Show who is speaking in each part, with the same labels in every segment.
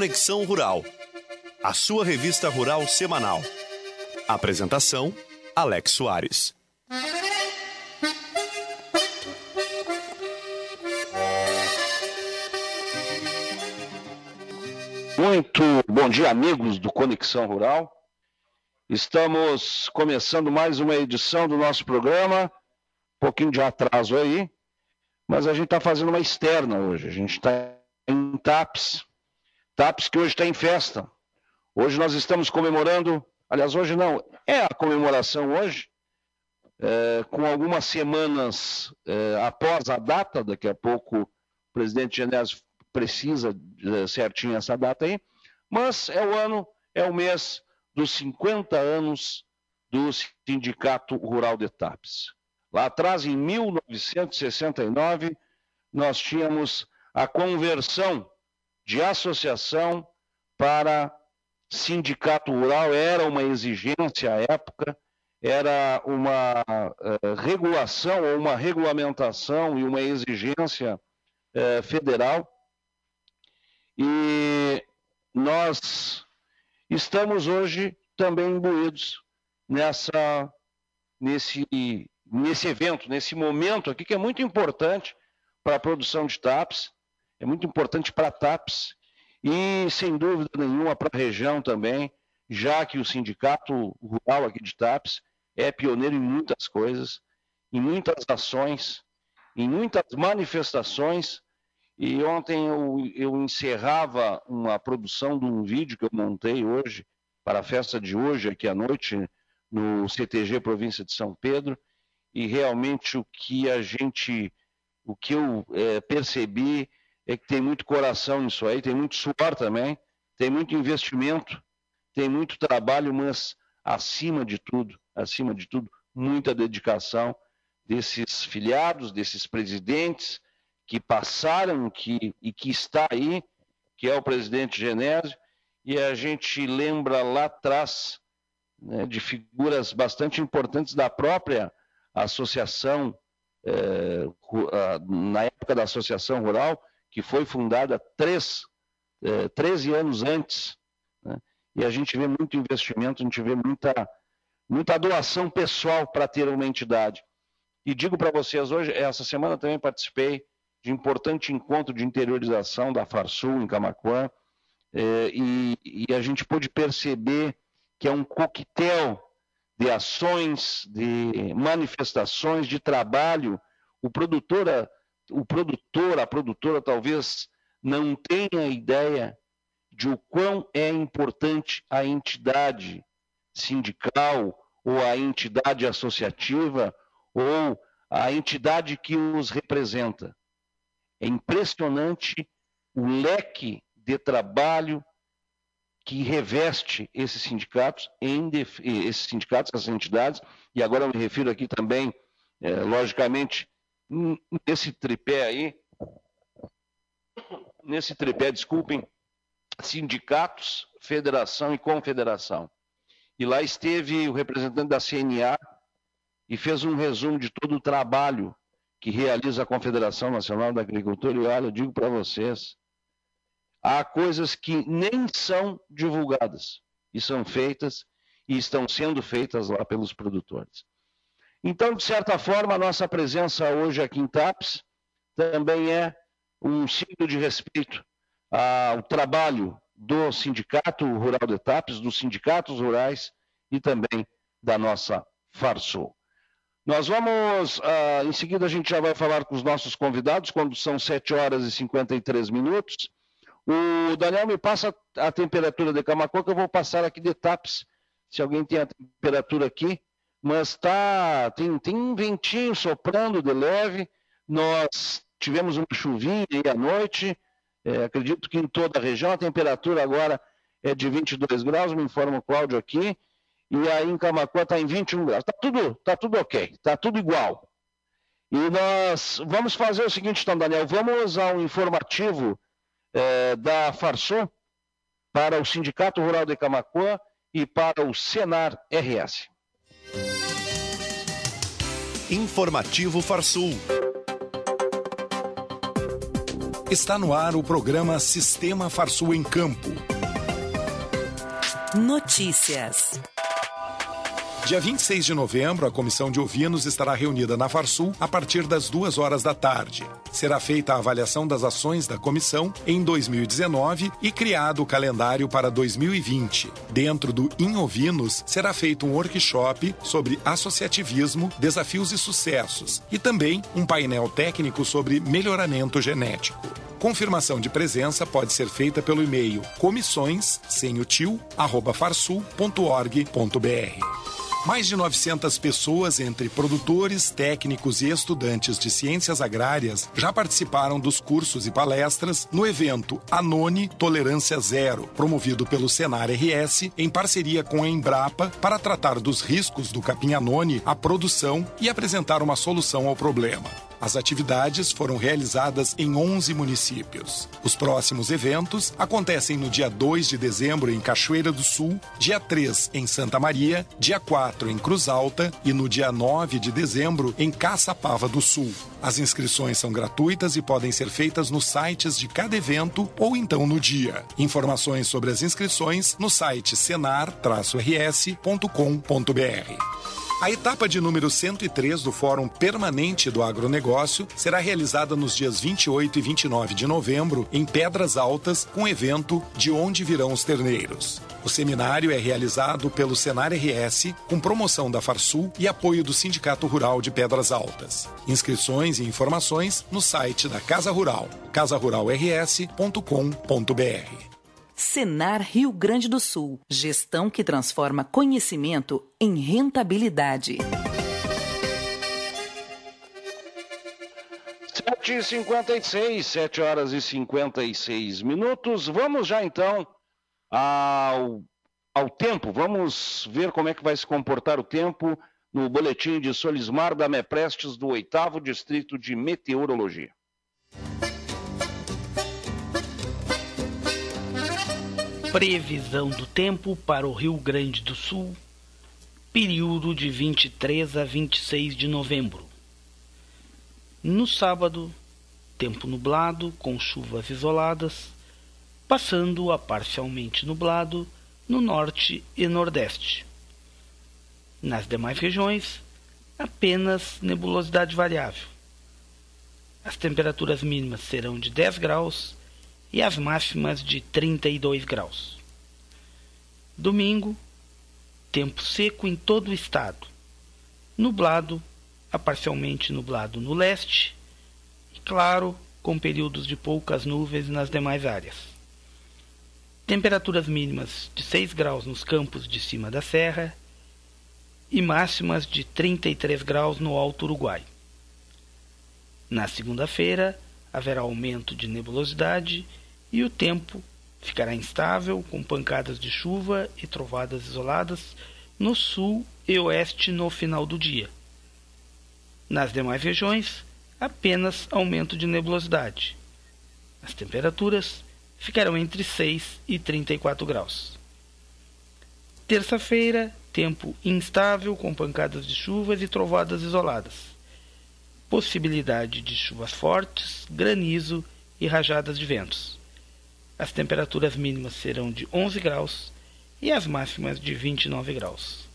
Speaker 1: Conexão Rural, a sua revista rural semanal. Apresentação: Alex Soares.
Speaker 2: Muito bom dia, amigos do Conexão Rural. Estamos começando mais uma edição do nosso programa, um pouquinho de atraso aí, mas a gente está fazendo uma externa hoje. A gente está em TAPS, TAPS que hoje está em festa. Hoje nós estamos comemorando, aliás, hoje não, é a comemoração hoje, é, com algumas semanas é, após a data, daqui a pouco o presidente Genésio precisa é, certinho essa data aí, mas é o ano, é o mês dos 50 anos do Sindicato Rural de TAPS. Lá atrás, em 1969, nós tínhamos a conversão de associação para sindicato rural era uma exigência à época, era uma uh, regulação ou uma regulamentação e uma exigência uh, federal. E nós estamos hoje também imbuídos nessa, nesse, nesse evento, nesse momento aqui que é muito importante para a produção de TAPs, é muito importante para a TAPS e, sem dúvida nenhuma, para a região também, já que o Sindicato Rural aqui de TAPS é pioneiro em muitas coisas, em muitas ações, em muitas manifestações. E ontem eu, eu encerrava uma produção de um vídeo que eu montei hoje, para a festa de hoje, aqui à noite, no CTG Província de São Pedro, e realmente o que a gente, o que eu é, percebi é que tem muito coração nisso aí, tem muito suor também, tem muito investimento, tem muito trabalho, mas acima de tudo, acima de tudo, muita dedicação desses filiados, desses presidentes que passaram que, e que está aí, que é o presidente Genésio, e a gente lembra lá atrás né, de figuras bastante importantes da própria associação, eh, na época da associação rural, que foi fundada três, é, 13 anos antes, né? e a gente vê muito investimento, a gente vê muita, muita doação pessoal para ter uma entidade. E digo para vocês hoje, essa semana também participei de importante encontro de interiorização da Farsul em Camacuã, é, e, e, a gente pôde perceber que é um coquetel de ações, de manifestações, de trabalho. O produtor o produtor, a produtora talvez não tenha ideia de o quão é importante a entidade sindical ou a entidade associativa ou a entidade que os representa. É impressionante o leque de trabalho que reveste esses sindicatos, em def... esses sindicatos, essas entidades, e agora eu me refiro aqui também, é, logicamente, nesse tripé aí, nesse tripé, desculpem, sindicatos, federação e confederação. E lá esteve o representante da CNA e fez um resumo de todo o trabalho que realiza a Confederação Nacional da Agricultura. E olha, eu digo para vocês, há coisas que nem são divulgadas e são feitas e estão sendo feitas lá pelos produtores. Então, de certa forma, a nossa presença hoje aqui em TAPS também é um signo de respeito ao trabalho do Sindicato Rural de TAPS, dos sindicatos rurais e também da nossa Farsul. Nós vamos, uh, em seguida a gente já vai falar com os nossos convidados, quando são 7 horas e 53 minutos. O Daniel me passa a temperatura de Camacuã, que eu vou passar aqui de TAPS, se alguém tem a temperatura aqui mas tá, tem, tem um ventinho soprando de leve. Nós tivemos uma chuvinha aí à noite, é, acredito que em toda a região. A temperatura agora é de 22 graus, me informa o Cláudio aqui. E aí em Camacuã está em 21 graus. Está tudo, tá tudo ok, está tudo igual. E nós vamos fazer o seguinte, então, Daniel, vamos ao informativo é, da Farsul para o Sindicato Rural de Camacuã e para o Senar RS.
Speaker 1: Informativo Farsul.
Speaker 3: Está no ar o programa Sistema Farsul em Campo.
Speaker 4: Notícias.
Speaker 3: Dia 26 de novembro, a comissão de ovinos estará reunida na Farsul a partir das duas horas da tarde. Será feita a avaliação das ações da comissão em 2019 e criado o calendário para 2020. Dentro do In Ovinos, será feito um workshop sobre associativismo, desafios e sucessos, e também um painel técnico sobre melhoramento genético. Confirmação de presença pode ser feita pelo e-mail comissões, sem o tio, arroba farsul.org.br. Mais de 900 pessoas, entre produtores, técnicos e estudantes de ciências agrárias, já participaram dos cursos e palestras no evento Anone Tolerância Zero, promovido pelo Senar RS em parceria com a Embrapa para tratar dos riscos do capim anone à produção e apresentar uma solução ao problema. As atividades foram realizadas em 11 municípios. Os próximos eventos acontecem no dia 2 de dezembro em Cachoeira do Sul, dia 3 em Santa Maria, dia 4 em Cruz Alta e no dia 9 de dezembro em Caçapava do Sul. As inscrições são gratuitas e podem ser feitas nos sites de cada evento ou então no dia. Informações sobre as inscrições no site senar-rs.com.br. A etapa de número 103 do Fórum Permanente do Agronegócio será realizada nos dias 28 e 29 de novembro em Pedras Altas, com evento De Onde Virão os Terneiros. O seminário é realizado pelo Senar RS, com promoção da Farsul e apoio do Sindicato Rural de Pedras Altas. Inscrições e informações no site da Casa Rural, casaruralrs.com.br.
Speaker 4: Senar Rio Grande do Sul. Gestão que transforma conhecimento em rentabilidade.
Speaker 2: 7 e 56 7 horas e 56 minutos. Vamos já então ao, ao tempo. Vamos ver como é que vai se comportar o tempo no boletim de Solismar da Meprestes do oitavo Distrito de Meteorologia.
Speaker 5: Previsão do tempo para o Rio Grande do Sul, período de 23 a 26 de novembro. No sábado, tempo nublado com chuvas isoladas, passando a parcialmente nublado no norte e nordeste. Nas demais regiões, apenas nebulosidade variável. As temperaturas mínimas serão de 10 graus e as máximas de 32 graus. Domingo, tempo seco em todo o estado, nublado a parcialmente nublado no leste e claro, com períodos de poucas nuvens nas demais áreas. Temperaturas mínimas de 6 graus nos campos de cima da serra e máximas de 33 graus no Alto Uruguai. Na segunda-feira, haverá aumento de nebulosidade e o tempo ficará instável, com pancadas de chuva e trovadas isoladas no sul e oeste no final do dia. Nas demais regiões, apenas aumento de nebulosidade. As temperaturas ficarão entre 6 e 34 graus. Terça-feira, tempo instável com pancadas de chuvas e trovadas isoladas. Possibilidade de chuvas fortes, granizo e rajadas de ventos. As temperaturas mínimas serão de 11 graus e as máximas de 29 graus.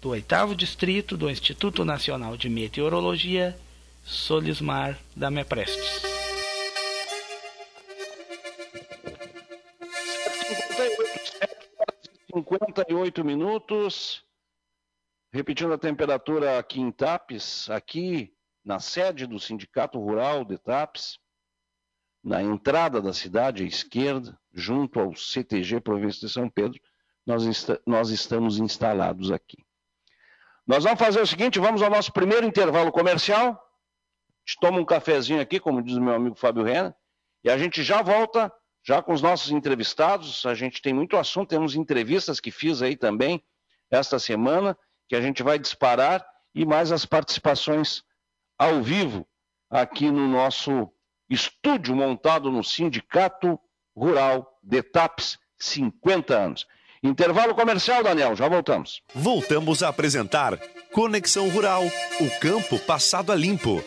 Speaker 5: Do oitavo distrito do Instituto Nacional de Meteorologia, Solismar da Meprestes.
Speaker 2: 58 minutos. Repetindo a temperatura aqui em Tapes, aqui na sede do Sindicato Rural de Tapes, na entrada da cidade, à esquerda, junto ao CTG Província de São Pedro, nós, nós estamos instalados aqui. Nós vamos fazer o seguinte: vamos ao nosso primeiro intervalo comercial. A gente toma um cafezinho aqui, como diz o meu amigo Fábio Rena, e a gente já volta, já com os nossos entrevistados. A gente tem muito assunto, temos entrevistas que fiz aí também esta semana, que a gente vai disparar, e mais as participações ao vivo aqui no nosso estúdio montado no Sindicato Rural de TAPS, 50 anos. Intervalo comercial, Daniel, já voltamos.
Speaker 1: Voltamos a apresentar Conexão Rural, o campo passado a limpo.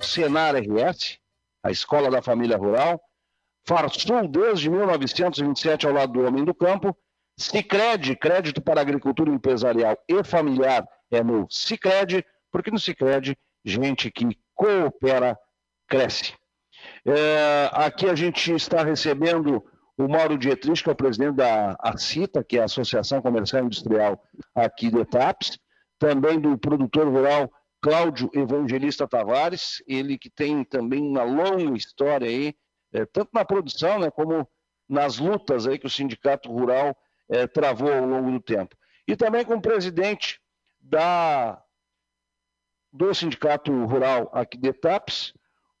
Speaker 2: Senar RS, a Escola da Família Rural, Farsul desde 1927 ao lado do homem do campo, Cicred, crédito para agricultura empresarial e familiar é no Cicred, porque no Cicred, gente que coopera, cresce. É, aqui a gente está recebendo o Mauro Dietrich, que é o presidente da ACITA, que é a Associação Comercial Industrial aqui de Etaps, também do produtor rural Cláudio Evangelista Tavares, ele que tem também uma longa história aí, é, tanto na produção, né, como nas lutas aí que o Sindicato Rural é, travou ao longo do tempo. E também com o presidente da, do Sindicato Rural aqui de Etaps,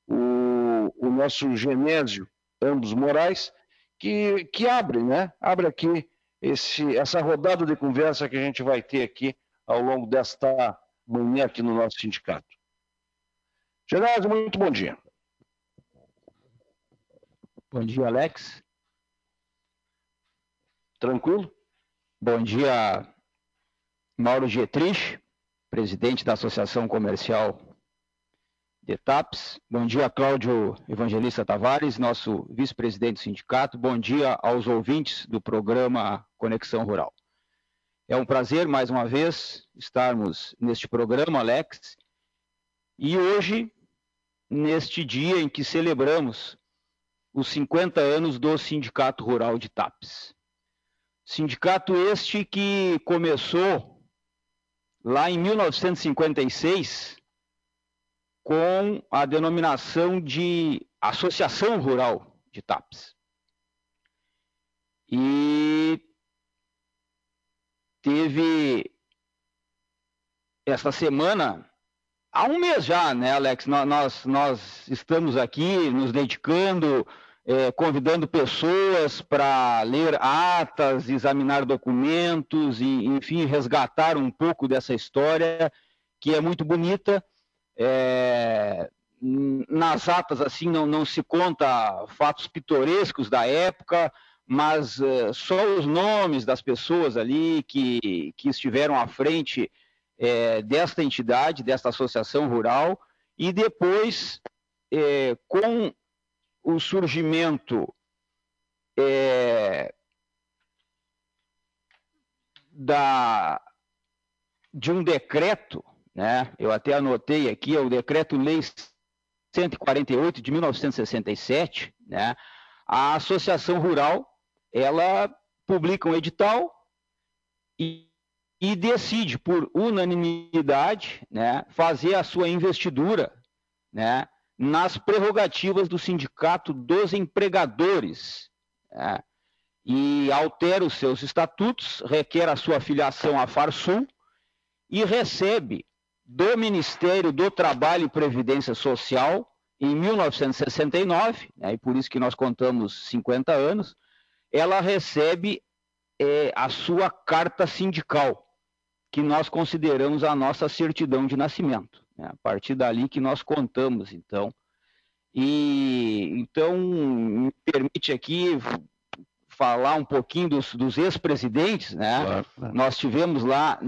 Speaker 2: o, o nosso Genésio Ambos Moraes, que, que abre, né? Abre aqui esse, essa rodada de conversa que a gente vai ter aqui ao longo desta manhã aqui no nosso sindicato. Genésio, muito bom dia.
Speaker 6: Bom dia, Alex.
Speaker 2: Tranquilo?
Speaker 6: Bom dia, Mauro Dietrich, presidente da Associação Comercial de TAPS. Bom dia, Cláudio Evangelista Tavares, nosso vice-presidente do sindicato. Bom dia aos ouvintes do programa Conexão Rural. É um prazer, mais uma vez, estarmos neste programa, Alex. E hoje, neste dia em que celebramos os 50 anos do Sindicato Rural de TAPS. Sindicato este que começou lá em 1956 com a denominação de Associação Rural de TAPS. E teve esta semana, há um mês já, né, Alex? Nós, nós estamos aqui nos dedicando, é, convidando pessoas para ler atas, examinar documentos e, enfim, resgatar um pouco dessa história que é muito bonita. É, nas atas, assim, não, não se conta fatos pitorescos da época, mas uh, só os nomes das pessoas ali que, que estiveram à frente é, desta entidade, desta associação rural, e depois, é, com o surgimento é, da, de um decreto, né, eu até anotei aqui, é o decreto-lei 148 de 1967, né, a Associação Rural ela publica um edital e, e decide, por unanimidade, né, fazer a sua investidura né, nas prerrogativas do Sindicato dos Empregadores. Né, e altera os seus estatutos, requer a sua filiação à Farsul e recebe do Ministério do Trabalho e Previdência Social, em 1969, né, e por isso que nós contamos 50 anos, ela recebe é, a sua carta sindical, que nós consideramos a nossa certidão de nascimento. Né? A partir dali que nós contamos, então. E então me permite aqui falar um pouquinho dos, dos ex-presidentes, né? Claro, claro. Nós tivemos lá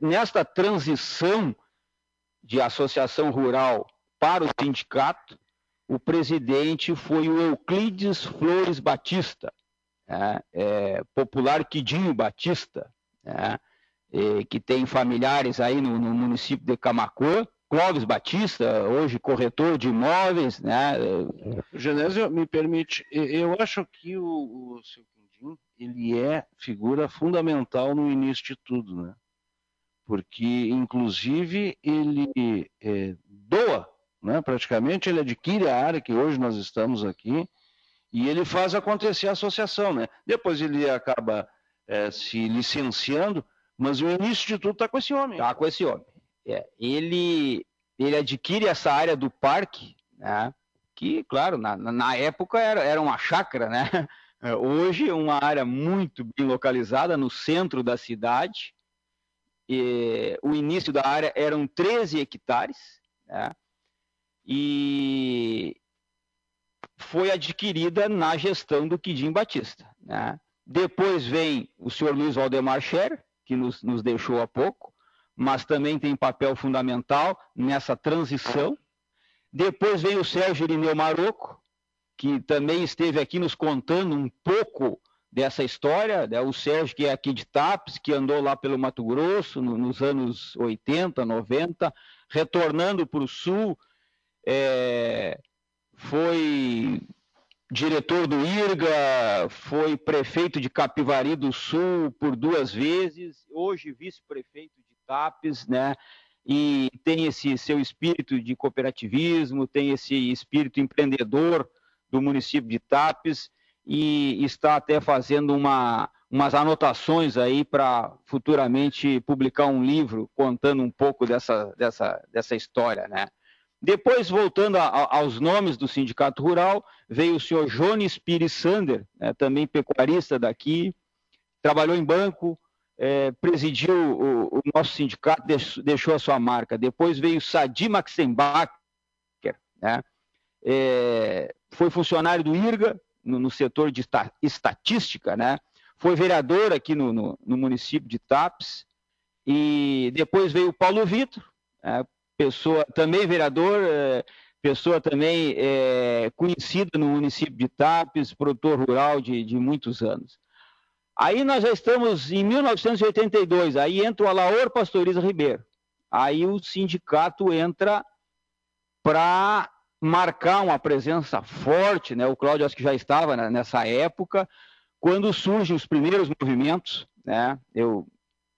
Speaker 6: nesta transição de associação rural para o sindicato, o presidente foi o Euclides Flores Batista, né, é, popular Quidinho Batista, né, que tem familiares aí no, no, município de Camacuã, Clóvis Batista, hoje corretor de imóveis. Né?
Speaker 2: Genésio, me permite, eu acho que o, o seu Quindim, ele é figura fundamental no início de tudo, né? Porque, inclusive, ele é, doa, né? praticamente, ele adquire a área que hoje nós estamos aqui, e ele faz acontecer a associação, né? Depois ele acaba é, se licenciando, mas o início de tudo está com esse homem.
Speaker 6: Está com esse homem. É, ele, ele adquire essa área do parque, né? que, claro, na, na época era, era uma chácara, né? É, hoje, uma área muito bem localizada no centro da cidade. E, o início da área eram 13 hectares, né? e foi adquirida na gestão do Quidim Batista. Né? Depois vem o senhor Luiz Valdemar Scher, que nos, nos deixou há pouco, mas também tem papel fundamental nessa transição. Depois vem o Sérgio Irineu Maroco, que também esteve aqui nos contando um pouco dessa história, né? o Sérgio que é aqui de Tapes, que andou lá pelo Mato Grosso no, nos anos 80, 90, retornando para o Sul, é, foi diretor do IRGA, foi prefeito de Capivari do Sul por duas vezes, hoje vice-prefeito de Tapes, né? E tem esse seu espírito de cooperativismo, tem esse espírito empreendedor do município de Tapes e está até fazendo uma, umas anotações aí para futuramente publicar um livro contando um pouco dessa, dessa, dessa história, né? Depois, voltando a, a, aos nomes do Sindicato Rural, veio o senhor Jones Pires Sander, né, também pecuarista daqui, trabalhou em banco, é, presidiu o, o, nosso sindicato, deixou a sua marca. Depois veio Sadi Maxenbacher, né, é, foi funcionário do IRGA, no, no setor de estatística, né, foi vereador aqui no, no, no município de Tapes, e depois veio o Paulo Vitor, é, pessoa também vereador, é, pessoa também é, conhecida no município de Tapes, produtor rural de, de muitos anos. Aí nós já estamos em 1982, aí entra o Alaor Pastoriza Ribeiro. Aí o sindicato entra para marcar uma presença forte, né? O Cláudio acho que já estava nessa época, quando surgem os primeiros movimentos, né? Eu,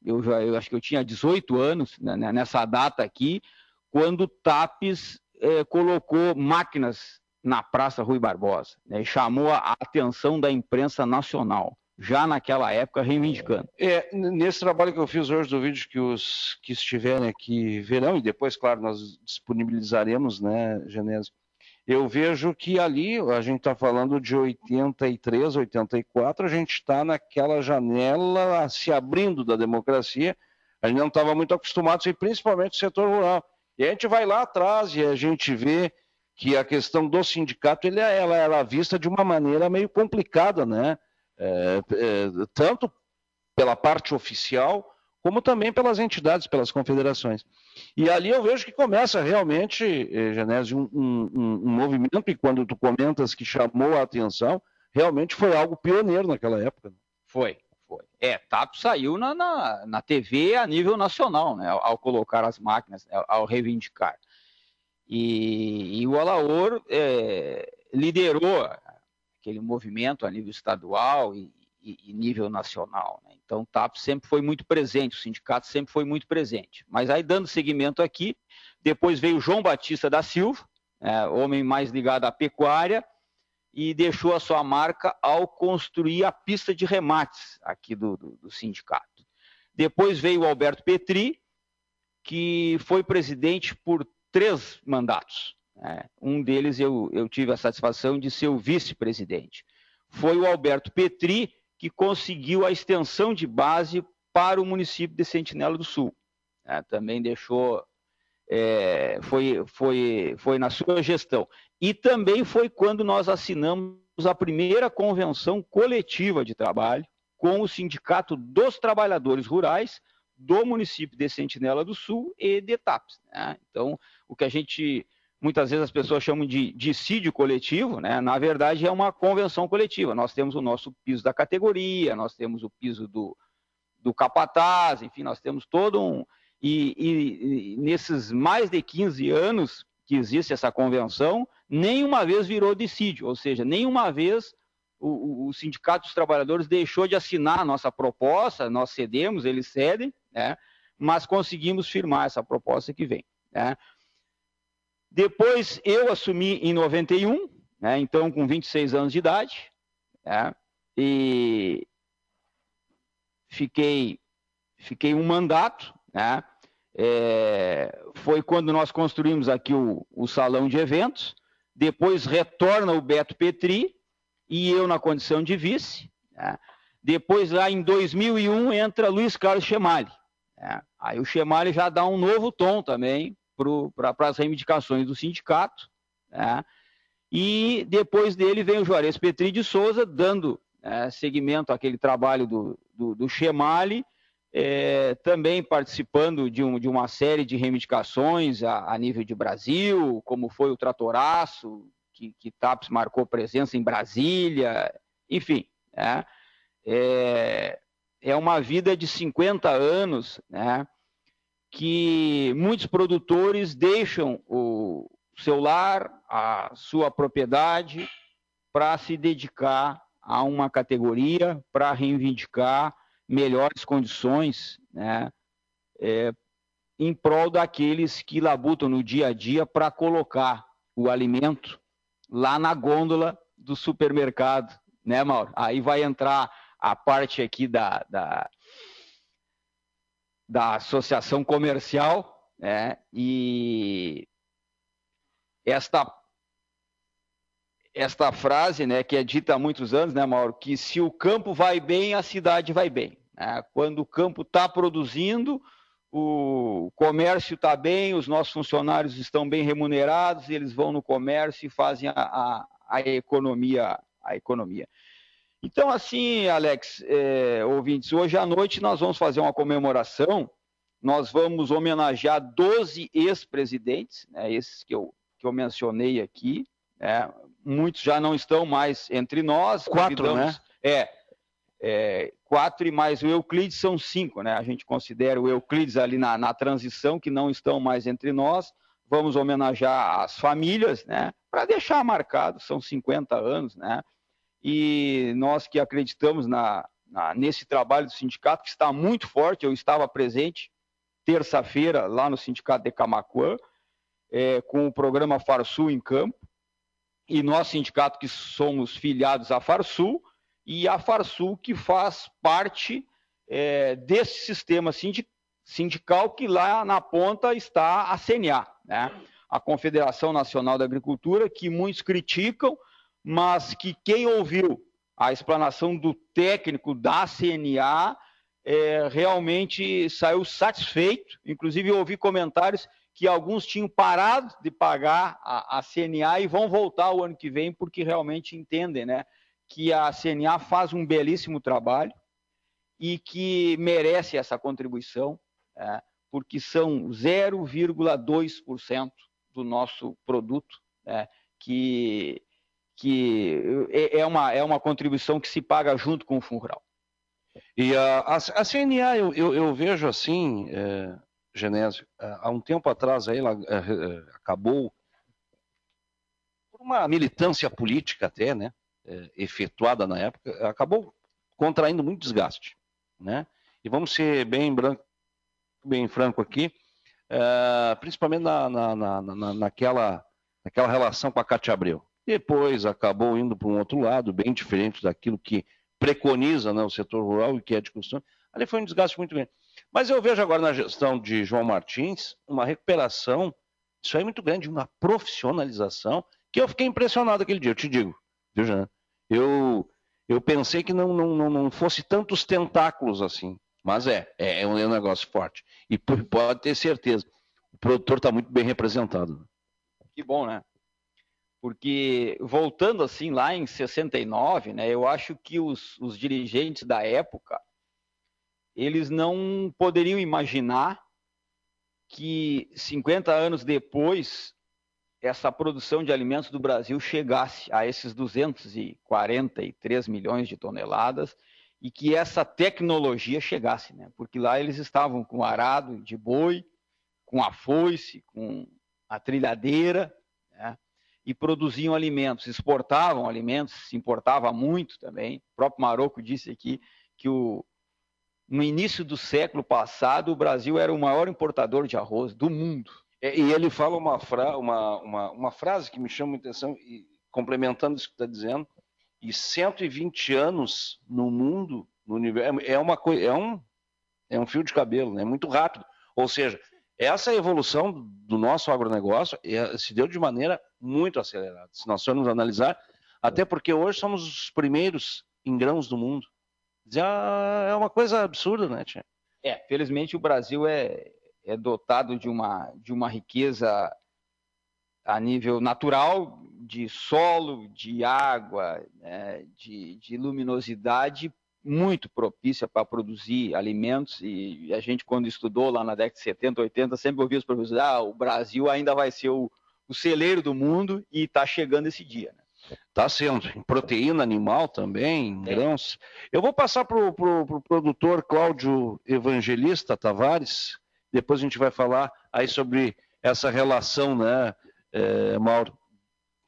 Speaker 6: eu, já, eu acho que eu tinha 18 anos né, nessa data aqui, quando Tapes é, colocou máquinas na Praça Rui Barbosa, né, chamou a atenção da imprensa nacional, já naquela época reivindicando.
Speaker 2: É, nesse trabalho que eu fiz hoje do vídeo que os que estiverem aqui verão, e depois, claro, nós disponibilizaremos, né, Genésio, eu vejo que ali, a gente está falando de 83, 84, a gente está naquela janela se abrindo da democracia, a gente não estava muito acostumado, e principalmente o setor rural. E a gente vai lá atrás e a gente vê que a questão do sindicato ele, é, ela era vista de uma maneira meio complicada, né? É, é, tanto pela parte oficial, como também pelas entidades, pelas confederações. E ali eu vejo que começa realmente, eh, Genésio, um, um, um, movimento, e quando tu comentas que chamou a atenção, realmente foi algo pioneiro naquela época.
Speaker 6: Foi, foi. É, TAP saiu na, na, na TV a nível nacional, né, ao, ao colocar as máquinas, ao, ao reivindicar. E, e o Alaor é, liderou aquele movimento a nível estadual e, e, e nível nacional. Né? Então, o TAP sempre foi muito presente, o sindicato sempre foi muito presente. Mas aí, dando seguimento aqui, depois veio João Batista da Silva, é, homem mais ligado à pecuária, e deixou a sua marca ao construir a pista de remates aqui do, do, do sindicato. Depois veio o Alberto Petri, que foi presidente por três mandatos. Né? Um deles eu, eu tive a satisfação de ser o vice-presidente. Foi o Alberto Petri que conseguiu a extensão de base para o município de Sentinela do Sul. Né? Também deixou, é, foi, foi, foi na sua gestão. E também foi quando nós assinamos a primeira convenção coletiva de trabalho com o Sindicato dos Trabalhadores Rurais do município de Sentinela do Sul e de TAPS. Né? Então, o que a gente, muitas vezes as pessoas chamam de dissídio coletivo, né? na verdade é uma convenção coletiva. Nós temos o nosso piso da categoria, nós temos o piso do, do capataz, enfim, nós temos todo um... E, e, e nesses mais de 15 anos que existe essa convenção, nenhuma vez virou dissídio, ou seja, nenhuma vez o, o, Sindicato dos Trabalhadores deixou de assinar a nossa proposta, nós cedemos, eles cedem, né, mas conseguimos firmar essa proposta que vem. Né. Depois eu assumi em 91, né, então com 26 anos de idade, né, e fiquei, fiquei um mandato, né, é, foi quando nós construímos aqui o, o, salão de eventos. Depois retorna o Beto Petri e eu na condição de vice. Né? Depois, lá em 2001, entra Luiz Carlos Chemali. Né? Aí o Chemali já dá um novo tom também para as reivindicações do sindicato. Né? E depois dele vem o Juarez Petri de Souza, dando é, seguimento àquele trabalho do, do, do Chemali, é, também participando de, um, de, uma série de reivindicações a, a, nível de Brasil, como foi o Tratoraço, que, que TAPS marcou presença em Brasília, enfim. Né? É, é uma vida de 50 anos né, que muitos produtores deixam o seu lar, a sua propriedade, para se dedicar a uma categoria, para reivindicar melhores condições né, é, em prol daqueles que labutam no dia a dia para colocar o alimento lá na gôndola do supermercado, né, Mauro? Aí vai entrar a parte aqui da, da, da associação comercial, né? E esta esta frase, né, que é dita há muitos anos, né, Mauro, que se o campo vai bem, a cidade vai bem. Né? Quando o campo está produzindo, o comércio está bem, os nossos funcionários estão bem remunerados, eles vão no comércio e fazem a, a, a economia, a economia. Então, assim, Alex, é, ouvintes, hoje à noite nós vamos fazer uma comemoração, nós vamos homenagear 12 ex-presidentes, né, esses que eu, que eu mencionei aqui, né, muitos já não estão mais entre nós.
Speaker 2: Quatro, né?
Speaker 6: É, é, quatro e mais o Euclides são cinco, né? A gente considera o Euclides ali na, na transição, que não estão mais entre nós. Vamos homenagear as famílias, né? Para deixar marcado, são 50 anos, né? e nós que acreditamos na, na, nesse trabalho do sindicato, que está muito forte, eu estava presente terça-feira lá no Sindicato de Camacuã, é, com o programa Farsul em campo, e nós, sindicato, que somos filiados à Farsul, e a Farsul que faz parte é, desse sistema sindical que lá na ponta está a CNA, né? a Confederação Nacional da Agricultura, que muitos criticam, mas que quem ouviu a explanação do técnico da CNA é, realmente saiu satisfeito. Inclusive, eu ouvi comentários que alguns tinham parado de pagar a, a, CNA e vão voltar o ano que vem porque realmente entendem né, que a CNA faz um belíssimo trabalho e que merece essa contribuição, é, porque são 0,2% do nosso produto é, que que é, é uma, é uma contribuição que se paga junto com o Fundo Rural.
Speaker 2: E a, a, a CNA, eu, eu, eu, vejo assim, é, Genésio, é, há um tempo atrás aí ela é, é, acabou por uma militância política até, né, efetuada na época, acabou contraindo muito desgaste, né? E vamos ser bem branco, bem franco aqui, principalmente na, na, na, naquela, naquela relação com a Cátia Abreu. Depois acabou indo para um outro lado, bem diferente daquilo que preconiza né, o setor rural e que é de costume. Ali foi um desgaste muito grande. Mas eu vejo agora na gestão de João Martins uma recuperação, isso aí é muito grande, uma profissionalização, que eu fiquei impressionado aquele dia, eu te digo. Viu, Jean? Eu, eu pensei que não, não, não fosse tantos tentáculos assim. Mas é, é, é um negócio forte. E pode ter certeza, o produtor está muito bem representado.
Speaker 6: Que bom, né? porque voltando assim lá em 69, né, eu acho que os, os dirigentes da época eles não poderiam imaginar que 50 anos depois essa produção de alimentos do Brasil chegasse a esses 243 milhões de toneladas e que essa tecnologia chegasse, né? Porque lá eles estavam com arado de boi, com a foice, com a trilhadeira, né? e produziam alimentos, exportavam alimentos, se importava muito também. O próprio Marocco disse aqui que o, no início do século passado o Brasil era o maior importador de arroz do mundo.
Speaker 2: É, e ele fala uma, fra uma, uma, uma, frase que me chama a atenção, e, complementando isso que está dizendo, e 120 anos no mundo, no universo, é, uma coisa, é um, é um fio de cabelo, é né? muito rápido. Ou seja, essa evolução do nosso agronegócio é, se deu de maneira muito acelerada. Se nós formos analisar, até porque hoje somos os primeiros em grãos do mundo. Já é uma coisa absurda, né, Tia?
Speaker 6: É, felizmente o Brasil é, é dotado de uma, de uma riqueza a nível natural, de solo, de água, né, de, de luminosidade muito propícia para produzir alimentos e a gente quando estudou lá na década de 70, 80, sempre ouvia os professores, ah, o Brasil ainda vai ser o, o celeiro do mundo e está chegando esse dia. Né?
Speaker 2: Está sendo. Em proteína animal também, em grãos. Eu vou passar para o pro, pro produtor Cláudio Evangelista Tavares, depois a gente vai falar aí sobre essa relação, né, é, Mauro,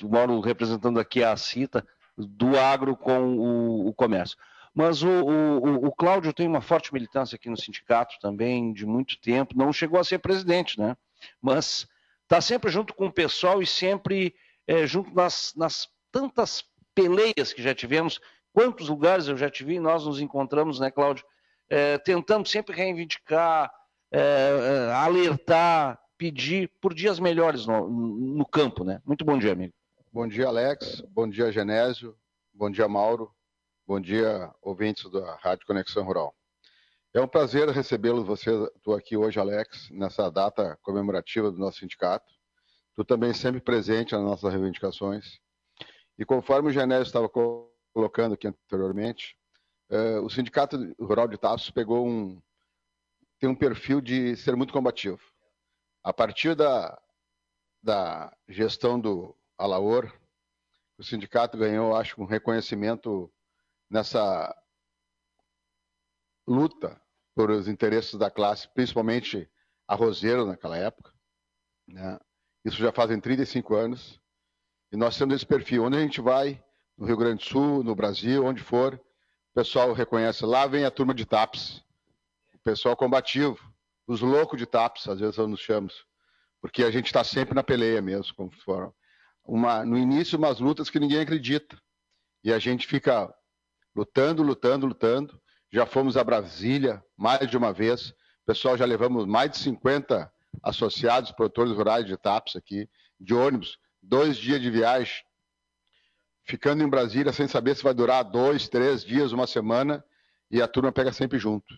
Speaker 2: o Mauro representando aqui a CITA, do agro com o, o comércio. Mas o, o, o Cláudio tem uma forte militância aqui no sindicato também, de muito tempo, não chegou a ser presidente, né? Mas está sempre junto com o pessoal e sempre é, junto nas, nas tantas peleias que já tivemos, quantos lugares eu já tive, nós nos encontramos, né, Cláudio? É, tentamos sempre reivindicar, é, é, alertar, pedir por dias melhores no, no, campo, né? Muito bom dia, amigo.
Speaker 7: Bom dia, Alex. Bom dia, Genésio. Bom dia, Mauro. Bom dia, ouvintes da Rádio Conexão Rural. É um prazer recebê-los, você, estou aqui hoje, Alex, nessa data comemorativa do nosso sindicato. Tu também sempre presente nas nossas reivindicações. E conforme o Genésio estava colocando aqui anteriormente, uh, o Sindicato Rural de Taços pegou um tem um perfil de ser muito combativo. A partir da, da gestão do Alaor, o sindicato ganhou, acho, um reconhecimento nessa luta por os interesses da classe, principalmente arrozeiro naquela época. Né? Isso já fazem 35 anos. E nós temos esse perfil. Onde a gente vai, no Rio Grande do Sul, no Brasil, onde for, o pessoal reconhece. Lá vem a turma de TAPS, o pessoal combativo, os loucos de TAPS, às vezes nós nos chamamos, porque a gente está sempre na peleia mesmo, como foram. Uma, no início, umas lutas que ninguém acredita. E a gente fica lutando, lutando, lutando. Já fomos a Brasília mais de uma vez. Pessoal, já levamos mais de 50 associados, produtores rurais de TAPS aqui, de ônibus, dois dias de viagem, ficando em Brasília sem saber se vai durar dois, três dias, uma semana, e a turma pega sempre junto.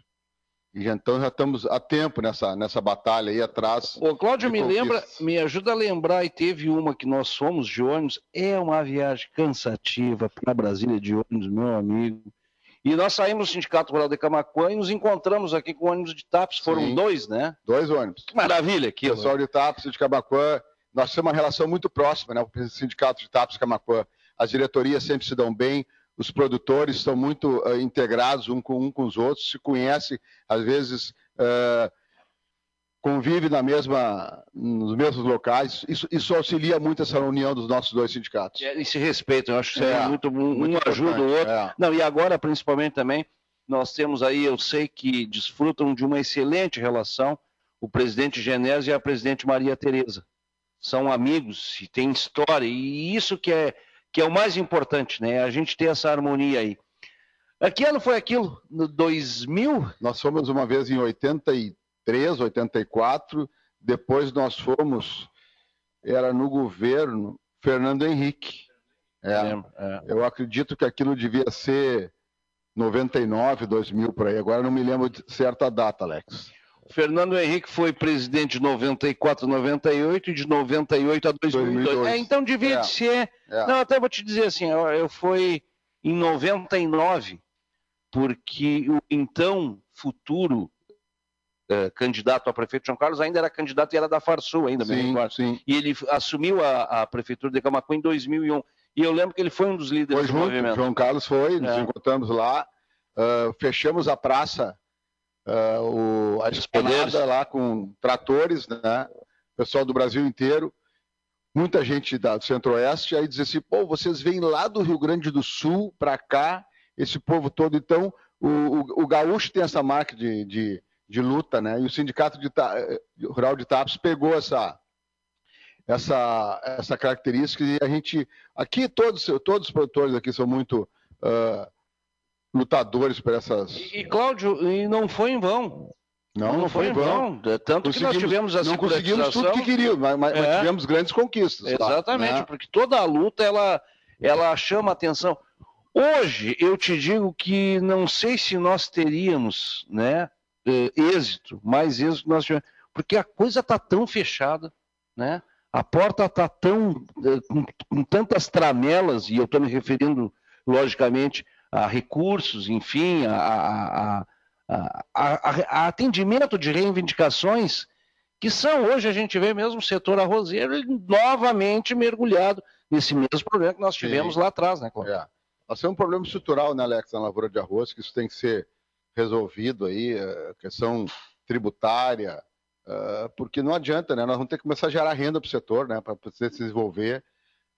Speaker 7: E então já estamos a tempo nessa, nessa batalha aí atrás.
Speaker 2: O Cláudio me lembra, me ajuda a lembrar, e teve uma que nós fomos de ônibus, é uma viagem cansativa para Brasília de ônibus, meu amigo. E nós saímos do Sindicato Rural de Camacuã e nos encontramos aqui com ônibus de TAPS, foram Sim, dois, né?
Speaker 7: Dois ônibus.
Speaker 2: Que maravilha aqui.
Speaker 7: Pessoal de TAPS de Camacuã, nós temos uma relação muito próxima, né? O Sindicato de TAPS Camacuã. As diretorias sempre se dão bem, os produtores estão muito uh, integrados um com, um com os outros, se conhecem, às vezes uh, convive na mesma, nos mesmos locais. Isso, isso, auxilia muito essa união dos nossos dois sindicatos.
Speaker 2: E se respeitam, eu acho que é, é muito, um, muito um ajuda o outro. É. Não, e agora, principalmente também, nós temos aí, eu sei que desfrutam de uma excelente relação, o presidente Genésio e a presidente Maria Tereza. São amigos e têm história, e isso que é que é o mais importante, né? A gente ter essa harmonia aí. Que ano foi aquilo? No 2000?
Speaker 7: Nós fomos uma vez em 83, 84. Depois nós fomos, era no governo Fernando Henrique. É, é. Eu acredito que aquilo devia ser 99, 2000 por aí. Agora não me lembro de certa data, Alex.
Speaker 2: Fernando Henrique foi presidente de 94 98 e de 98 a 2002. 2002. É, então devia é. ser. É. Não, até vou te dizer assim, eu, eu fui em 99, porque o então futuro uh, candidato a prefeito João Carlos ainda era candidato e era da Farsul ainda, sim, sim. E ele assumiu a, a prefeitura de Camacuã em 2001. E eu lembro que ele foi um dos líderes
Speaker 7: foi do junto, movimento. João Carlos foi, nos é. encontramos lá, uh, fechamos a praça uh, o, a esplanada lá com tratores, né? Pessoal do Brasil inteiro, muita gente do Centro-Oeste, aí diz assim, pô, vocês vêm lá do Rio Grande do Sul para cá, esse povo todo, então o, o, o gaúcho tem essa marca de, de, de, luta, né? E o Sindicato de, Rural de Tapos pegou essa, essa, essa característica e a gente, aqui todos, todos os produtores aqui são muito... Uh, lutadores por essas.
Speaker 2: E, e Cláudio, e não foi em vão.
Speaker 7: Não, não, não foi em vão. vão.
Speaker 2: Tanto que nós tivemos essa
Speaker 7: Não conseguimos tudo que queríamos, mas, mas é. tivemos grandes conquistas.
Speaker 2: Exatamente, né? porque toda a luta ela, ela chama atenção. Hoje, eu te digo que não sei se nós teríamos né, êxito, mais êxito que nós tivemos. porque a coisa está tão fechada, né? A porta está tão eh, com, com, tantas tramelas e eu estou me referindo logicamente a recursos, enfim, a, a, a, atendimento de reivindicações que são hoje a gente vê mesmo o setor arrozeiro novamente mergulhado nesse mesmo problema que nós tivemos Sim. lá atrás, né, Cláudio? É.
Speaker 7: Nós temos um problema estrutural, né, Alex, na lavoura de arroz, que isso tem que ser resolvido aí, a questão tributária, uh, porque não adianta, né? Nós vamos ter que começar a gerar renda para o setor, né? Para poder se desenvolver,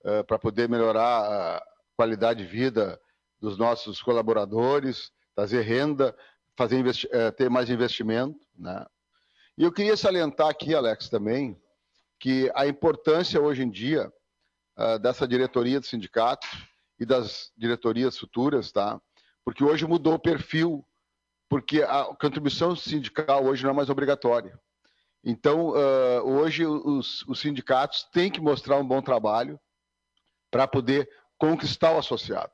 Speaker 7: uh, para poder melhorar a qualidade de vida dos nossos colaboradores, trazer renda, fazer uh, ter mais investimento, né? E eu queria salientar aqui, Alex, também, que a importância hoje em dia dessa diretoria do sindicato e das diretorias futuras, tá? Porque hoje mudou o perfil porque a contribuição sindical hoje não é mais obrigatória. Então, uh, hoje os, os, sindicatos têm que mostrar um bom trabalho para poder conquistar o associado.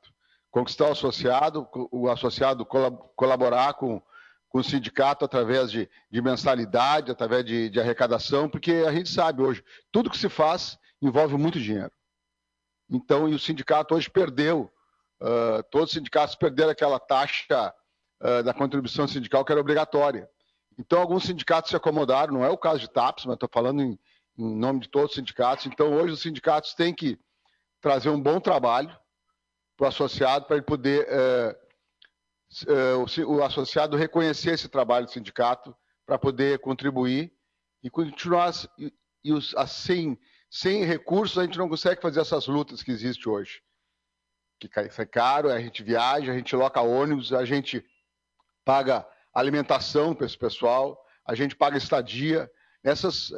Speaker 7: Conquistar o associado, o associado colaborar com, com o sindicato através de, de mensalidade, através de, de, arrecadação, porque a gente sabe hoje, tudo que se faz envolve muito dinheiro. Então, e o sindicato hoje perdeu, uh, todos os sindicatos perderam aquela taxa uh, da contribuição sindical que era obrigatória. Então, alguns sindicatos se acomodaram, não é o caso de TAPS, mas estou falando em, em, nome de todos os sindicatos. Então, hoje os sindicatos têm que trazer um bom trabalho para o associado, para ele poder, uh, uh, o, o, associado reconhecer esse trabalho do sindicato, para poder contribuir e continuar. E, e os, assim, sem recursos, a gente não consegue fazer essas lutas que existem hoje. Que é caro, a gente viaja, a gente loca ônibus, a gente paga alimentação para esse pessoal, a gente paga estadia. Nessas,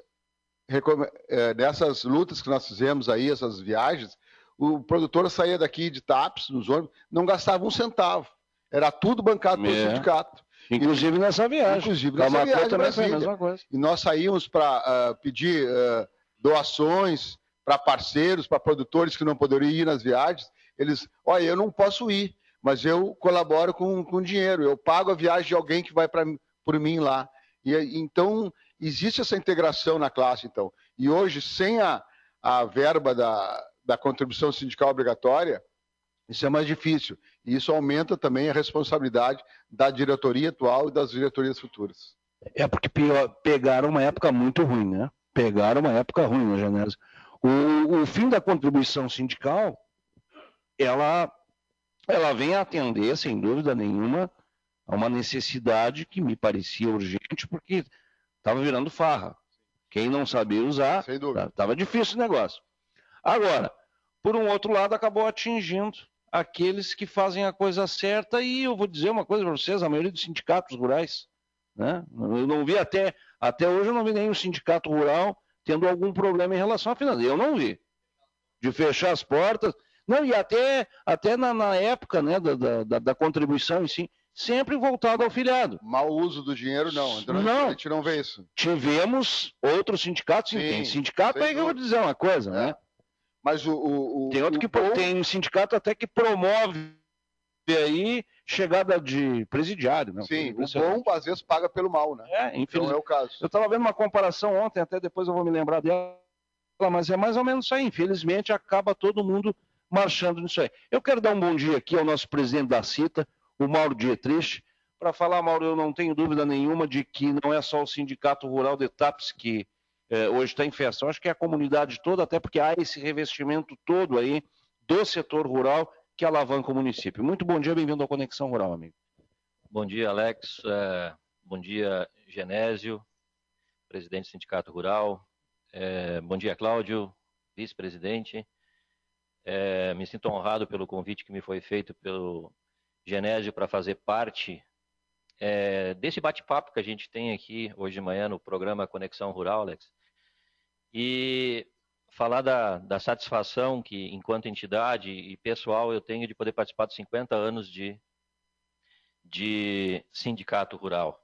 Speaker 7: é, nessas lutas que nós fizemos aí, essas viagens, o produtor saía daqui de TAPS, nos ônibus, não gastava um centavo. Era tudo bancado pelo é. sindicato.
Speaker 2: Inclusive nessa viagem.
Speaker 7: Inclusive nessa viagem também foi a mesma coisa. E nós saímos para uh, pedir uh, doações para parceiros, para produtores que não poderiam ir nas viagens. Eles, olha, eu não posso ir mas eu colaboro com, com dinheiro, eu pago a viagem de alguém que vai para por mim lá. E então existe essa integração na classe, então. E hoje, sem a, a verba da, da contribuição sindical obrigatória, isso é mais difícil. E isso aumenta também a responsabilidade da diretoria atual e das diretorias futuras.
Speaker 2: É porque pegaram uma época muito ruim, né? Pegaram uma época ruim na Genésio. O, o fim da contribuição sindical, ela ela vem atender, sem dúvida nenhuma, a uma necessidade que me parecia urgente, porque estava virando farra. Quem não sabia usar, estava difícil o negócio. Agora, por um outro lado, acabou atingindo aqueles que fazem a coisa certa, e eu vou dizer uma coisa para vocês: a maioria dos sindicatos rurais. Né? Eu não vi até, até hoje, eu não vi nenhum sindicato rural tendo algum problema em relação à finança. Eu não vi. De fechar as portas não, e até, até na, na época né, da, da, da, contribuição em si, sempre voltado ao filiado.
Speaker 7: Mau uso do dinheiro, não.
Speaker 2: Então, não.
Speaker 7: A gente não vê isso.
Speaker 2: Tivemos outros sindicatos, sim, tem sindicato aí que eu vou dizer uma coisa, é. né?
Speaker 7: Mas o, o,
Speaker 2: o tem outro que o... tem sindicato até que promove aí chegada de presidiário, né?
Speaker 7: Sim, o bom às vezes paga pelo mal, né?
Speaker 2: É, infelizmente. Então é o caso. Eu estava vendo uma comparação ontem, até depois eu vou me lembrar dela, mas é mais ou menos isso aí. Infelizmente acaba todo mundo marchando nisso aí. Eu quero dar um bom dia aqui ao nosso presidente da CITA, o Mauro Dietrich, para falar, Mauro, eu não tenho dúvida nenhuma de que não é só o Sindicato Rural de TAPS que hoje está em festa. Eu acho que é a comunidade toda, até porque há esse revestimento todo aí do setor rural que alavanca o município. Muito bom dia, bem-vindo ao Conexão Rural, amigo.
Speaker 8: Bom dia, Alex. É, bom dia, Genésio, presidente do Sindicato Rural. É, bom dia, Cláudio, vice-presidente. É, me sinto honrado pelo convite que me foi feito pelo Genésio para fazer parte é, desse bate-papo que a gente tem aqui hoje de manhã no programa Conexão Rural, Alex. E falar da, da satisfação que, enquanto entidade e pessoal, eu tenho de poder participar dos 50 anos de, de sindicato rural.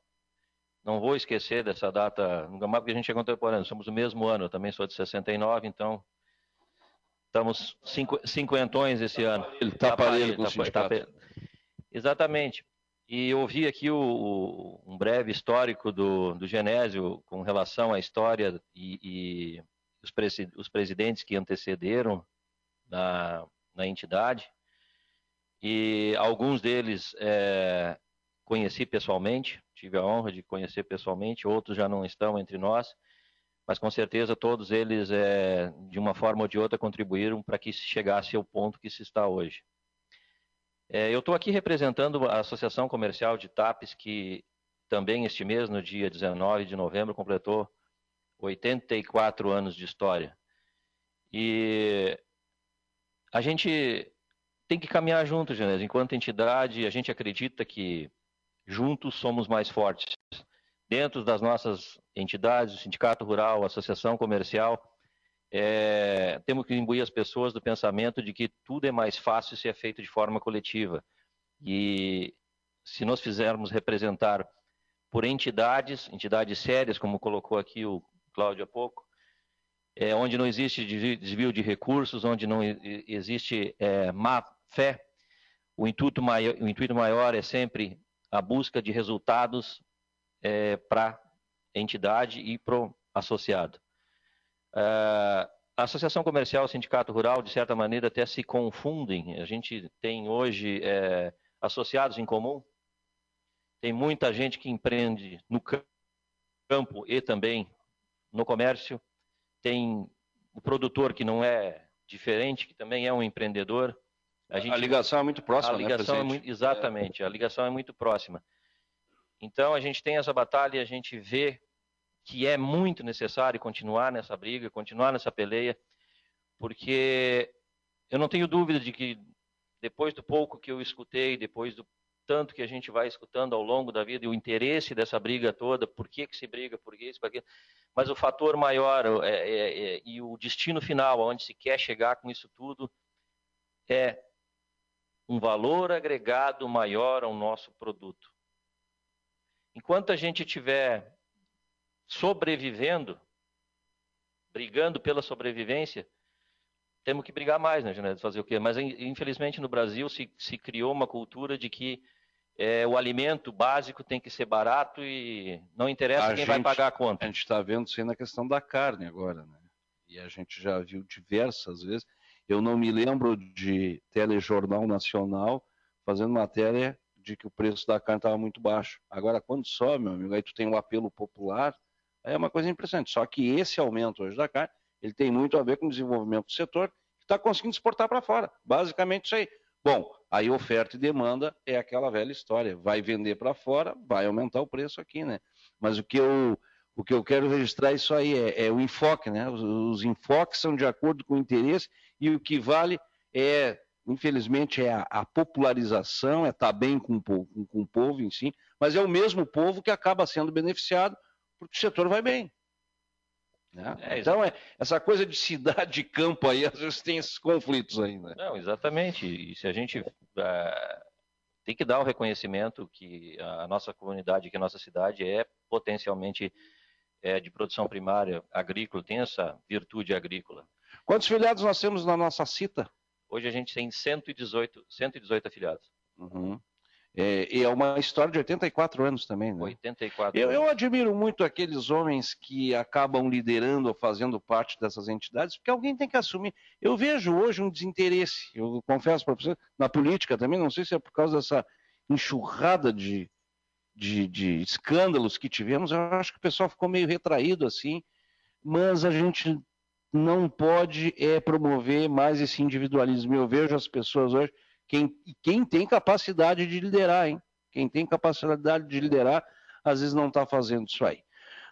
Speaker 8: Não vou esquecer dessa data, nunca mais porque a gente é contemporâneo, somos do mesmo ano, eu também sou de 69, então Estamos cinquentões esse ano.
Speaker 2: Ele está parelho com tá, o sindicato. Tá,
Speaker 8: exatamente. E ouvi aqui o, o, um breve histórico do, do Genésio com relação à história e, e os, presi, os, presidentes que antecederam na, na entidade. E alguns deles é, conheci pessoalmente, tive a honra de conhecer pessoalmente, outros já não estão entre nós, mas com certeza todos eles, é, de uma forma ou de outra, contribuíram para que se chegasse ao ponto que se está hoje. É, eu estou aqui representando a Associação Comercial de TAPES, que também este mês, no dia 19 de novembro, completou 84 anos de história. E a gente tem que caminhar junto, Genésio. Enquanto entidade, a gente acredita que juntos somos mais fortes. Dentro das nossas entidades, o Sindicato Rural, a Associação Comercial, é, temos que imbuir as pessoas do pensamento de que tudo é mais fácil se é feito de forma coletiva. E se nós fizermos representar por entidades, entidades sérias, como colocou aqui o Cláudio há pouco, é, onde não existe desvio de recursos, onde não existe é, má fé, o intuito, maior, o intuito maior é sempre a busca de resultados é, para a entidade e para o associado. Uh, a Associação Comercial e o Sindicato Rural, de certa maneira, até se confundem. A gente tem hoje é, associados em comum, tem muita gente que empreende no campo e também no comércio, tem o produtor que não é diferente, que também é um empreendedor.
Speaker 2: A, gente, a ligação é muito próxima,
Speaker 8: a né, ligação
Speaker 2: né,
Speaker 8: é muito, Exatamente, a ligação é muito próxima. Então, a gente tem essa batalha e a gente vê que é muito necessário continuar nessa briga, continuar nessa peleia, porque eu não tenho dúvida de que depois do pouco que eu escutei, depois do tanto que a gente vai escutando ao longo da vida e o interesse dessa briga toda, por que, que se briga, por que isso, por aquilo, mas o fator maior é, é, é, e o destino final, aonde se quer chegar com isso tudo, é um valor agregado maior ao nosso produto. Enquanto a gente tiver sobrevivendo, brigando pela sobrevivência, temos que brigar mais, né, Janete? Fazer o quê? Mas, infelizmente, no Brasil se, se criou uma cultura de que é, o alimento básico tem que ser barato e não interessa a quem gente, vai pagar a conta.
Speaker 2: A gente está vendo isso aí na questão da carne agora, né? E a gente já viu diversas vezes. Eu não me lembro de telejornal nacional fazendo matéria de que o preço da carne estava muito baixo. Agora, quando sobe, meu amigo, aí tu tem um apelo popular, é uma coisa impressionante. Só que esse aumento hoje da carne, ele tem muito a ver com o desenvolvimento do setor, que está conseguindo exportar para fora. Basicamente isso aí. Bom, aí oferta e demanda é aquela velha história. Vai vender para fora, vai aumentar o preço aqui, né? Mas o que eu, o que eu quero registrar isso aí é, é o enfoque, né? Os, os, enfoques são de acordo com o interesse e o que vale é, infelizmente, é a, a popularização, é estar tá bem com, com, com o povo em si, mas é o mesmo povo que acaba sendo beneficiado porque o setor vai bem. Né? É, então, é, essa coisa de cidade e campo aí, às vezes tem esses conflitos ainda. Né?
Speaker 8: Não, exatamente. E se a gente uh, tem que dar o reconhecimento que a nossa comunidade, que a nossa cidade é potencialmente é, de produção primária agrícola, tem essa virtude agrícola.
Speaker 2: Quantos filiados nós temos na nossa cita?
Speaker 8: Hoje a gente tem 118, 118 afiliados.
Speaker 2: Uhum. É, e é uma história de 84 anos também, né?
Speaker 8: 84
Speaker 2: eu, eu, admiro muito aqueles homens que acabam liderando ou fazendo parte dessas entidades, porque alguém tem que assumir. Eu vejo hoje um desinteresse, eu confesso para você, na política também, não sei se é por causa dessa enxurrada de, de, de escândalos que tivemos, eu acho que o pessoal ficou meio retraído assim, mas a gente não pode é, promover mais esse individualismo. Eu vejo as pessoas hoje quem, quem tem capacidade de liderar, hein? Quem tem capacidade de liderar, às vezes não está fazendo isso aí.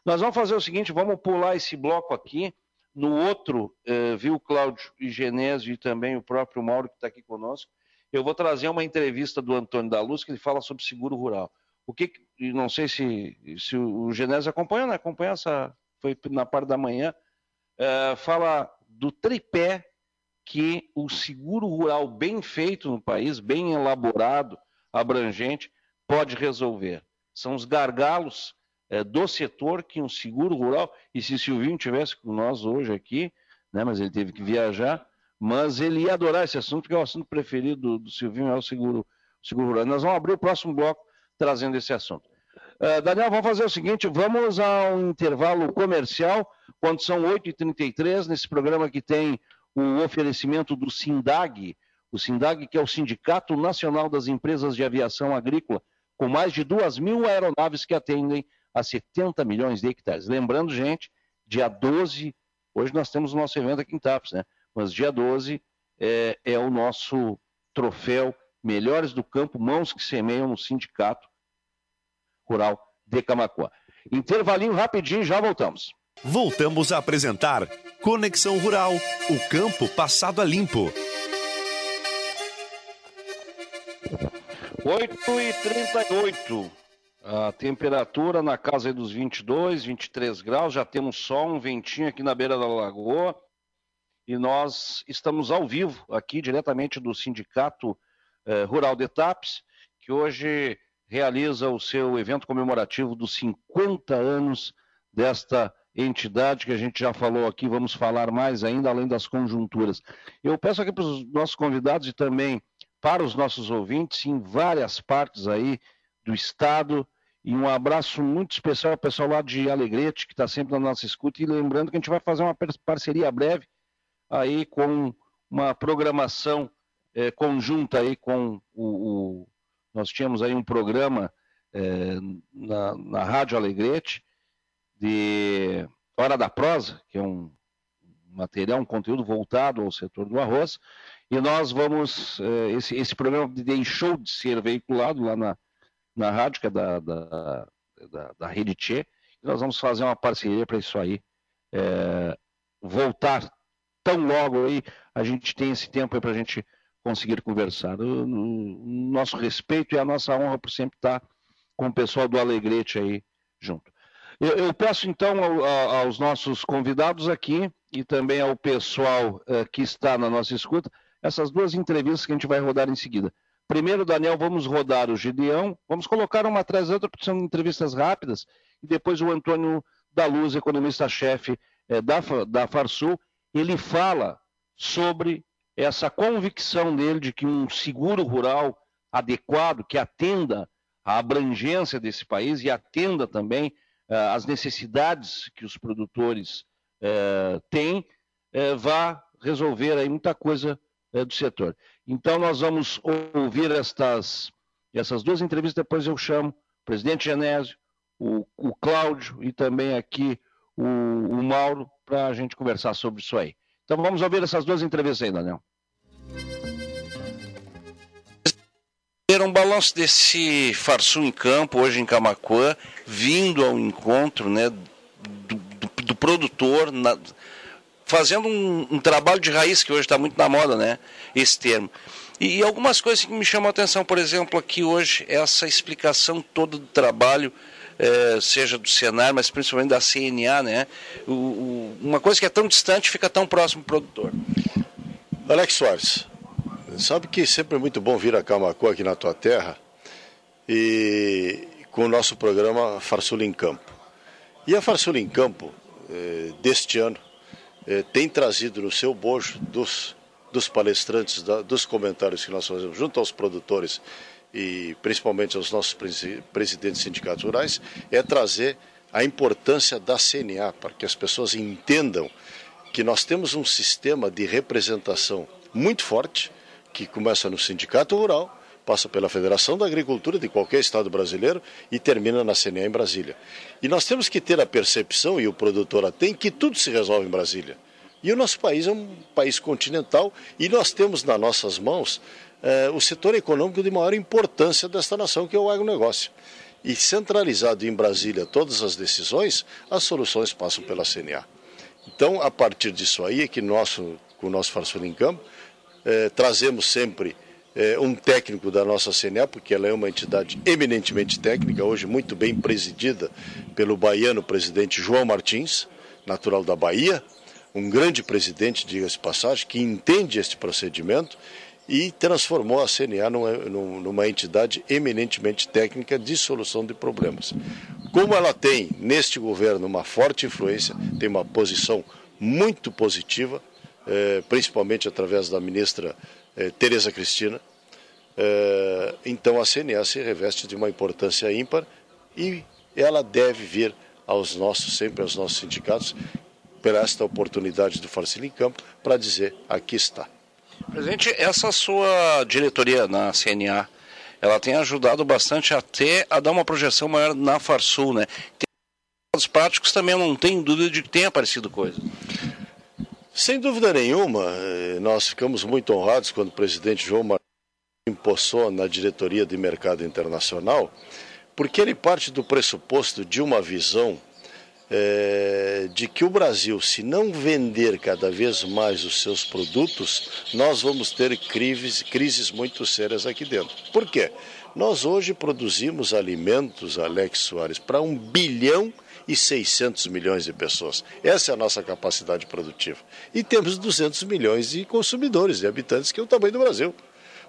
Speaker 2: Nós vamos fazer o seguinte, vamos pular esse bloco aqui. No outro, eh, viu, Cláudio e Genésio e também o próprio Mauro que está aqui conosco, eu vou trazer uma entrevista do Antônio da Luz, que ele fala sobre seguro rural. O que, não sei se, se o Genésio acompanha, né? Acompanha essa, foi na parte da manhã, eh, fala do tripé que o seguro rural bem feito no país, bem elaborado, abrangente, pode resolver. São os gargalos é, do setor que um seguro rural, e se Silvinho tivesse com nós hoje aqui, né, mas ele teve que viajar, mas ele ia adorar esse assunto, porque é o assunto preferido do, do Silvinho, é o seguro, o seguro rural. Nós vamos abrir o próximo bloco trazendo esse assunto. Uh, Daniel, vamos fazer o seguinte: vamos ao intervalo comercial, quando são 8h33, nesse programa que tem o oferecimento do SINDAG, o SINDAG, que é o Sindicato Nacional das Empresas de Aviação Agrícola, com mais de 2 mil aeronaves que atendem a 70 milhões de hectares. Lembrando, gente, dia 12, hoje nós temos o nosso evento aqui em Tapes, né? Mas dia 12 é, é o nosso troféu Melhores do Campo, mãos que semeiam no Sindicato Rural de Camacuã. Intervalinho rapidinho, já voltamos.
Speaker 1: Voltamos a apresentar Conexão Rural, o campo passado a limpo.
Speaker 2: 8 e 38 a temperatura na casa dos 22, 23 graus, já temos só um ventinho aqui na beira da lagoa. E nós estamos ao vivo aqui diretamente do Sindicato eh, Rural de Tapes, que hoje realiza o seu evento comemorativo dos 50 anos desta entidade que a gente já falou aqui, vamos falar mais ainda, além das conjunturas. Eu peço aqui para os nossos convidados e também para os nossos ouvintes em várias partes aí do estado. E um abraço muito especial ao pessoal lá de Alegrete, que está sempre na nossa escuta. E lembrando que a gente vai fazer uma parceria breve aí com uma programação é, conjunta aí com o, o, Nós tínhamos aí um programa é, na, na Rádio Alegrete de Hora da Prosa, que é um material, um conteúdo voltado ao setor do arroz, e nós vamos, eh, esse, esse programa deixou de ser veiculado lá na, na rádio, que é da, da, da, da Rede Tchê, e nós vamos fazer uma parceria para isso aí é, voltar tão logo aí, a gente tem esse tempo aí para a gente conseguir conversar. O, nosso respeito e a nossa honra por sempre estar com o pessoal do Alegrete aí junto. Eu, eu peço então ao, aos nossos convidados aqui e também ao pessoal uh, que está na nossa escuta, essas duas entrevistas que a gente vai rodar em seguida. Primeiro, Daniel, vamos rodar o Gideão, vamos colocar uma atrás da outra, porque são entrevistas rápidas, e depois o Antônio da Luz, economista-chefe é, da, da Farsul, ele fala sobre essa convicção dele de que um seguro rural adequado, que atenda à abrangência desse país e atenda também uh, às necessidades que os produtores uh, têm, uh, vá resolver aí muita coisa do setor. Então, nós vamos ouvir estas, essas duas entrevistas, depois eu chamo o presidente Genésio, o, o Cláudio e também aqui o, o Mauro para a gente conversar sobre isso aí. Então, vamos ouvir essas duas entrevistas aí, Daniel. Um balanço desse Farsul em campo, hoje em Camacuã, vindo ao encontro né, do, do, do produtor, na, fazendo um, um, trabalho de raiz, que hoje está muito na moda, né? Esse termo. E, e, algumas coisas que me chamam a atenção, por exemplo, aqui hoje, essa explicação toda do trabalho, é, seja do Senar, mas principalmente da CNA, né? O, o, uma coisa que é tão distante fica tão próximo do produtor.
Speaker 9: Alex Soares, sabe que sempre é muito bom vir a Camacuã aqui na tua terra e com o nosso programa Farsula em Campo. E a Farsula em Campo, eh, deste ano, eh, tem trazido no seu bojo dos, dos palestrantes, da, dos comentários que nós fazemos junto aos produtores e principalmente aos nossos presidentes sindicatos rurais, é trazer a importância da CNA, para que as pessoas entendam que nós temos um sistema de representação muito forte, que começa no sindicato rural, passa pela Federação da Agricultura de qualquer estado brasileiro e termina na CNA em Brasília. E nós temos que ter a percepção, e o produtor tem, que tudo se resolve em Brasília. E o nosso país é um país continental e nós temos nas nossas mãos eh, o setor econômico de maior importância desta nação, que é o agronegócio. E centralizado em Brasília todas as decisões, as soluções passam pela CNA. Então, a partir disso aí, é que nosso, com o nosso Farsul em Campo, eh, trazemos sempre é, um técnico da nossa CNA, porque ela é uma entidade eminentemente técnica, hoje muito bem presidida pelo baiano presidente João Martins, natural da Bahia, um grande presidente, diga-se passagem, que entende este procedimento e transformou a CNA numa, numa, entidade eminentemente técnica de solução de problemas. Como ela tem, neste governo, uma forte influência, tem uma posição muito positiva, eh, principalmente através da ministra eh, Tereza Cristina, é, então a CNA se reveste de uma importância ímpar e ela deve vir aos nossos, sempre aos nossos sindicatos, por esta oportunidade do Farcilha em Campo, para dizer, aqui está.
Speaker 2: Presidente, essa sua diretoria na CNA, ela tem ajudado bastante até a dar uma projeção maior na Farsul, né? Os práticos também não tem dúvida de que tem aparecido coisa.
Speaker 9: Sem dúvida nenhuma, eh, nós ficamos muito honrados quando o presidente João Martins impossou na diretoria de mercado internacional, porque ele parte do pressuposto de uma visão é, de que o Brasil, se não vender cada vez mais os seus produtos, nós vamos ter crises, crises muito sérias aqui dentro. Por quê? Nós hoje produzimos alimentos, Alex Soares, para um bilhão 600 milhões de pessoas. Essa é a nossa capacidade produtiva. E temos 200 milhões de consumidores, de habitantes, que é o tamanho do Brasil.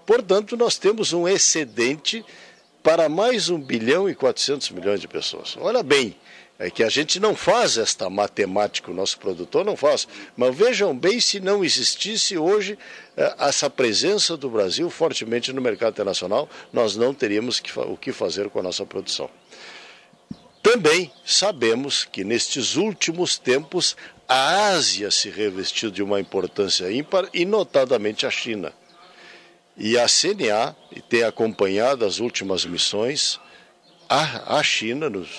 Speaker 9: Portanto, nós temos um excedente para mais um bilhão e 400 milhões de pessoas. Olha bem, é que a gente não faz esta matemática, o nosso produtor não faz. Mas vejam bem se não existisse hoje é, essa presença do Brasil fortemente no mercado internacional, nós não teríamos o que fazer com a nossa produção. Também sabemos que nestes últimos tempos a Ásia se revestiu de uma importância ímpar e notadamente a China. E a CNA tem acompanhado as últimas missões à, China, nos,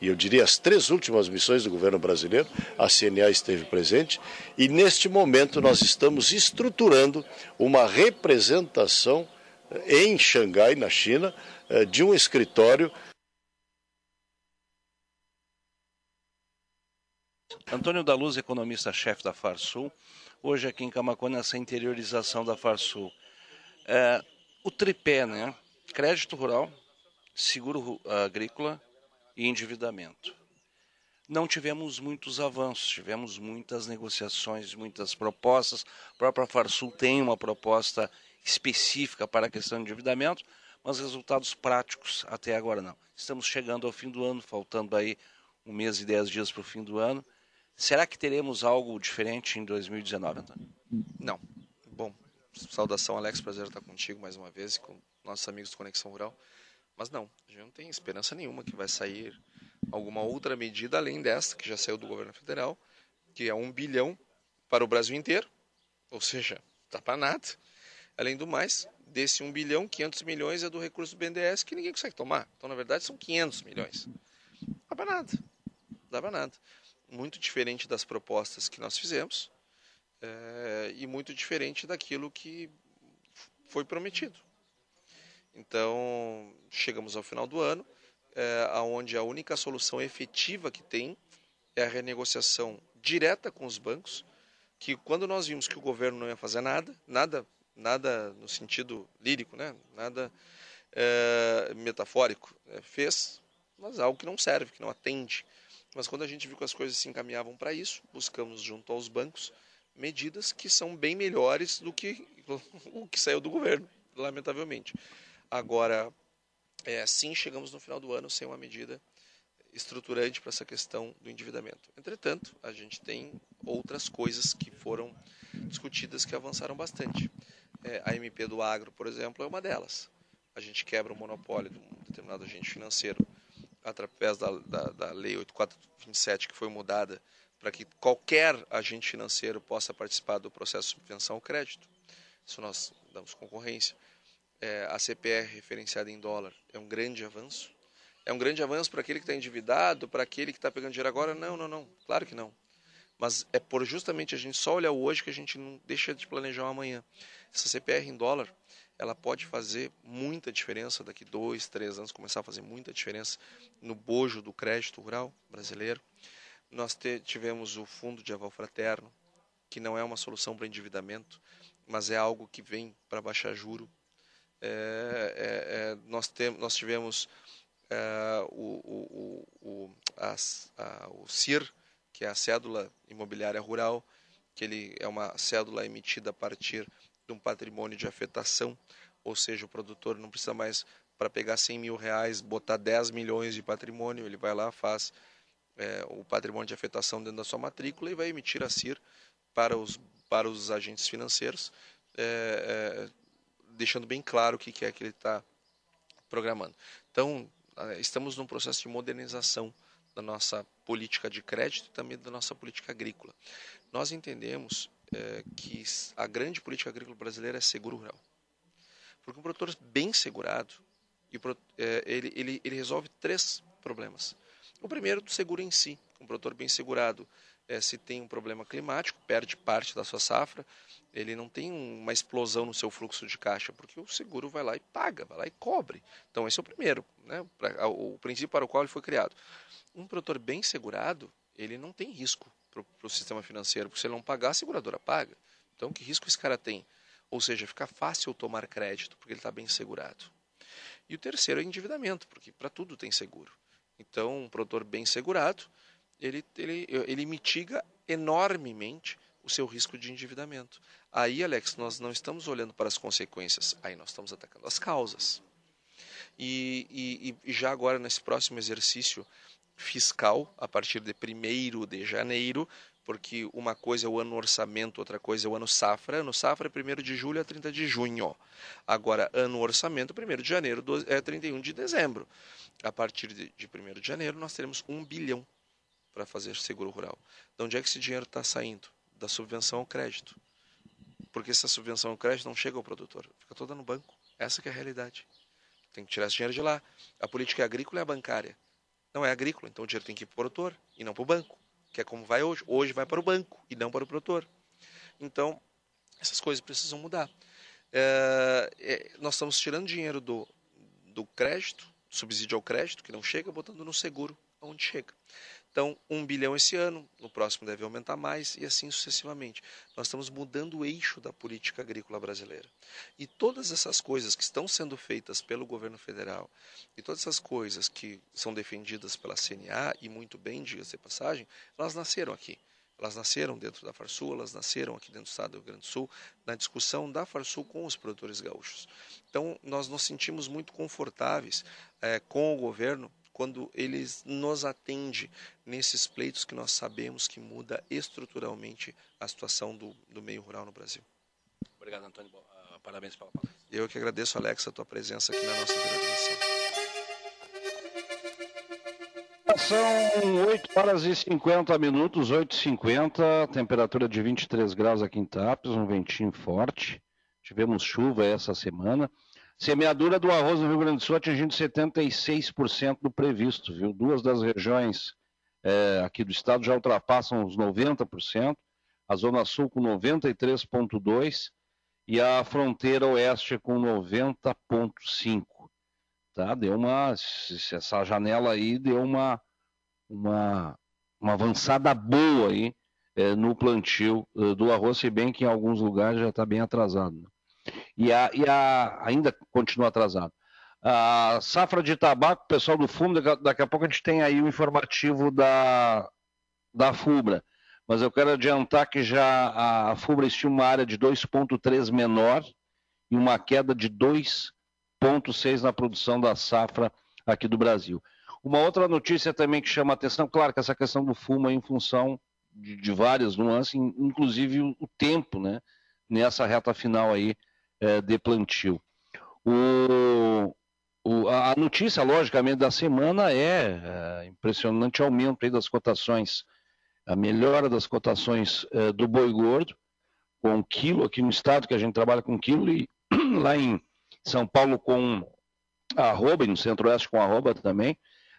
Speaker 9: e eu diria as três últimas missões do governo brasileiro, a CNA esteve presente, e neste momento nós estamos estruturando uma representação eh, em Xangai, na China, eh, de um escritório.
Speaker 2: Antônio da Luz, economista-chefe da Farsul, hoje aqui em Camacuã, nessa interiorização da Farsul. É, o tripé, né? Crédito rural, seguro agrícola e endividamento. Não tivemos muitos avanços, tivemos muitas negociações, muitas propostas. A própria Farsul tem uma proposta específica para a questão de endividamento, mas resultados práticos até agora não. Estamos chegando ao fim do ano, faltando aí um mês e dez dias para o fim do ano. Será que teremos algo diferente em 2019, Antônio?
Speaker 10: Não. Bom, Saudação, Alex. Prazer estar contigo mais uma vez com nossos amigos do Conexão Rural. Mas não, a gente não tem esperança nenhuma que vai sair alguma outra medida além desta, que já saiu do governo federal, que é um bilhão para o Brasil inteiro, ou seja, tá para nada. Além do mais, desse um bilhão, 500 milhões é do recurso do BNDES que ninguém consegue tomar. Então, na verdade, são 500 milhões. Não dá para nada. Não dá para nada. Muito diferente das propostas que nós fizemos é, e muito diferente daquilo que foi prometido. Então, chegamos ao final do ano, é, onde a única solução efetiva que tem é a renegociação direta com os bancos, que quando nós vimos que o governo não ia fazer nada, nada, nada no sentido lírico, né? nada é, metafórico, é, fez, mas algo que não serve, que não atende. Mas quando a gente viu que as coisas se encaminhavam para isso, buscamos junto aos bancos medidas que são bem melhores do que o que saiu do governo, lamentavelmente. Agora, é, sim, chegamos no final do ano sem uma medida estruturante para essa questão do endividamento. Entretanto, a gente tem outras coisas que foram discutidas que avançaram bastante. É, a MP do agro, por exemplo, é uma delas. A gente quebra o monopólio de um determinado agente financeiro através da, da, da Lei 8427, que foi mudada para que qualquer agente financeiro possa participar do processo de subvenção ao crédito. Isso nós damos concorrência. É, a CPR referenciada em dólar é um grande avanço. É um grande avanço para aquele que está endividado, para aquele que está pegando dinheiro agora? Não, não, não. Claro que não. Mas é por justamente a gente só olhar hoje que a gente não deixa de planejar o amanhã. Essa CPR em dólar, ela pode fazer muita diferença daqui dois, três anos, começar a fazer muita diferença no bojo do crédito rural brasileiro. Nós tivemos o fundo de aval fraterno, que não é uma solução para endividamento, mas é algo que vem para baixar juro. É, é, é, nós, tem, nós tivemos é, o, o, o, a, a, o CIR, que é a cédula imobiliária rural, que ele é uma cédula emitida a partir de um patrimônio de afetação, ou seja, o produtor não precisa mais, para pegar 100 mil reais, botar 10 milhões de patrimônio, ele vai lá, faz é, o patrimônio de afetação dentro da sua matrícula e vai emitir a CIR para os, para os agentes financeiros, é, é, deixando bem claro o que, é que ele está programando. Então, estamos num processo de modernização da nossa política de crédito e também da nossa política agrícola. Nós entendemos é, que a grande política agrícola brasileira é seguro rural. Porque um produtor bem segurado, é, ele, ele, ele resolve três problemas. O primeiro, do seguro em si. Um produtor bem segurado, é, se tem um problema climático, perde parte da sua safra, ele não tem uma explosão no seu fluxo de caixa, porque o seguro vai lá e paga, vai lá e cobre. Então, esse é o primeiro, né, o princípio para o qual ele foi criado. Um produtor bem segurado, ele não tem risco para o sistema financeiro, porque se ele não pagar, a seguradora paga. Então, que risco esse cara tem? Ou seja, fica fácil tomar crédito, porque ele está bem segurado. E o terceiro é endividamento, porque para tudo tem seguro. Então, um produtor bem segurado, ele, ele, ele mitiga enormemente o seu risco de endividamento. Aí, Alex, nós não estamos olhando para as consequências, aí nós estamos atacando as causas. E, e, e já agora, nesse próximo exercício fiscal, a partir de 1 de janeiro, porque uma coisa é o ano orçamento, outra coisa é o ano safra. Ano safra é 1 de julho a 30 de junho. Agora, ano orçamento, 1 de janeiro é 31 de dezembro. A partir de, de 1 de janeiro, nós teremos 1 bilhão para fazer seguro rural. De onde é que esse dinheiro está saindo? Da subvenção ao crédito. Porque essa subvenção ao crédito não chega ao produtor, fica toda no banco. Essa é a realidade. Tem que tirar esse dinheiro de lá. A política agrícola é a bancária. Não é agrícola, então o dinheiro tem que ir para o produtor e não para o banco, que é como vai hoje. Hoje vai para o banco e não para o produtor. Então, essas coisas precisam mudar. É, é, nós estamos tirando dinheiro do, do crédito, subsídio ao crédito, que não chega, botando no seguro, onde chega. Então, um bilhão esse ano, no próximo deve aumentar mais e assim sucessivamente. Nós estamos mudando o eixo da política agrícola brasileira. E todas essas coisas que estão sendo feitas pelo governo federal e todas essas coisas que são defendidas pela CNA, e muito bem, diga-se de passagem, elas nasceram aqui. Elas nasceram dentro da Farsul, elas nasceram aqui dentro do estado do Rio Grande do Sul, na discussão da Farsul com os produtores gaúchos. Então, nós nos sentimos muito confortáveis é, com o governo quando eles nos atende nesses pleitos que nós sabemos que muda estruturalmente a situação do, do meio rural no Brasil.
Speaker 11: Obrigado, Antônio. Uh, parabéns pela palavra.
Speaker 10: Eu que agradeço, Alex, a tua presença aqui na nossa transmissão.
Speaker 2: São 8 horas e 50 minutos, 8h50, temperatura de 23 graus aqui em Tapes, um ventinho forte. Tivemos chuva essa semana. Semeadura do arroz no Rio Grande do Sul atingindo 76% do previsto, viu? Duas das regiões é, aqui do estado já ultrapassam os 90%, a Zona Sul com 93,2% e a fronteira oeste com 90,5%. Tá? Deu uma. Essa janela aí deu uma, uma, uma avançada boa aí é, no plantio é, do arroz, se bem que em alguns lugares já está bem atrasado. Né? E, a, e a, ainda continua atrasado. A safra de tabaco, pessoal do fundo, daqui a pouco a gente tem aí o informativo da, da FUBRA. Mas eu quero adiantar que já a FUBRA estima uma área de 2,3 menor e uma queda de 2,6 na produção da safra aqui do Brasil. Uma outra notícia também que chama atenção, claro que essa questão do fumo é em função de, de várias nuances, inclusive o tempo, né? Nessa reta final aí é, de plantio. O, o, a notícia, logicamente, da semana é, é impressionante aumento das cotações, a melhora das cotações é, do boi gordo, com quilo aqui no estado, que a gente trabalha com quilo, e lá em São Paulo com arroba, e no centro-oeste com arroba também,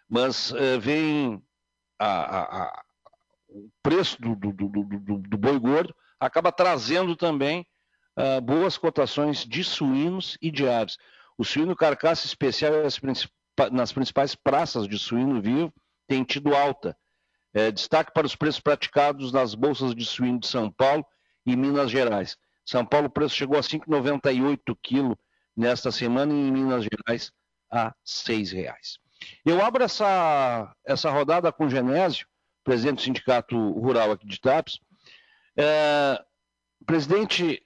Speaker 2: mas é, vem a, a, a, o preço do, do, do, do, boi gordo, acaba trazendo também uh, boas cotações de suínos e de aves. O suíno carcaça especial nas principais praças de suíno vivo tem tido alta. É, destaque para os preços praticados nas bolsas de suíno de São Paulo e Minas Gerais. São Paulo o preço chegou a 5,98 quilo nesta semana e em Minas Gerais a R$ 6,00. Eu abro essa, essa rodada com o Genésio, presidente do Sindicato Rural aqui de Tapes. É, presidente,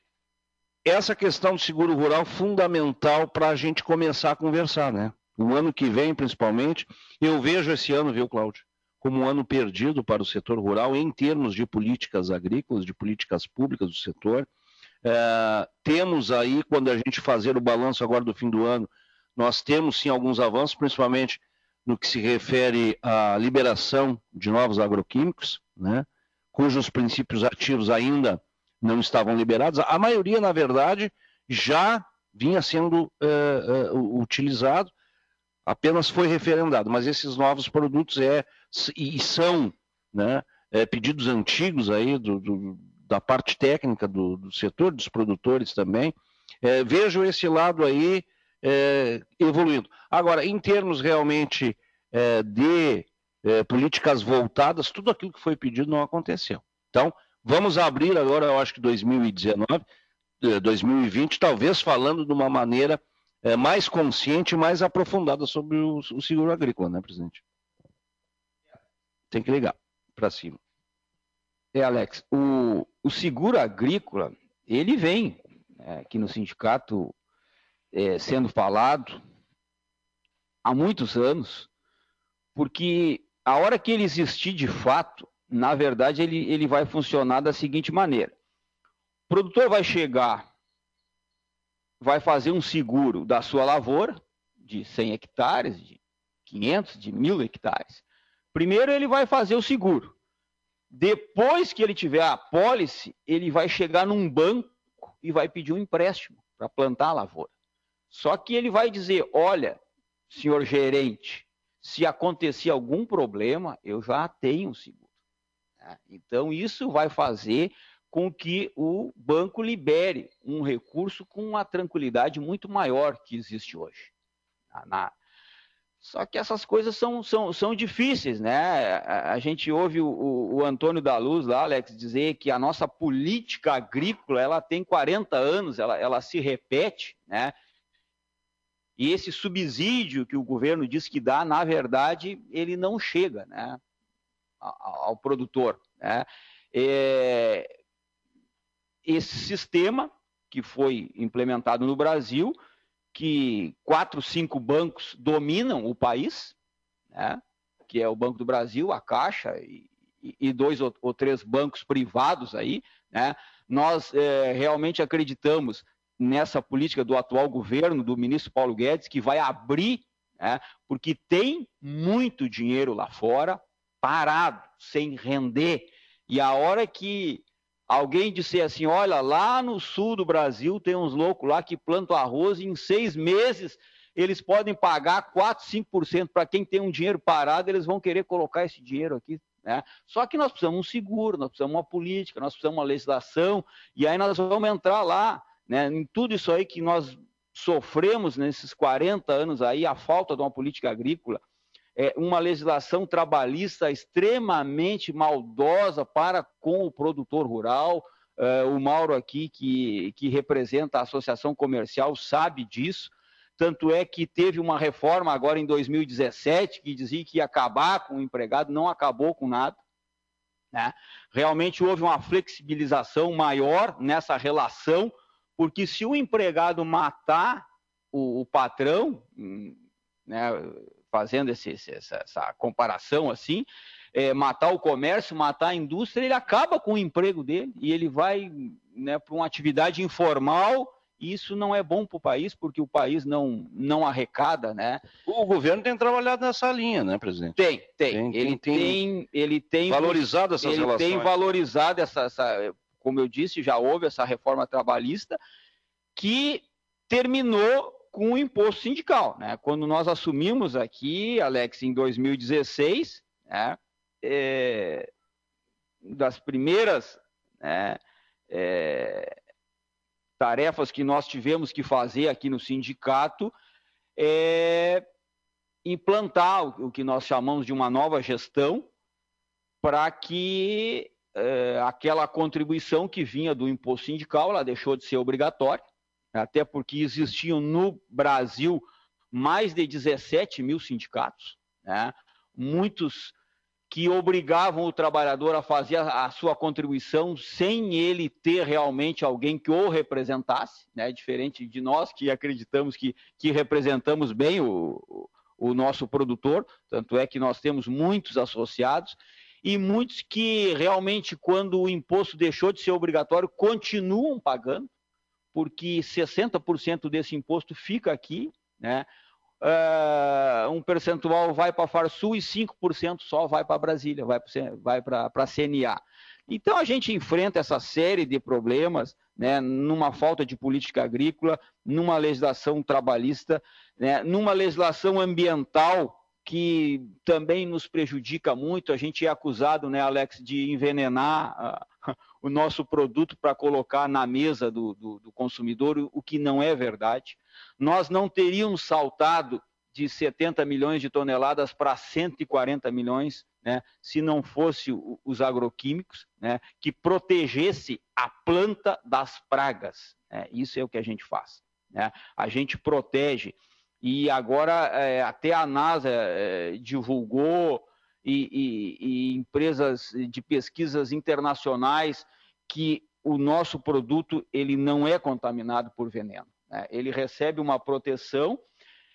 Speaker 2: essa questão do seguro rural fundamental para a gente começar a conversar, né? O ano que vem, principalmente, eu vejo esse ano, viu, Cláudio, como um ano perdido para o setor rural em termos de políticas agrícolas, de políticas públicas do setor. É, temos aí, quando a gente fazer o balanço agora do fim do ano, nós temos sim alguns avanços, principalmente no que se refere à liberação de novos agroquímicos, né, cujos princípios ativos ainda não estavam liberados. A maioria, na verdade, já vinha sendo uh, uh, utilizado, apenas foi referendado. Mas esses novos produtos é, e são né, é, pedidos antigos aí do, do, da parte técnica do, do, setor, dos produtores também. É, vejo esse lado aí é, evoluindo. Agora, em termos realmente é, de é, políticas voltadas, tudo aquilo que foi pedido não aconteceu. Então, vamos abrir agora, eu acho que 2019, 2020, talvez falando de uma maneira é, mais consciente e mais aprofundada sobre o, o, seguro agrícola, né, presidente? Tem que ligar para cima.
Speaker 6: É, Alex, o, o seguro agrícola, ele vem é, aqui no sindicato é, sendo falado há muitos anos, porque a hora que ele existir de fato, na verdade, ele, ele vai funcionar da seguinte maneira: o produtor vai chegar, vai fazer um seguro da sua lavoura, de 100 hectares, de 500, de 1.000 hectares. Primeiro, ele vai fazer o seguro. Depois que ele tiver a pólice, ele vai chegar num banco e vai pedir um empréstimo para plantar a lavoura. Só que ele vai dizer: olha, senhor gerente, se acontecer algum problema, eu já tenho seguro. Então, isso vai fazer com que o banco libere um recurso com uma tranquilidade muito maior que existe hoje. Na... Só que essas coisas são, são, são difíceis, né? A gente ouve o, o, o, Antônio da Luz lá, Alex, dizer que a nossa política agrícola ela tem 40 anos, ela, ela se repete, né? E esse subsídio que o governo diz que dá, na verdade, ele não chega né, ao, produtor. Né? É, esse sistema que foi implementado no Brasil, que quatro, cinco bancos dominam o país, né? que é o Banco do Brasil, a Caixa e, e dois ou, ou, três bancos privados aí, né? nós é, realmente acreditamos nessa política do atual governo, do ministro Paulo Guedes, que vai abrir, né? porque tem muito dinheiro lá fora parado, sem render. E a hora que alguém disser assim: olha, lá no sul do Brasil tem uns loucos lá que plantam arroz e em seis meses eles podem pagar 4, 5% para quem tem um dinheiro parado, eles vão querer colocar esse dinheiro aqui. Né? Só que nós precisamos um seguro, nós precisamos uma política, nós precisamos uma legislação, e aí nós vamos entrar lá né, em tudo isso aí que nós sofremos nesses 40 anos aí, a falta de uma política agrícola, é, uma legislação trabalhista extremamente maldosa para com o produtor rural. É, o Mauro aqui, que, que representa a Associação Comercial, sabe disso. Tanto é que teve uma reforma agora em 2017 que dizia que ia acabar com o empregado, não acabou com nada. Né? Realmente houve uma flexibilização maior nessa relação, porque se o empregado matar o, o patrão, hum, né, fazendo esse, essa, essa, comparação assim, é, matar o comércio, matar a indústria, ele acaba com o emprego dele e ele vai né, para uma atividade informal. E isso não é bom para o país, porque o país não, não arrecada, né?
Speaker 2: O governo tem trabalhado nessa linha, né, presidente?
Speaker 6: Tem, tem. tem ele tem, tem, ele tem
Speaker 2: valorizado essas
Speaker 6: ele
Speaker 2: relações.
Speaker 6: Ele tem valorizado essa, essa, como eu disse, já houve essa reforma trabalhista que terminou com o imposto sindical. Né? Quando nós assumimos aqui, Alex, em 2016, né, é, das primeiras né, é, tarefas que nós tivemos que fazer aqui no sindicato é implantar o que nós chamamos de uma nova gestão para que é, aquela contribuição que vinha do imposto sindical, ela deixou de ser obrigatória, até porque existiam no Brasil mais de 17 mil sindicatos, né? muitos que obrigavam o trabalhador a fazer a, sua contribuição sem ele ter realmente alguém que o representasse, né? diferente de nós que acreditamos que, que representamos bem o, o nosso produtor, tanto é que nós temos muitos associados, e muitos que realmente, quando o imposto deixou de ser obrigatório, continuam pagando, porque 60% desse imposto fica aqui, né? Uh, um percentual vai para a Farsul e 5% só vai para Brasília, vai para a CNA. Então a gente enfrenta essa série de problemas, né, numa falta de política agrícola, numa legislação trabalhista, né, numa legislação ambiental que também nos prejudica muito. A gente é acusado, né, Alex, de envenenar uh, o nosso produto para colocar na mesa do, do, do consumidor, o que não é verdade. Nós não teríamos saltado de 70 milhões de toneladas para 140 milhões, né, se não fosse os agroquímicos, né, que protegesse a planta das pragas. Né, isso é o que a gente faz. Né? A gente protege e agora é, até a NASA é, divulgou e, e, e, empresas de pesquisas internacionais que o nosso produto ele não é contaminado por veneno. Né? Ele recebe uma proteção,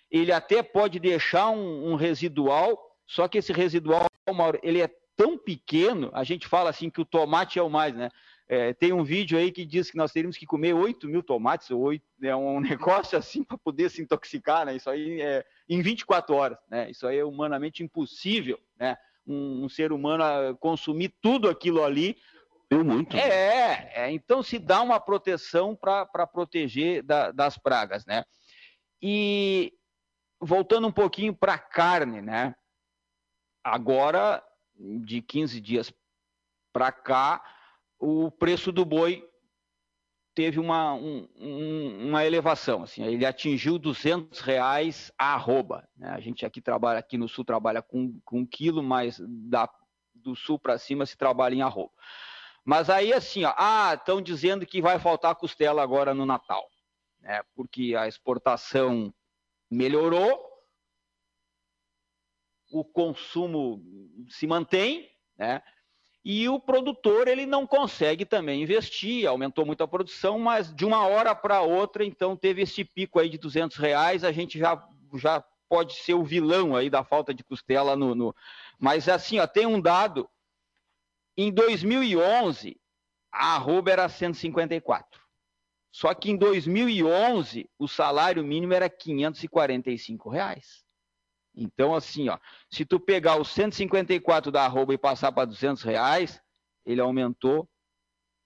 Speaker 6: ele até pode deixar um, um residual, só que esse residual ele é tão pequeno, a gente fala assim que o tomate é o mais, né? É, tem um vídeo aí que diz que nós teríamos que comer 8 mil tomates, ou 8, é um negócio assim para poder se intoxicar, né? Isso aí é em 24 horas, né? Isso aí é humanamente impossível, né? Um, um ser humano consumir tudo aquilo ali.
Speaker 2: Eu muito.
Speaker 6: É, é, então se dá uma proteção para proteger da, das pragas, né? E voltando um pouquinho para a carne, né? Agora, de 15 dias para cá, o preço do boi teve uma, um, uma elevação, assim, ele atingiu 200 reais a arroba. Né? A gente aqui trabalha, aqui no sul trabalha com, com um quilo, mas da, do sul para cima se trabalha em arroba. Mas aí assim, ó, ah, estão dizendo que vai faltar costela agora no Natal, né? porque a exportação melhorou, o consumo se mantém, né? E o produtor ele não consegue também investir, aumentou muito a produção, mas de uma hora para outra, então teve esse pico aí de 200 reais, a gente já, já pode ser o vilão aí da falta de costela no, no... Mas assim, ó, tem um dado, em 2011 a arroba era 154. Só que em 2011 o salário mínimo era 545 reais. Então, assim, ó, se tu pegar os 154 da arroba e passar para 200 reais, ele aumentou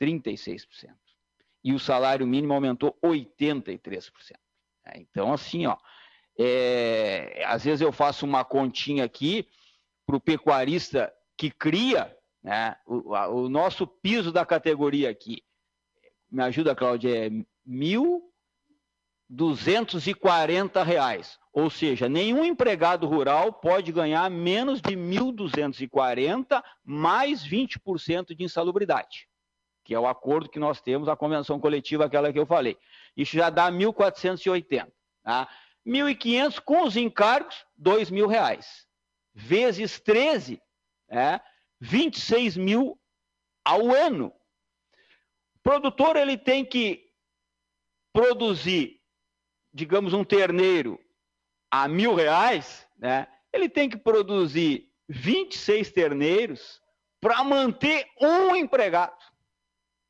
Speaker 6: 36%. E o salário mínimo aumentou 83%. É, então, assim, ó, é, às vezes eu faço uma continha aqui para o pecuarista que cria, né, o, o, nosso piso da categoria aqui, me ajuda, Cláudia, é mil 240 reais. Ou seja, nenhum empregado rural pode ganhar menos de 1.240 mais 20% de insalubridade, que é o acordo que nós temos, a convenção coletiva, aquela que eu falei. Isso já dá 1.480. Tá? 1.500 com os encargos, R$ mil reais. Vezes 13, é, 26 mil ao ano. O produtor ele tem que produzir digamos, um terneiro a mil reais, né, ele tem que produzir 26 terneiros para manter um empregado.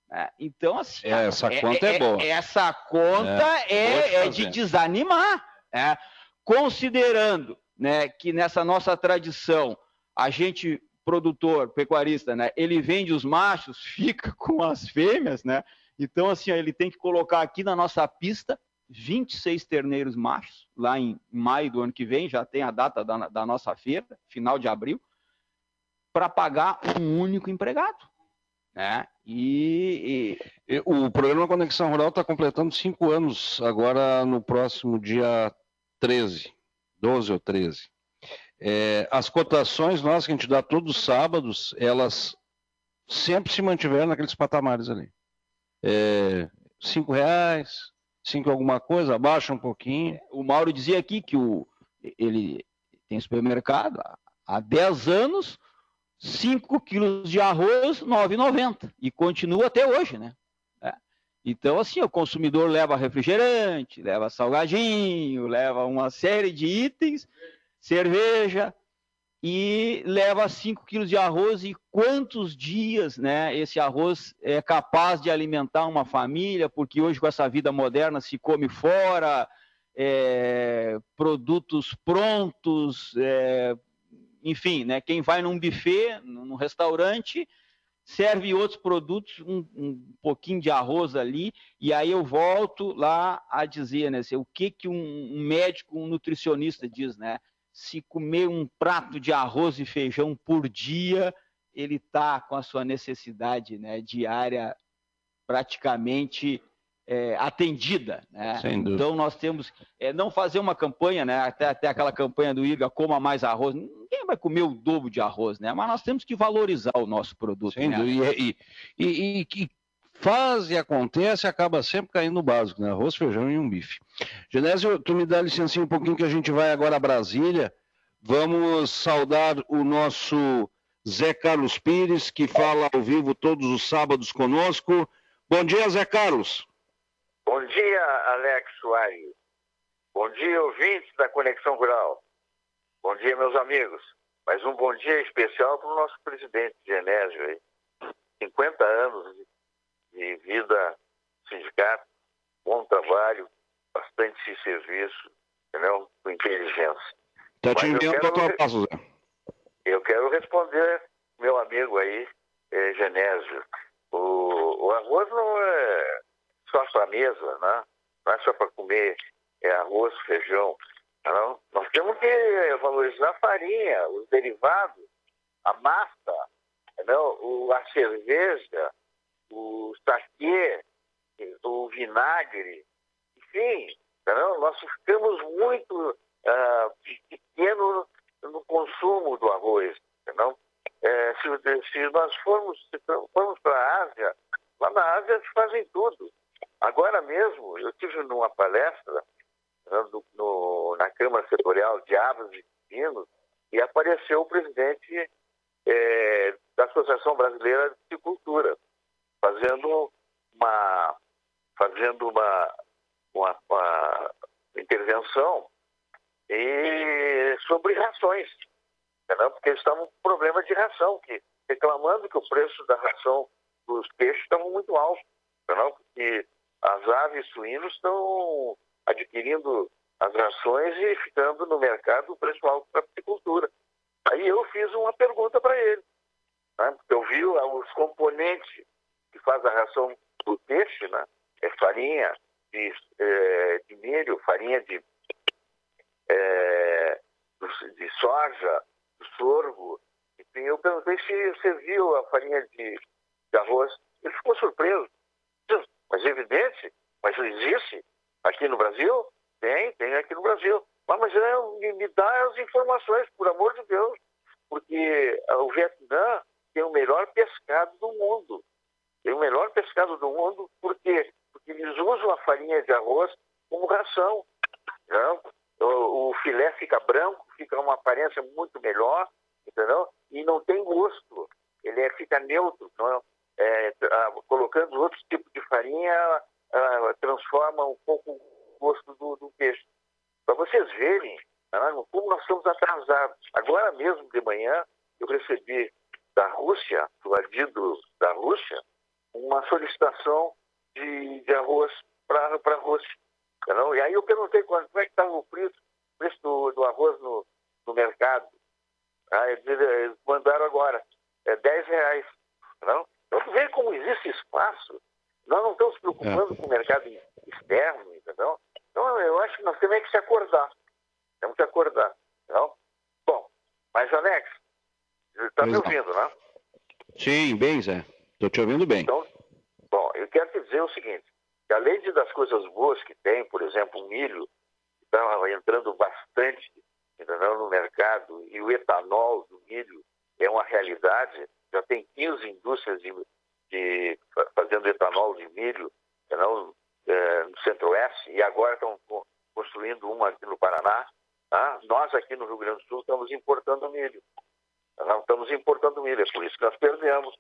Speaker 6: É, então, assim.
Speaker 2: É, essa é, conta é, é, boa.
Speaker 6: Essa conta é, é, é de desanimar. Né? Considerando né, que nessa nossa tradição, a gente, produtor, pecuarista, né, ele vende os machos, fica com as fêmeas, né? Então, assim, ele tem que colocar aqui na nossa pista 26 terneiros machos, lá em maio do ano que vem, já tem a data da, da nossa feira, final de abril, para pagar um único empregado. Né? E,
Speaker 2: e... O programa Conexão Rural está completando cinco anos agora no próximo dia 13, 12 ou 13. É, as cotações nossas que a gente dá todos os sábados, elas sempre se mantiveram naqueles patamares ali. É, cinco reais, 5 alguma coisa, abaixa um pouquinho.
Speaker 6: O Mauro dizia aqui que o, ele tem supermercado há 10 anos, 5 quilos de arroz, 9,90. E continua até hoje, né? É. Então, assim, o consumidor leva refrigerante, leva salgadinho, leva uma série de itens, cerveja. e leva 5 quilos de arroz e quantos dias né, esse arroz é capaz de alimentar uma família, porque hoje com essa vida moderna se come fora, é, produtos prontos, é, enfim, né, quem vai num buffet, num restaurante, serve outros produtos, um, um, pouquinho de arroz ali, e aí eu volto lá a dizer, né, o que, que um, um médico, um nutricionista diz, né? Se comer um prato de arroz e feijão por dia, ele está com a sua necessidade né, diária praticamente é, atendida. Né? Então nós temos é, não fazer uma campanha, né? até, até aquela campanha do IGA, coma mais arroz. Ninguém vai comer o dobro de arroz, né? mas nós temos que valorizar o nosso produto.
Speaker 2: Sem
Speaker 6: né?
Speaker 2: dúvida. E, e, e, e faz e acontece acaba sempre caindo no básico, né? arroz, feijão e um bife. Genésio, tu me dá licença um pouquinho que a gente vai agora a Brasília. Vamos saudar o nosso Zé Carlos Pires, que fala ao vivo todos os sábados conosco. Bom dia, Zé Carlos.
Speaker 12: Bom dia, Alex Soares. Bom dia, ouvintes da Conexão Rural. Bom dia, meus amigos. Mas um bom dia especial para o nosso presidente Genésio. Aí. 50 anos de vida no sindicato, bom trabalho, bastante serviço, entendeu? com inteligência.
Speaker 2: Está te enviando a tua passo, Zé.
Speaker 12: Eu quero responder meu amigo aí, eh, Genésio. O, o arroz não é só para mesa, né? não é só para comer é arroz, feijão. Não? Nós temos que valorizar a farinha, os derivados, a massa, não? O, a cerveja, o saquê, o vinagre, enfim, não? nós ficamos muito uh, pequenos no consumo do arroz. Não? É, se, se, nós formos, formos para a Ásia, lá na Ásia eles fazem tudo. Agora mesmo, eu tive numa palestra no, no, na Câmara Setorial de Aves e Pinos e apareceu o presidente é, da Associação Brasileira de Cultura, fazendo uma, fazendo uma, uma, uma intervenção e, sobre rações, entendeu? porque estavam com problema de ração, que, reclamando que o preço da ração dos peixes estava muito alto, entendeu? porque as aves suínos estão adquirindo as rações e ficando no mercado o preço alto para a apicultura. Aí eu fiz uma pergunta para ele. Né? Porque eu vi os componentes que faz a ração do peixe, né? é farinha de, é, de milho, farinha de, é, de soja, de sorgo. Enfim, eu perguntei se você viu a farinha de, de arroz. Ele ficou surpreso. Mas é evidente, mas existe aqui no Brasil? Tem, tem aqui no Brasil. Mas, mas é, me, me dá as informações, por amor de Deus. Porque o Vietnã tem o melhor pescado do mundo. Tem o melhor pescado do mundo, por quê? Porque eles usam a farinha de arroz como ração. Não? O, o filé fica branco, fica uma aparência muito melhor, entendeu? E não tem gosto. Ele é, fica neutro. Não é? é, colocando outros tipos de farinha, transforma um pouco o gosto do, do peixe. Para vocês verem né, como nós estamos atrasados. Agora mesmo de manhã, eu recebi da Rússia, do adido da Rússia, uma solicitação de, de arroz para a Rússia. Não? E aí eu perguntei quando, como é que estava o preço, preço do, do arroz no, no mercado. Ah, eles mandaram agora, é 10 reais. Não? Então, tu vê como existe espaço. Nós não estamos preocupando é. com o mercado externo, entendeu? Então, eu acho que nós temos que se acordar. Temos que acordar. Não? Bom, mas, Alex, está me ouvindo, né?
Speaker 2: Sim, bem, Zé. Estou te ouvindo bem.
Speaker 12: Então, bom, eu quero te dizer o seguinte, além de das coisas boas que tem, por exemplo, o milho, que está entrando bastante entendeu, no mercado, e o etanol do milho é uma realidade, já tem 15 indústrias de, de fazendo etanol de milho não, é, no Centro-Oeste e agora estão construindo uma aqui no Paraná. Tá? Nós aqui no Rio Grande do Sul estamos importando milho. Não estamos importando milho, é por isso que nós perdemos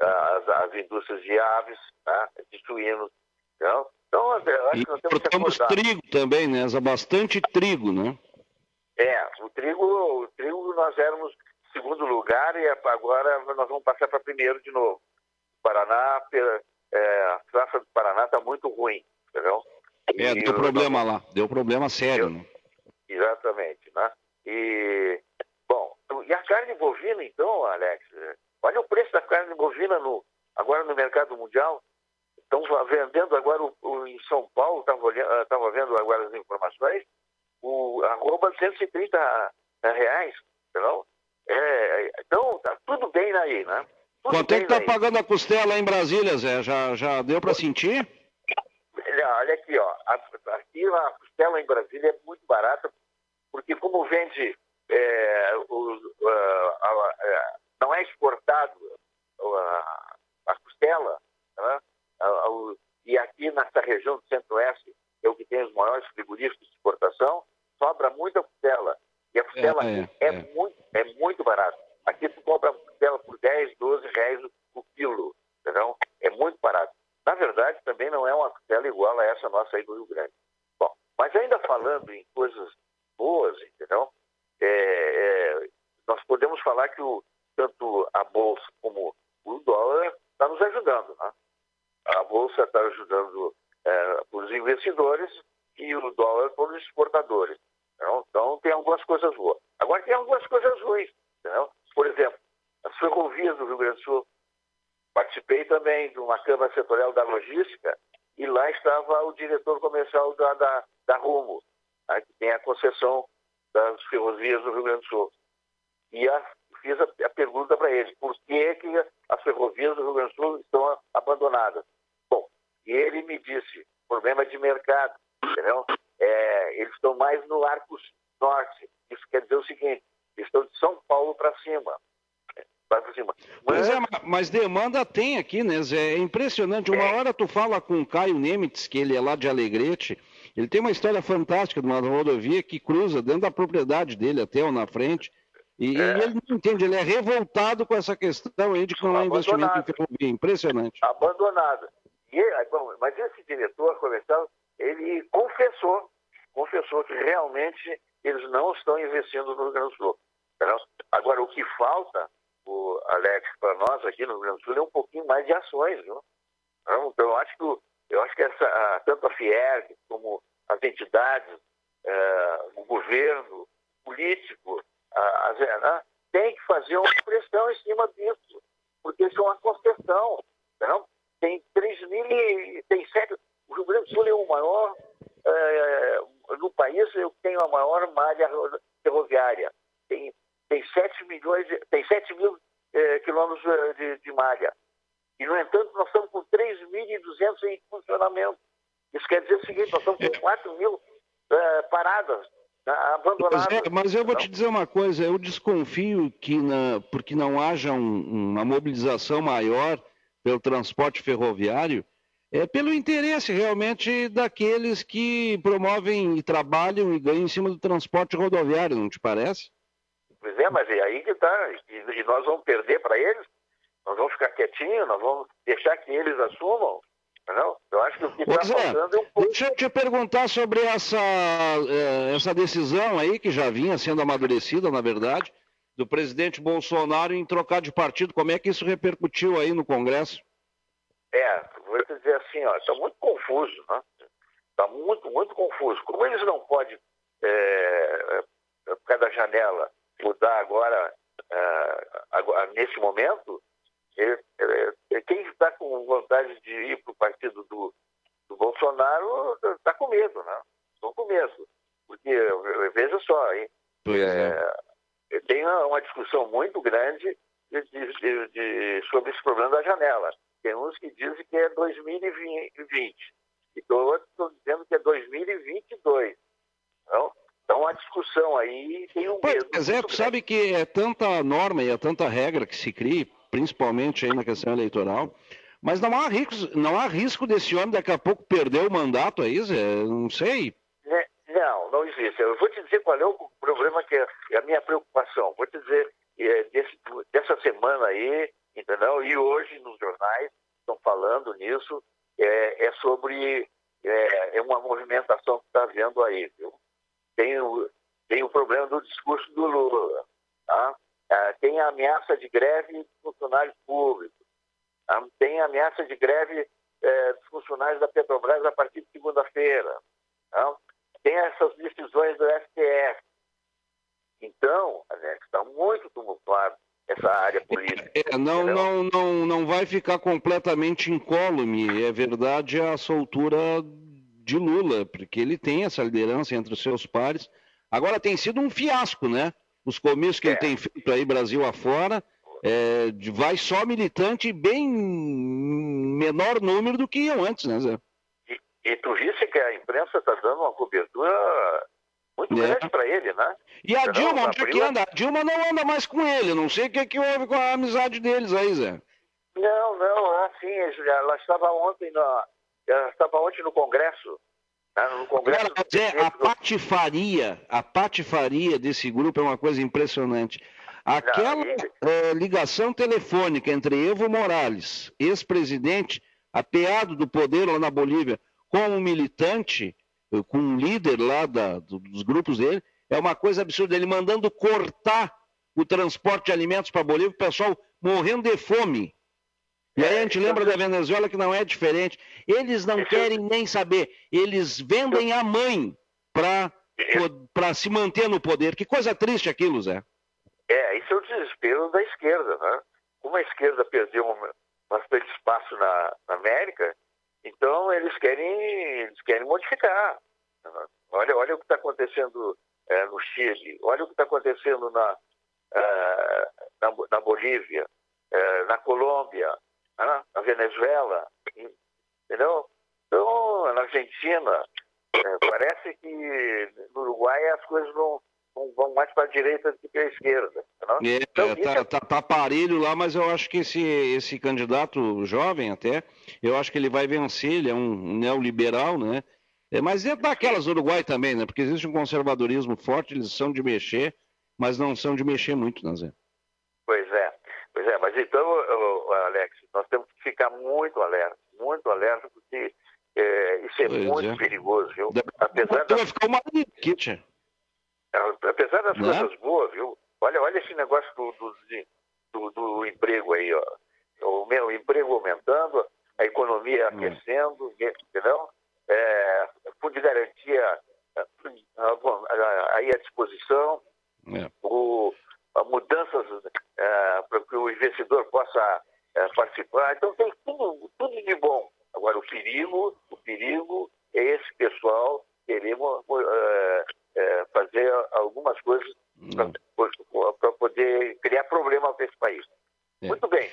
Speaker 12: as, as indústrias de aves, tá? de suínos. Então, então acho
Speaker 2: e que nós temos que trigo também, né? Bastante trigo, né?
Speaker 12: É, o trigo, o trigo nós éramos segundo lugar e agora nós vamos passar para primeiro de novo. Paraná, é, a praça do Paraná está muito ruim, entendeu?
Speaker 2: É, deu problema lá, deu problema sério, né?
Speaker 12: Exatamente, né? E, bom, e a carne bovina, então, Alex, olha o preço da carne bovina no, agora no mercado mundial. Estão vendendo agora o, o, em São Paulo, estava vendo agora as informações, o arroba 130 reais, entendeu? É, então, tá tudo bem aí, né? Tudo
Speaker 2: Quanto é que tá pagando a costela em Brasília, Zé? Já, já deu para sentir?
Speaker 12: Olha aqui, ó. Aqui a costela em Brasília é muito barata, porque como vende, é, o, a, a, a, não é exportado a, costela, né? e aqui nessa região do Centro-Oeste, é o que tem os maiores frigoríficos de exportação, sobra muita costela. E a costela é, aqui é, é, é. Muito, é muito barata. Aqui tu compra costela por 10, 12 reais o quilo, entendeu? É muito barato. Na verdade, também não é uma costela igual a essa nossa aí do Rio Grande. Bom, mas ainda falando em coisas boas, entendeu? É, é, nós podemos falar que o, tanto a Bolsa como o dólar está nos ajudando, né? A Bolsa está ajudando é, os investidores e o dólar para os exportadores. Então, tem algumas coisas boas. Agora tem algumas coisas ruins. Entendeu? Por exemplo, as ferrovias do Rio Grande do Sul. Participei também de uma Câmara Setorial da Logística e lá estava o diretor comercial da, da, da Rumo, né, que tem a concessão das ferrovias do Rio Grande do Sul. E a, fiz a, a pergunta para ele, por que, que as ferrovias do Rio Grande do Sul estão abandonadas? Bom, e ele me disse, problema de mercado, entendeu? É, eles estão mais no Arco Norte. Isso quer dizer o seguinte, eles estão de São Paulo para cima. Para cima.
Speaker 2: Mas... É, mas demanda tem aqui, né, Zé? É impressionante. Uma é. hora tu fala com o Caio Nemitz, que ele é lá de Alegrete, ele tem uma história fantástica de uma rodovia que cruza dentro da propriedade dele, até ou na frente. E, é. e, ele não entende, ele é revoltado com essa questão aí de que não há investimento em ferrovia. Impressionante.
Speaker 12: Abandonado. E, bom, mas esse diretor comercial, ele confessou, confessou que realmente eles não estão investindo no Rio Grande do Sul. Agora, o que falta, o Alex, para nós aqui no Rio Grande do Sul é um pouquinho mais de ações. Viu? Então, eu acho que, eu acho que essa, tanto a FIERG como as entidades, é, o governo, o político, a, a, né, tem que fazer uma pressão em cima disso, porque isso é uma concessão. Não? Tem 3 mil, tem 7, o Rio Grande do Sul é o maior, é, no país eu tenho a maior malha ferroviária. Tem, tem 7 milhões, tem 7 mil é, quilômetros de, de malha. E, no entanto, nós estamos com 3.200 em funcionamento. Isso quer dizer o seguinte, nós estamos com 4 mil é, paradas
Speaker 2: Mas, é, mas, eu vou te dizer uma coisa, eu desconfio que, na, porque não haja um, uma mobilização maior pelo transporte ferroviário, é pelo interesse realmente daqueles que promovem e trabalham e ganham em cima do transporte rodoviário, não te parece?
Speaker 12: Pois é, mas é aí que está. E, nós vamos perder para eles? Nós vamos ficar quietinhos? Nós vamos deixar que eles assumam? Não? Eu acho que o que está faltando é um pouco...
Speaker 2: Deixa eu te perguntar sobre essa, eh, essa decisão aí, que já vinha sendo amadurecida, na verdade, do presidente Bolsonaro em trocar de partido. Como é que isso repercutiu aí no Congresso?
Speaker 12: É, vou dizer assim, ó, está muito confuso, né? Está muito, muito confuso. Como eles não podem, é, por causa da janela, mudar agora, é, agora nesse momento, é, é, quem está com vontade de ir para o partido do, do Bolsonaro está com medo, né? Estão com medo. Porque, veja só, hein? É, tem uma discussão muito grande de, de, de, sobre esse problema da janela. Tem uns que dizem que é 2020 e outros estão dizendo que é 2022. Então, então a discussão aí tem um medo.
Speaker 2: Pois é, sabe que é tanta norma e é tanta regra que se cria, principalmente aí na questão eleitoral, mas não há risco, não há risco desse homem daqui a pouco perder o mandato aí, Zé? Não sei.
Speaker 12: Né, não, não existe. Eu vou te dizer qual é o problema que é, é a minha preocupação. Vou te dizer, é, desse, dessa semana aí, entendeu? E hoje nos jornais estão falando nisso, é, é sobre é, é, uma movimentação que está havendo aí, viu? Tem o, tem o problema do discurso do Lula, tá? Ah, tem a ameaça de greve dos funcionários públicos. Ah, tem a ameaça de greve eh, dos funcionários da Petrobras a partir de segunda-feira. Tá? Tem essas decisões do STF. Então, está muito tumultuado essa área política.
Speaker 2: É, não, não, não, não vai ficar completamente incólume, é verdade, a soltura de Lula, porque ele tem essa liderança entre os seus pares. Agora tem sido um fiasco, né? Os comícios que é. ele tem feito aí Brasil afora, é, vai só militante bem menor número do que iam antes, né, Zé?
Speaker 12: E, e tu viste que a imprensa está dando uma cobertura muito é. grande para ele, né?
Speaker 2: E a Dilma, onde é que anda? A Dilma não anda mais com ele, não sei o que, que houve com a amizade deles aí, Zé.
Speaker 12: Não, não, assim, ela estava ontem, na, ela estava ontem no Congresso
Speaker 2: Agora, Zé, a patifaria, a patifaria desse grupo é uma coisa impressionante. Aquela e... ligação telefônica entre Evo Morales, ex-presidente, apeado do poder lá na Bolívia, com um militante, com um líder lá da, dos grupos dele, é uma coisa absurda. Ele mandando cortar o transporte de alimentos para a Bolívia, o pessoal morrendo de fome. E aí a gente lembra da Venezuela que não é diferente. Eles não querem nem saber. Eles vendem a mãe para se manter no poder. Que coisa triste aquilo, Zé.
Speaker 12: É, isso é o desespero da esquerda, né? Como a esquerda perdeu bastante espaço na, na América, então eles querem, eles querem modificar. Olha, olha o que está acontecendo é, no Chile, olha o que está acontecendo na, é, na, na, Bolívia, é, na Colômbia, né? na Venezuela, entendeu? Então, na Argentina, é, parece que no Uruguai as coisas não, vão mais para a direita do que para a esquerda. Não? É,
Speaker 2: então, tá, é... tá, tá parelho lá, mas eu acho que esse, esse candidato jovem até, eu acho que ele vai vencer, ele é um neoliberal, né? É, mas é daquelas Uruguai também, né? Porque existe um conservadorismo forte, eles são de mexer, mas não são de mexer muito, né, Zé?
Speaker 12: Pois é, pois é, mas então, nós temos que ficar muito alerta, muito alerta, porque é, isso é pois muito é. perigoso, viu?
Speaker 2: Apesar da... Vai ficar uma aqui,
Speaker 12: Apesar das Não? Né? coisas boas, viu? Olha, olha esse negócio do, do, do, do emprego aí, ó. O meu emprego aumentando, a economia hum. aquecendo, entendeu? É, fundo de garantia é, aí à disposição, é. o, mudanças é, para que o investidor possa é, participar. Então tem tudo, tudo de bom. Agora o perigo, o perigo é esse pessoal querer uh, é, fazer algumas coisas para poder criar problema para esse país. É. Muito bem.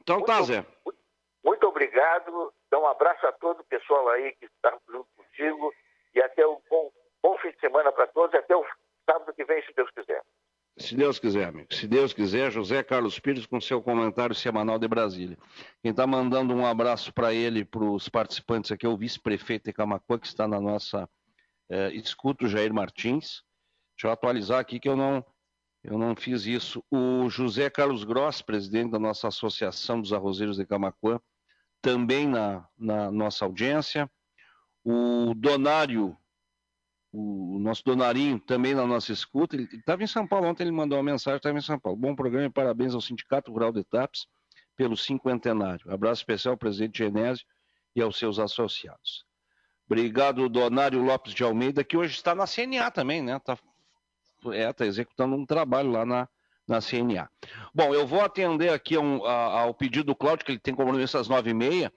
Speaker 2: Então muito, tá, Zé.
Speaker 12: Muito, muito obrigado. Dá um abraço a todo o pessoal aí que está junto contigo e até um bom, bom fim de semana para todos até o sábado que vem, se Deus quiser.
Speaker 2: Se Deus quiser, amigo. Se Deus quiser, José Carlos Pires com seu comentário semanal de Brasília. Quem está mandando um abraço para ele, para os participantes aqui, é o vice-prefeito de Camacuã, que está na nossa é, escuto o Jair Martins. Deixa eu atualizar aqui que eu não, eu não fiz isso. O José Carlos Gross, presidente da nossa Associação dos Arrozeiros de Camacuã, também na, na nossa audiência. O Donário, o nosso Donarinho, também na nossa escuta. Ele estava em São Paulo ontem, ele mandou uma mensagem, estava em São Paulo. Bom programa e parabéns ao Sindicato Rural de Tapes pelo cinquentenário. Abraço especial ao presidente Genésio e aos seus associados. Obrigado, Donário Lopes de Almeida, que hoje está na CNA também, né? Está é, tá executando um trabalho lá na, na CNA. Bom, eu vou atender aqui um, a, ao pedido do Cláudio, que ele tem compromisso às nove e meia,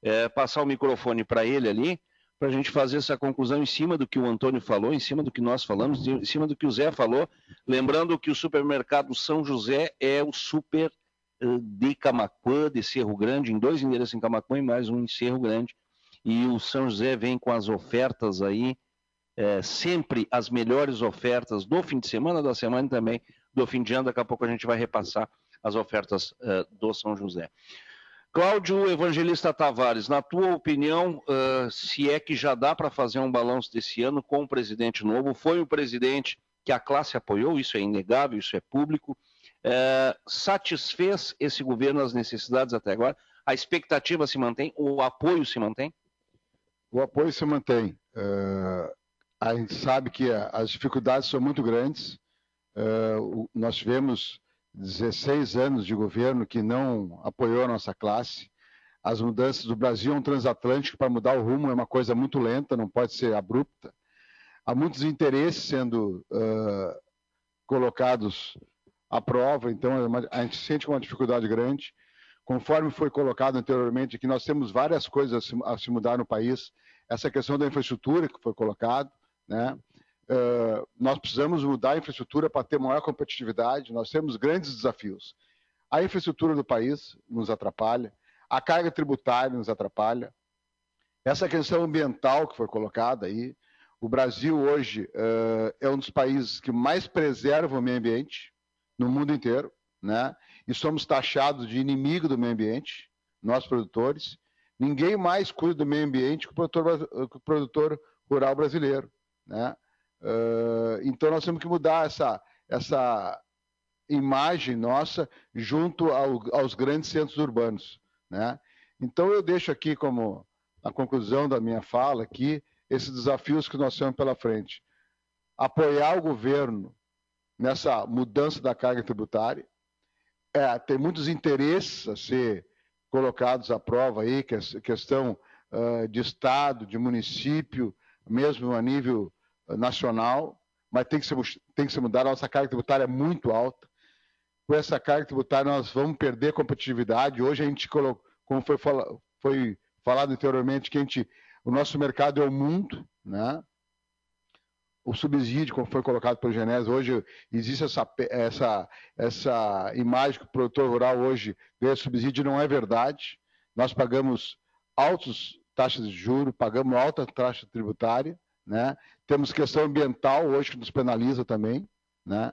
Speaker 2: é, passar o microfone para ele ali, para a gente fazer essa conclusão em cima do que o Antônio falou, em cima do que nós falamos, em cima do que o Zé falou, lembrando que o supermercado São José é o super eh, de Camacuã, de Cerro Grande, em dois endereços em Camacuã e mais um em Cerro Grande, e o São José vem com as ofertas aí, é, sempre as melhores ofertas do fim de semana, da semana também do fim de ano. Daqui a pouco a gente vai repassar as ofertas uh, do São José. Cláudio Evangelista Tavares, na tua opinião, uh, se é que já dá para fazer um balanço desse ano com o presidente novo, foi um presidente que a classe apoiou, isso é inegável, isso é público, uh, satisfez esse governo as necessidades até agora? A expectativa se mantém? O apoio se mantém?
Speaker 13: O apoio se mantém. Uh, a gente sabe que as dificuldades são muito grandes. Nós tivemos
Speaker 7: 16 anos de governo que não apoiou a nossa classe. As mudanças do Brasil é um transatlântico para mudar o rumo é uma coisa muito lenta, não pode ser abrupta. Há muitos interesses sendo uh, colocados à prova, então é a gente sente uma dificuldade grande. Conforme foi colocado anteriormente aqui, nós temos várias coisas a se, a se mudar no país. Essa questão da infraestrutura que foi colocado, né? Uh, nós precisamos mudar a infraestrutura para ter maior competitividade. Nós temos grandes desafios. A infraestrutura do país nos atrapalha, a carga tributária nos atrapalha, essa questão ambiental que foi colocada aí. O Brasil hoje uh, é um dos países que mais preserva o meio ambiente no mundo inteiro, né? E somos taxados de inimigo do meio ambiente, nós produtores. Ninguém mais cuida do meio ambiente que o produtor, que o produtor rural brasileiro, né? Uh, então nós temos que mudar essa, essa imagem nossa junto ao, aos grandes centros urbanos. Né? Então eu deixo aqui como a conclusão da minha fala aqui esses desafios que nós temos pela frente. Apoiar o governo nessa mudança da carga tributária. É, tem muitos interesses a ser colocados à prova aí, que é questão uh, de Estado, de município, mesmo a nível nacional, mas tem que ser, tem que ser mudada. Nossa carga tributária é muito alta. Com essa carga tributária, nós vamos perder competitividade. Hoje a gente colocou, como foi, fala, foi falado anteriormente, que a gente, o nosso mercado é o mundo, né? O subsídio, como foi colocado pelo Genésio, hoje existe essa, essa, essa imagem que o produtor rural hoje ganha subsídio, não é verdade. Nós pagamos altas taxas de juros, pagamos alta taxa tributária, né? Temos questão ambiental hoje que nos penaliza também, né?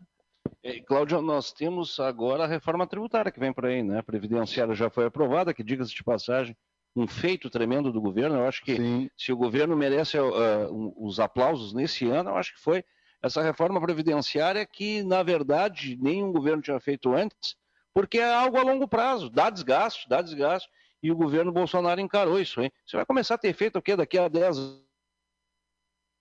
Speaker 2: E, Cláudio, nós temos agora a reforma tributária que vem por aí, né? A previdenciária já foi aprovada, que diga-se de passagem, um feito tremendo do governo. Eu acho que Sim. se o governo merece uh, os aplausos nesse ano, eu acho que foi essa reforma previdenciária que, na verdade, nenhum governo tinha feito antes, porque é algo a longo prazo, dá desgaste, dá desgaste, e o governo Bolsonaro encarou isso, hein? Você vai começar a ter feito o quê daqui a 10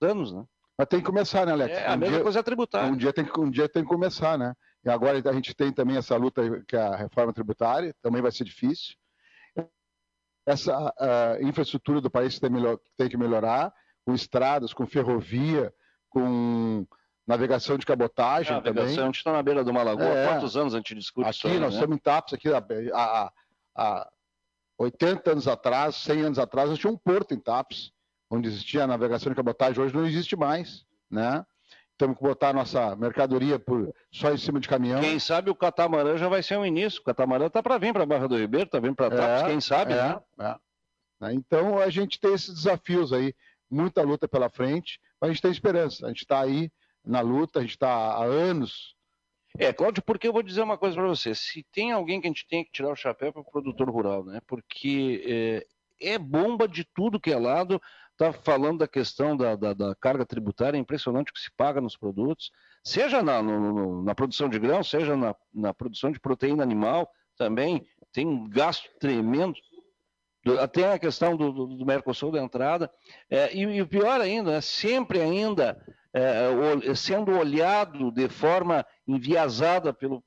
Speaker 2: anos, né?
Speaker 7: Mas tem que começar, né, Alex?
Speaker 2: É, a um mesma dia, coisa é tributária.
Speaker 7: Um dia, tem que, um dia tem que começar, né? E agora a gente tem também essa luta que é a reforma tributária, também vai ser difícil. Essa infraestrutura do país tem, melhor, tem que melhorar, com estradas, com ferrovia, com navegação de cabotagem
Speaker 2: a navegação,
Speaker 7: também.
Speaker 2: a gente está na beira de uma lagoa, é. quantos anos a gente discute
Speaker 7: aqui,
Speaker 2: isso?
Speaker 7: Aqui, nós né? estamos em TAPS, aqui há, há 80 anos atrás, 100 anos atrás, nós tinha um porto em TAPS onde existia a navegação de cabotagem, hoje não existe mais, né? Temos que botar a nossa mercadoria por, só em cima de caminhão.
Speaker 2: Quem sabe o catamarã já vai ser um início. O catamarã está para vir para a Barra do Ribeiro, está vindo para Tapos, é, quem sabe, é, né? É.
Speaker 7: Né? Então a gente tem esses desafios aí, muita luta pela frente, mas a gente tem esperança. A gente está aí na luta, a gente está há anos
Speaker 2: é, Cláudio, porque eu vou dizer uma coisa para você. Se tem alguém que a gente tem que tirar o chapéu para o produtor rural, né? Porque é, é, bomba de tudo que é lado está falando da questão da, da, da, carga tributária, é impressionante o que se paga nos produtos, seja na, no, na produção de grão, seja na, na, produção de proteína animal, também tem um gasto tremendo. Tem a questão do, do, do Mercosul da entrada, é, e, e, o pior ainda, é sempre ainda é, sendo olhado de forma enviesada pelo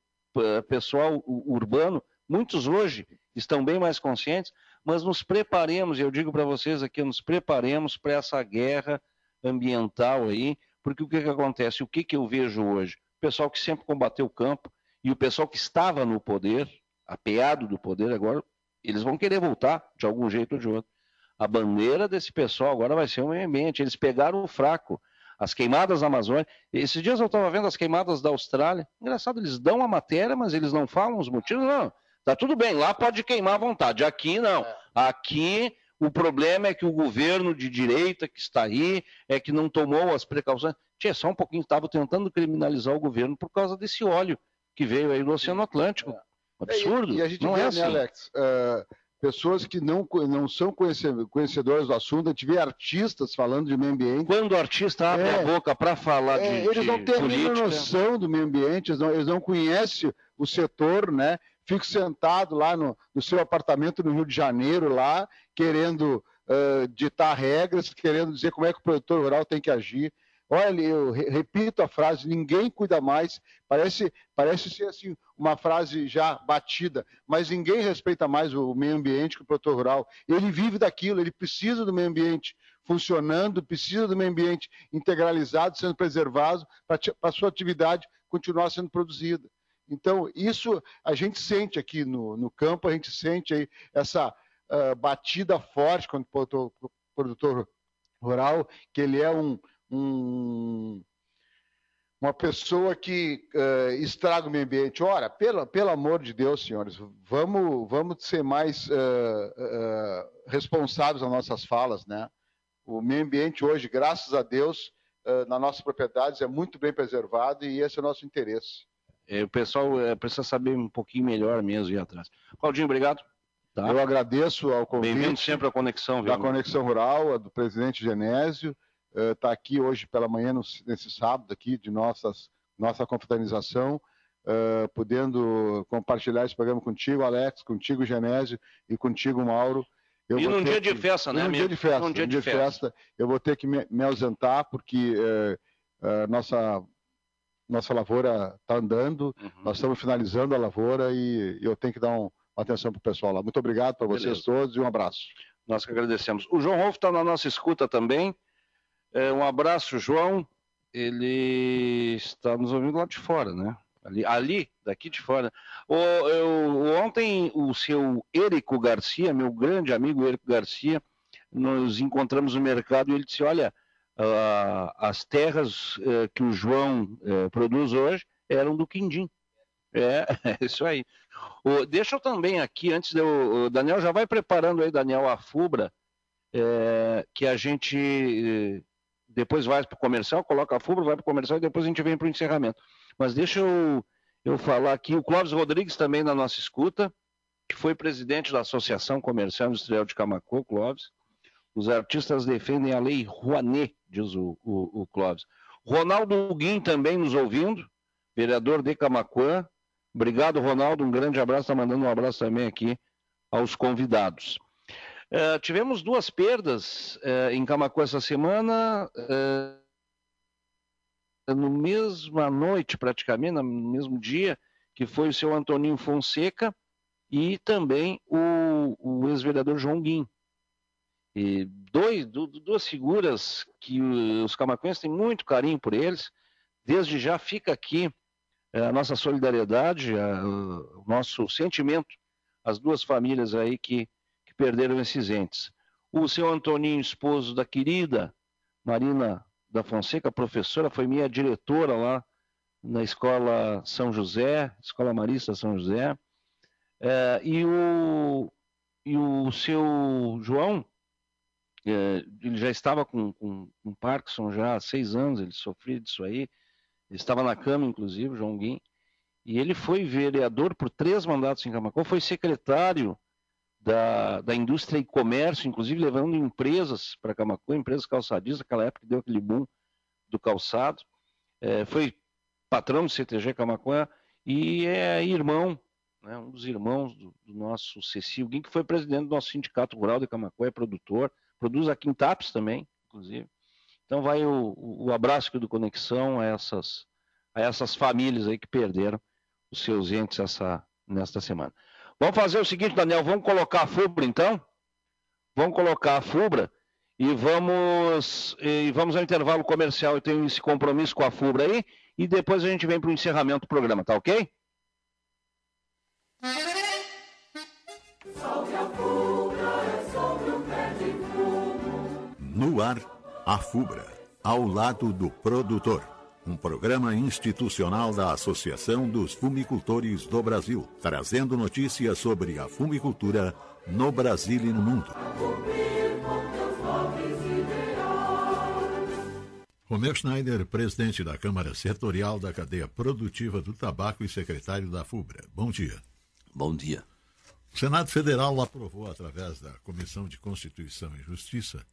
Speaker 2: pessoal urbano, muitos hoje estão bem mais conscientes, mas nos preparemos, eu digo para vocês aqui, nos preparemos para essa guerra ambiental aí, porque o que, que acontece? O que, que eu vejo hoje? O pessoal que sempre combateu o campo e o pessoal que estava no poder, apeado do poder agora, eles vão querer voltar de algum jeito ou de outro. A bandeira desse pessoal agora vai ser o meio ambiente. Eles pegaram o fraco. As queimadas da Amazônia. Esses dias eu estava vendo as queimadas da Austrália. Engraçado, eles dão a matéria, mas eles não falam os motivos. Não, Tá tudo bem, lá pode queimar à vontade. Aqui não. É. Aqui o problema é que o governo de direita que está aí é que não tomou as precauções. Tinha só um pouquinho, estava tentando criminalizar o governo por causa desse óleo que veio aí do Oceano Atlântico. É. Absurdo.
Speaker 7: E, e a gente não vê, é né, assim. né, Alex? Uh, pessoas que não, não são conhecedoras do assunto, a gente vê artistas falando de meio ambiente.
Speaker 2: Quando o artista abre é, a boca para falar é,
Speaker 7: de. Eles não têm a noção do meio ambiente, eles não, eles não conhecem o setor, né? Fico sentado lá no, no seu apartamento no Rio de Janeiro, lá, querendo uh, ditar regras, querendo dizer como é que o produtor rural tem que agir. Olha, eu repito a frase: ninguém cuida mais. Parece, parece ser assim uma frase já batida, mas ninguém respeita mais o meio ambiente que o produtor rural. Ele vive daquilo, ele precisa do meio ambiente funcionando, precisa do meio ambiente integralizado, sendo preservado para a sua atividade continuar sendo produzida. Então, isso a gente sente aqui no, no campo, a gente sente aí essa uh, batida forte quando o produtor, produtor rural, que ele é um, um uma pessoa que uh, estraga o meio ambiente. Ora, pelo, pelo amor de Deus, senhores, vamos, vamos ser mais uh, uh, responsáveis nas nossas falas, né? O meio ambiente hoje, graças a Deus, nas nossas propriedades é muito bem preservado e esse é o nosso interesse.
Speaker 2: É, o pessoal é, precisa saber um pouquinho melhor mesmo ir atrás. Claudinho, obrigado.
Speaker 7: Tá. Eu agradeço ao convite.
Speaker 2: Bem-vindo sempre à Conexão.
Speaker 7: Viu, da Conexão Rural, do presidente Genésio está uh, aqui hoje pela manhã, no, nesse sábado aqui, de nossas, nossa confraternização, uh, podendo compartilhar esse programa contigo, Alex, contigo, Genésio, e contigo, Mauro.
Speaker 2: Eu e num dia que, de festa, né,
Speaker 7: num dia de festa, num dia, de, dia festa. de, festa. Eu vou ter que me, me ausentar, porque uh, nossa, nossa lavoura está andando, uhum. nós estamos finalizando a lavoura e eu tenho que dar um, uma atenção para o pessoal lá. Muito obrigado para vocês todos e um abraço.
Speaker 2: Nós que agradecemos. O João Rolf está na nossa escuta também. É, um abraço, João. Ele está nos ouvindo lá de fora, né? Ali, ali daqui de fora. O, eu, ontem, o seu Érico Garcia, meu grande amigo Érico Garcia, nos encontramos no mercado e ele disse: Olha, uh, as terras uh, que o João uh, produz hoje eram do Quindim. É, é isso aí. O, deixa eu também aqui, antes de o Daniel já vai preparando aí, Daniel, a FUBRA, é, que a gente depois vai para o comercial, coloca a FUBRA, vai para o comercial e depois a gente vem para o encerramento. Mas deixa eu, eu falar aqui, o Clóvis Rodrigues também na nossa escuta, que foi presidente da Associação Comercial Industrial de Camacô, Clóvis. Os artistas defendem a lei Rouanet, diz o, o, o Clóvis. Ronaldo Guim também nos ouvindo, vereador de Camacuã. Obrigado, Ronaldo. Um grande abraço. Está mandando um abraço também aqui aos convidados. Uh, tivemos duas perdas uh, em Camacuã essa semana, uh, no mesma noite, praticamente, no mesmo dia, que foi o seu Antoninho Fonseca e também o, o ex-vereador João Guim. E dois, duas figuras que os camacuenses têm muito carinho por eles. Desde já fica aqui a nossa solidariedade, a, o nosso sentimento às duas famílias aí que perderam esses entes. O seu Antoninho, esposo da querida Marina da Fonseca, professora, foi minha diretora lá na Escola São José, Escola Marista São José. É, e, o, e o seu João, é, ele já estava com, com, com, Parkinson já há seis anos, ele sofria disso aí, ele estava na cama, inclusive, João Guim, e ele foi vereador por três mandatos em Camacô, foi secretário da, da indústria e comércio, inclusive levando empresas para Camacuã, empresas calçadistas, naquela época deu aquele boom do calçado. É, foi patrão do CTG Camacuã e é irmão, né, um dos irmãos do, do nosso Cecil Guim, que foi presidente do nosso sindicato rural de Camacuã, é produtor, produz aqui em Tapes também, inclusive. Então vai o, o abraço aqui do Conexão a essas, a essas famílias aí que perderam os seus entes essa, nesta semana. Vamos fazer o seguinte, Daniel, vamos colocar a FUBRA então? Vamos colocar a FUBRA e vamos, e vamos ao intervalo comercial. Eu tenho esse compromisso com a FUBRA aí e depois a gente vem para o encerramento do programa, tá ok?
Speaker 14: No ar, a FUBRA, ao lado do produtor um programa institucional da Associação dos Fumicultores do Brasil, trazendo notícias sobre a fumicultura no Brasil e no mundo. Romeu Schneider, presidente da Câmara Setorial da Cadeia Produtiva do Tabaco e secretário da FUBRA. Bom dia.
Speaker 15: Bom dia.
Speaker 14: O Senado Federal aprovou, através da Comissão de Constituição e Justiça,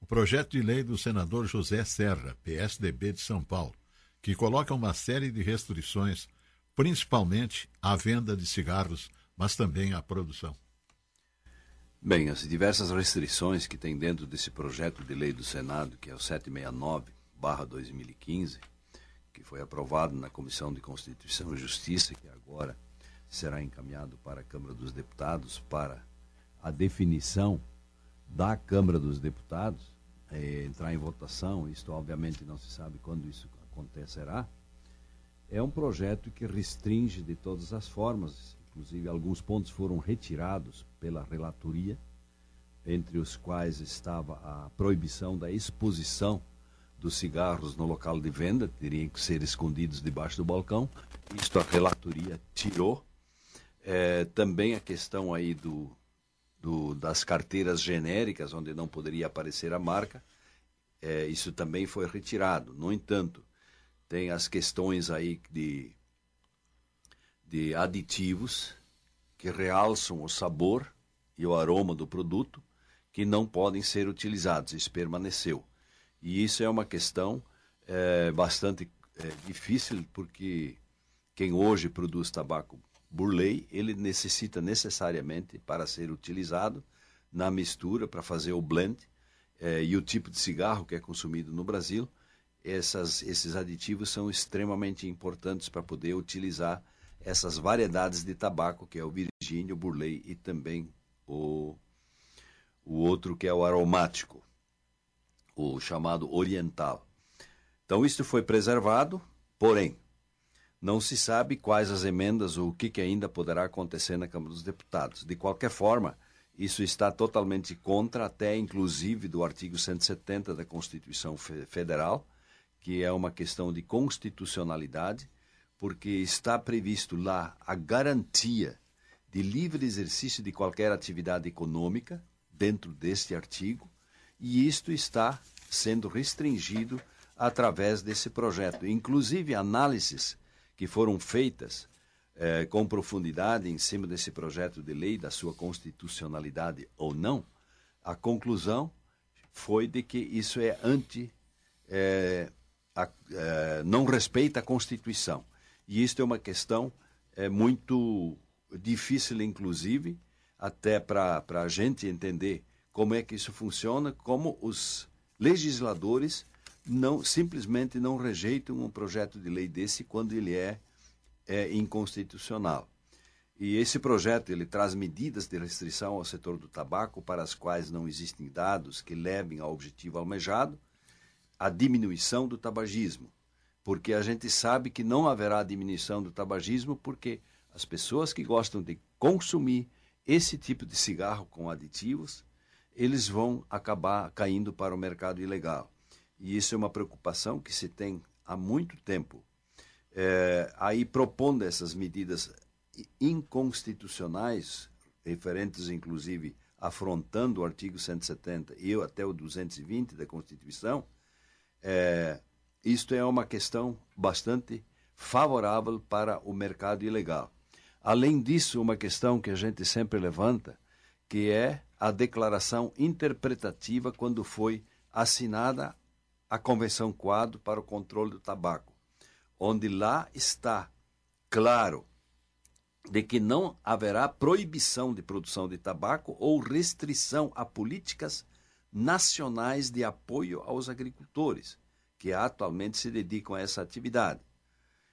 Speaker 14: o projeto de lei do senador José Serra, PSDB de São Paulo, que coloca uma série de restrições, principalmente à venda de cigarros, mas também à produção.
Speaker 15: Bem, as diversas restrições que tem dentro desse projeto de lei do Senado, que é o 769-2018, 2015, que foi aprovado na Comissão de Constituição e Justiça, que agora será encaminhado para a Câmara dos Deputados para a definição da Câmara dos Deputados, é, entrar em votação, isto obviamente não se sabe quando isso acontecerá, é um projeto que restringe de todas as formas, inclusive alguns pontos foram retirados pela relatoria, entre os quais estava a proibição da exposição dos cigarros no local de venda, teriam que ser escondidos debaixo do balcão. Isto a relatoria tirou. É, também a questão aí do, do, das carteiras genéricas, onde não poderia aparecer a marca, é, isso também foi retirado. No entanto, tem as questões aí de, de aditivos que realçam o sabor e o aroma do produto que não podem ser utilizados. Isso permaneceu. E isso é uma questão é, bastante é, difícil, porque quem hoje produz tabaco burley, ele necessita necessariamente, para ser utilizado na mistura, para fazer o blend, é, e o tipo de cigarro que é consumido no Brasil, essas, esses aditivos são extremamente importantes para poder utilizar essas variedades de tabaco, que é o Virgínio, o Burley e também o, o outro que é o aromático, o chamado oriental. Então, isso foi preservado, porém, não se sabe quais as emendas ou o que, que ainda poderá acontecer na Câmara dos Deputados. De qualquer forma, isso está totalmente contra, até inclusive do artigo 170 da Constituição Federal, que é uma questão de constitucionalidade, porque está previsto lá a garantia de livre exercício de qualquer atividade econômica dentro deste artigo, e isto está sendo restringido através desse projeto. Inclusive, análises que foram feitas eh, com profundidade em cima desse projeto de lei, da sua constitucionalidade ou não, a conclusão foi de que isso é anti. Eh, a, é, não respeita a Constituição. E isto é uma questão é, muito difícil, inclusive, até para a gente entender como é que isso funciona, como os legisladores não simplesmente não rejeitam um projeto de lei desse quando ele é, é inconstitucional. E esse projeto ele traz medidas de restrição ao setor do tabaco para as quais não existem dados que levem ao objetivo almejado a diminuição do tabagismo, porque a gente sabe que não haverá diminuição do tabagismo porque as pessoas que gostam de consumir esse tipo de cigarro com aditivos, eles vão acabar caindo para o mercado ilegal. E isso é uma preocupação que se tem há muito tempo. É, aí propondo essas medidas inconstitucionais, referentes inclusive afrontando o artigo 170 e até o 220 da Constituição, é, isto é uma questão bastante favorável para o mercado ilegal. Além disso, uma questão que a gente sempre levanta, que é a declaração interpretativa quando foi assinada a Convenção Quadro para o Controle do Tabaco, onde lá está claro de que não haverá proibição de produção de tabaco ou restrição a políticas nacionais de apoio aos agricultores, que atualmente se dedicam a essa atividade.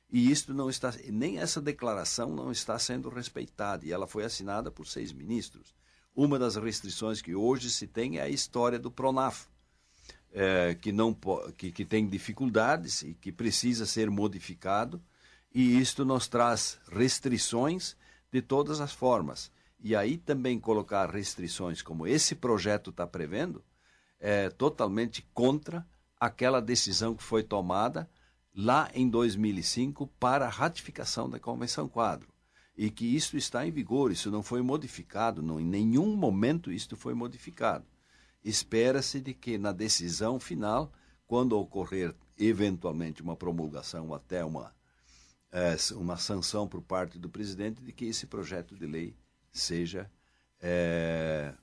Speaker 15: E isto não está, nem essa declaração não está sendo respeitada, e ela foi assinada por seis ministros. Uma das restrições que hoje se tem é a história do Pronaf, é, que, não, que, que tem dificuldades e que precisa ser modificado, e isto nos traz restrições de todas as formas. E aí também colocar restrições como esse projeto está prevendo, é totalmente contra aquela decisão que foi tomada lá em 2005 para a ratificação da Convenção Quadro. E que isso está em vigor, isso não foi modificado, não, em nenhum momento isso foi modificado. Espera-se de que na decisão final, quando ocorrer eventualmente uma promulgação até uma, é, uma sanção por parte do presidente, de que esse projeto de lei seja é,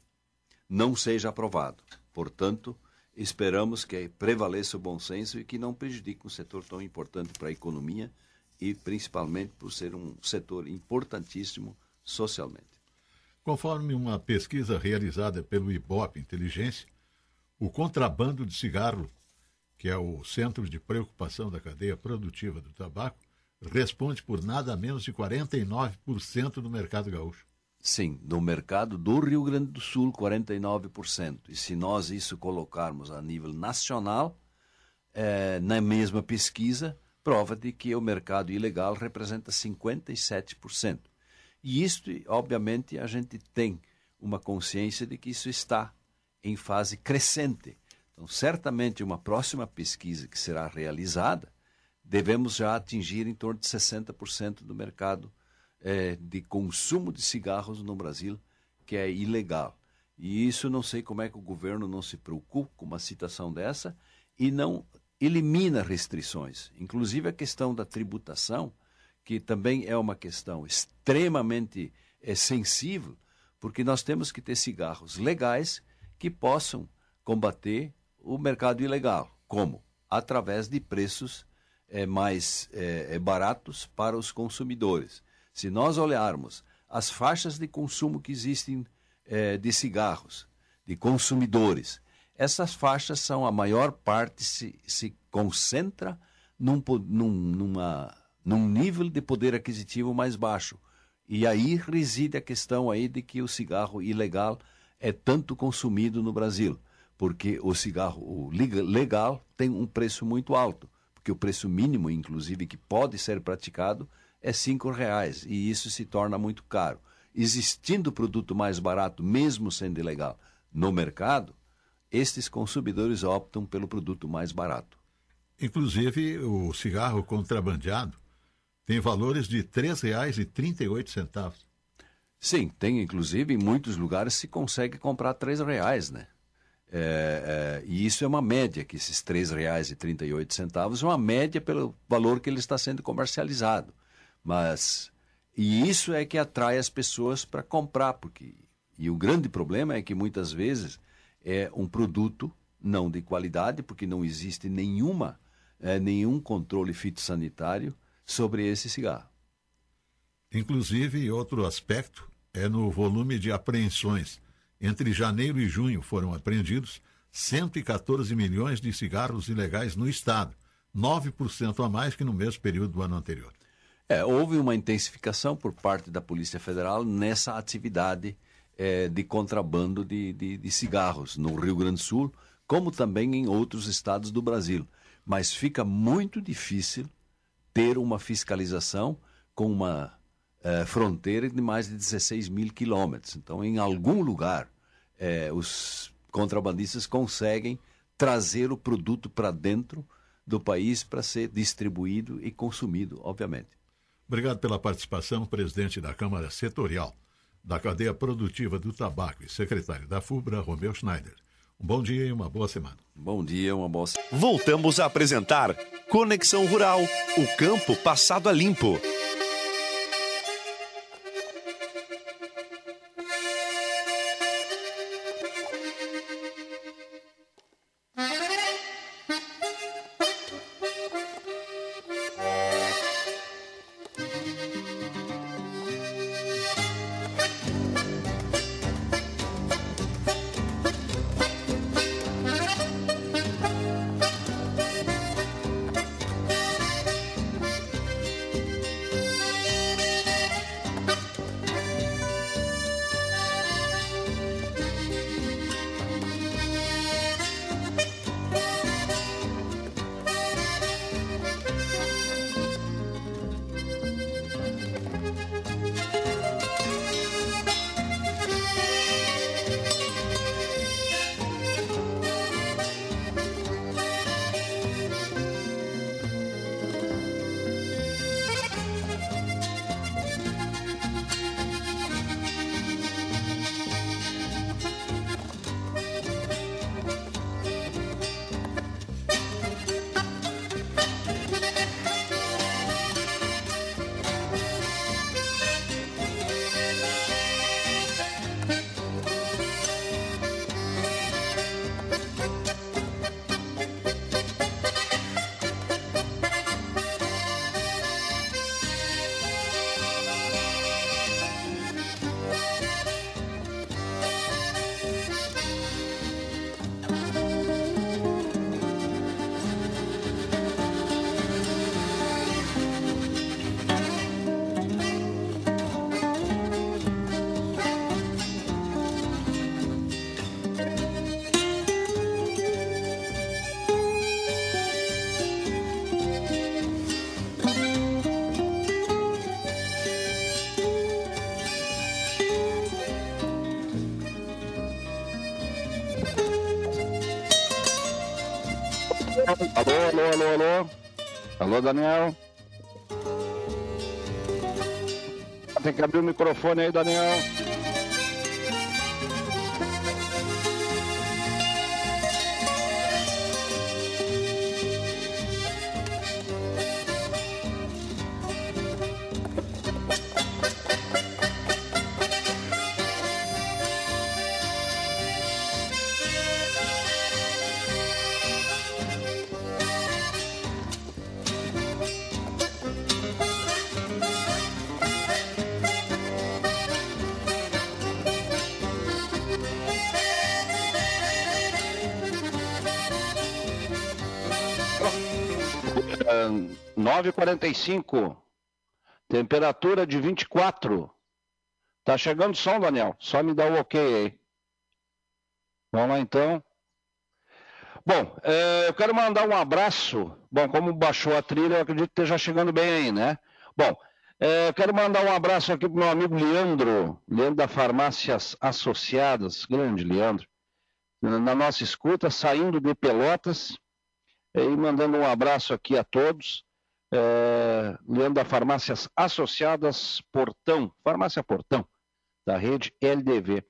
Speaker 15: não seja aprovado. Portanto, esperamos que prevaleça o bom senso e que não prejudique um setor tão importante para a economia e principalmente por ser um setor importantíssimo socialmente.
Speaker 14: Conforme uma pesquisa realizada pelo IBOP Inteligência, o contrabando de cigarro, que é o centro de preocupação da cadeia produtiva do tabaco, responde por nada menos de 49% do mercado gaúcho.
Speaker 15: Sim, do mercado do Rio Grande do Sul, 49%. E se nós isso colocarmos a nível nacional, é, na mesma pesquisa, prova de que o mercado ilegal representa 57%. E isso, obviamente, a gente tem uma consciência de que isso está em fase crescente. Então, certamente, uma próxima pesquisa que será realizada, devemos já atingir em torno de 60% do mercado é, de consumo de cigarros no Brasil, que é ilegal. E isso não sei como é que o governo não se preocupa com uma situação dessa e não elimina restrições, inclusive a questão da tributação, que também é uma questão extremamente é, sensível, porque nós temos que ter cigarros legais que possam combater o mercado ilegal. Como? Através de preços é, mais é, baratos para os consumidores. Se nós olharmos as faixas de consumo que existem é, de cigarros, de consumidores, essas faixas são a maior parte se, se concentra num, num, numa, num nível de poder aquisitivo mais baixo. E aí reside a questão aí de que o cigarro ilegal é tanto consumido no Brasil, porque o cigarro o legal tem um preço muito alto, porque o preço mínimo, inclusive, que pode ser praticado é cinco reais e isso se torna muito caro. Existindo produto mais barato, mesmo sendo ilegal, no mercado, estes consumidores optam pelo produto mais barato.
Speaker 14: Inclusive, o cigarro contrabandeado tem valores de R$ 3,38.
Speaker 15: Sim, tem inclusive em muitos lugares se consegue comprar R$ reais, né? É, é, e isso é uma média, que esses R$ 3,38 é uma média pelo valor que ele está sendo comercializado. Mas e isso é que atrai as pessoas para comprar, porque e o grande problema é que muitas vezes é um produto não de qualidade, porque não existe nenhuma, é, nenhum controle fitossanitário sobre esse cigarro.
Speaker 14: Inclusive, outro aspecto é no volume de apreensões. Entre janeiro e junho foram apreendidos 114 milhões de cigarros ilegais no estado, 9% a mais que no mesmo período do ano anterior.
Speaker 15: É, houve uma intensificação por parte da Polícia Federal nessa atividade é, de contrabando de, de, de cigarros no Rio Grande do Sul, como também em outros estados do Brasil. Mas fica muito difícil ter uma fiscalização com uma é, fronteira de mais de 16 mil quilômetros. Então, em algum lugar, é, os contrabandistas conseguem trazer o produto para dentro do país para ser distribuído e consumido, obviamente.
Speaker 14: Obrigado pela participação, presidente da Câmara Setorial da cadeia produtiva do tabaco e secretário da FUBRA, Romeu Schneider. Um bom dia e uma boa semana.
Speaker 15: Bom dia, uma boa semana.
Speaker 1: Voltamos a apresentar Conexão Rural, o campo passado a limpo.
Speaker 2: Alô, alô, alô. Daniel. Tem que abrir o microfone aí, Daniel. 9h45. Temperatura de 24. Tá chegando som, Daniel. Só me dá o ok aí. Vamos lá então. Bom, eh, eu quero mandar um abraço. Bom, como baixou a trilha, eu acredito que esteja chegando bem aí, né? Bom, eh, eu quero mandar um abraço aqui pro meu amigo Leandro, Leandro da Farmácias Associadas, grande Leandro, na nossa escuta, saindo de Pelotas, e mandando um abraço aqui a todos. É, Leandro da Farmácias Associadas Portão, Farmácia Portão, da rede LDV.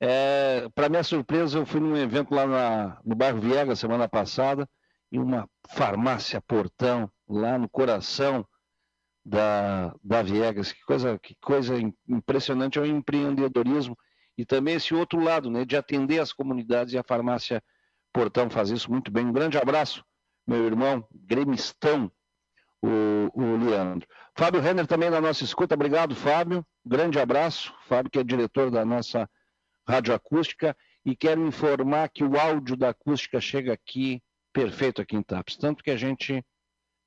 Speaker 2: É, Para minha surpresa, eu fui num evento lá na, no bairro Viega semana passada, em uma farmácia Portão, lá no coração da, da Viegas. Que coisa, que coisa impressionante, é o empreendedorismo e também esse outro lado, né, de atender as comunidades e a farmácia Portão faz isso muito bem. Um grande abraço, meu irmão gremistão, o, o Leandro. Fábio Renner também na nossa escuta, obrigado, Fábio. Grande abraço, Fábio, que é diretor da nossa Rádio Acústica, e quero informar que o áudio da acústica chega aqui perfeito aqui em TAPS, tanto que a gente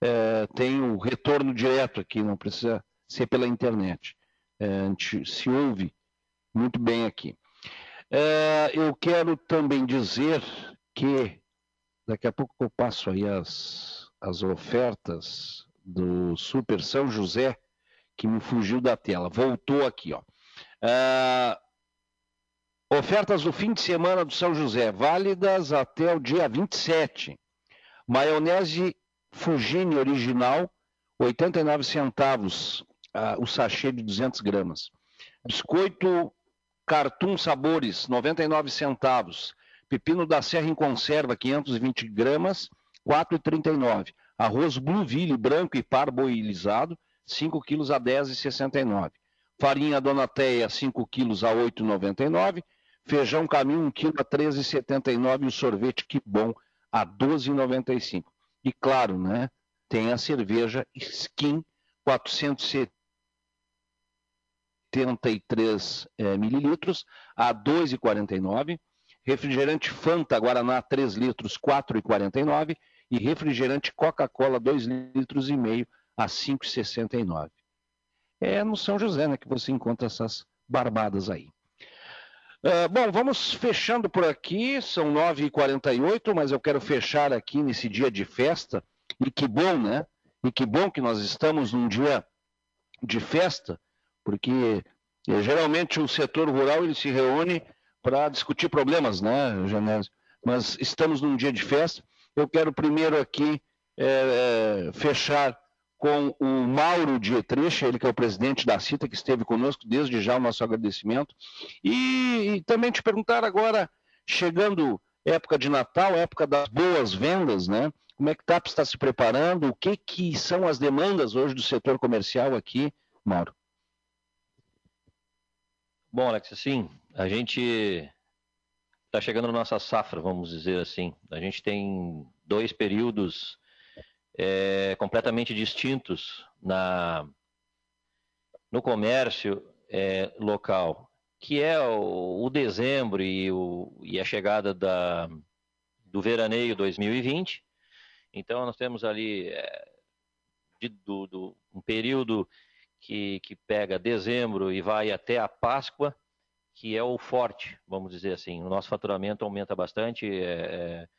Speaker 2: é, tem o retorno direto aqui, não precisa ser pela internet. É, a gente se ouve muito bem aqui. É, eu quero também dizer que daqui a pouco eu passo aí as, as ofertas do Super São José, que me fugiu da tela. Voltou aqui, ó. É, ofertas do fim de semana do São José, válidas até o dia 27. Maionese Fugini original, 89 centavos uh, o sachê de 200 gramas. Biscoito Cartoon Sabores, 99 centavos. Pepino da Serra em conserva, 520 gramas, 4,39. Arroz Blueville branco e parboilizado, 5 quilos a 10,69. Farinha Donateia, 5 quilos a 8,99. Feijão Caminho, 1 quilo a 13,79. E o sorvete Que Bom, a 12,95. E claro, né, tem a cerveja Skin, 473 é, mililitros, a 2,49. Refrigerante Fanta Guaraná, 3 litros, 4,49 e refrigerante Coca-Cola 2 litros e meio a 5,69. É no São José né, que você encontra essas barbadas aí. Uh, bom, vamos fechando por aqui, são 9h48, mas eu quero fechar aqui nesse dia de festa, e que bom, né? E que bom que nós estamos num dia de festa, porque eh, geralmente o setor rural ele se reúne para discutir problemas, né, Janésio? Mas estamos num dia de festa, eu quero primeiro aqui é, fechar com o Mauro Dietrich, ele que é o presidente da CITA, que esteve conosco, desde já o nosso agradecimento. E, e também te perguntar agora, chegando época de Natal, época das boas vendas, né? Como é que TAP está se preparando? O que, que são as demandas hoje do setor comercial aqui, Mauro?
Speaker 8: Bom, Alex, assim, a gente está chegando na nossa safra, vamos dizer assim. A gente tem dois períodos é, completamente distintos na, no comércio é, local, que é o, o dezembro e, o, e, a chegada da, do veraneio 2020. Então, nós temos ali é, de, do, do, um período que, que pega dezembro e vai até a Páscoa, que é o forte, vamos dizer assim. O nosso faturamento aumenta bastante. É, é,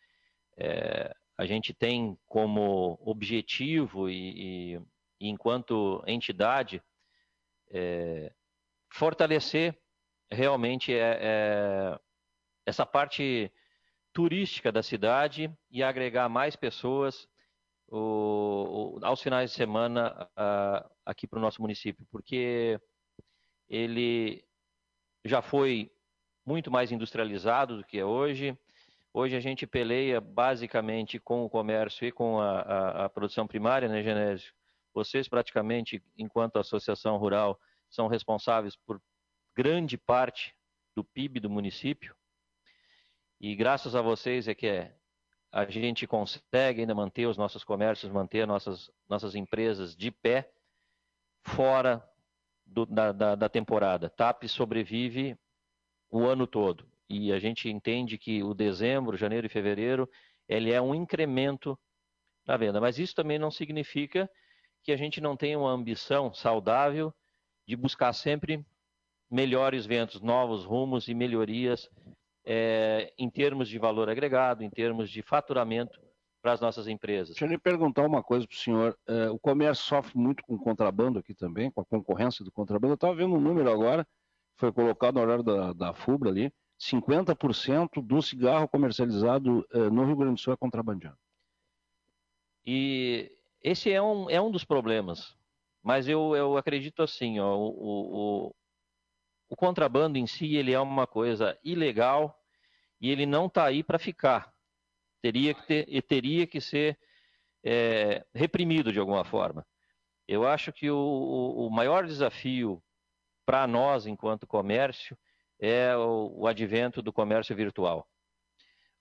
Speaker 8: é, a gente tem como objetivo e, e, e enquanto entidade é, fortalecer realmente é, é, essa parte turística da cidade e agregar mais pessoas o, o, aos finais de semana a, aqui para o nosso município, porque ele já foi muito mais industrializado do que é hoje. Hoje a gente peleia basicamente com o comércio e com a, a, a produção primária, né, Genésio? Vocês praticamente, enquanto associação rural, são responsáveis por grande parte do PIB do município. E graças a vocês é que é, a gente consegue ainda manter os nossos comércios, manter nossas, nossas empresas de pé fora do, da, da, da temporada. TAP sobrevive o ano todo. E a gente entende que o dezembro, janeiro e fevereiro, ele é um incremento na venda. Mas isso também não significa que a gente não tenha uma ambição saudável de buscar sempre melhores ventos, novos rumos e melhorias é, em termos de valor agregado, em termos de faturamento para as nossas empresas.
Speaker 2: Deixa eu lhe perguntar uma coisa para o senhor. É, o comércio sofre muito com contrabando aqui também, com a concorrência do contrabando. Eu estava vendo um número agora, foi colocado no horário da, da FUBRA ali, 50% do cigarro comercializado é, no Rio Grande do Sul é contrabandeado.
Speaker 8: E esse é um, é um dos problemas. Mas eu, eu acredito assim, ó, o, o, o contrabando em si ele é uma coisa ilegal e ele não está aí para ficar. Teria que, ter, teria que ser é, reprimido de alguma forma. Eu acho que o, o maior desafio para nós, enquanto comércio, é o, o, advento do comércio virtual,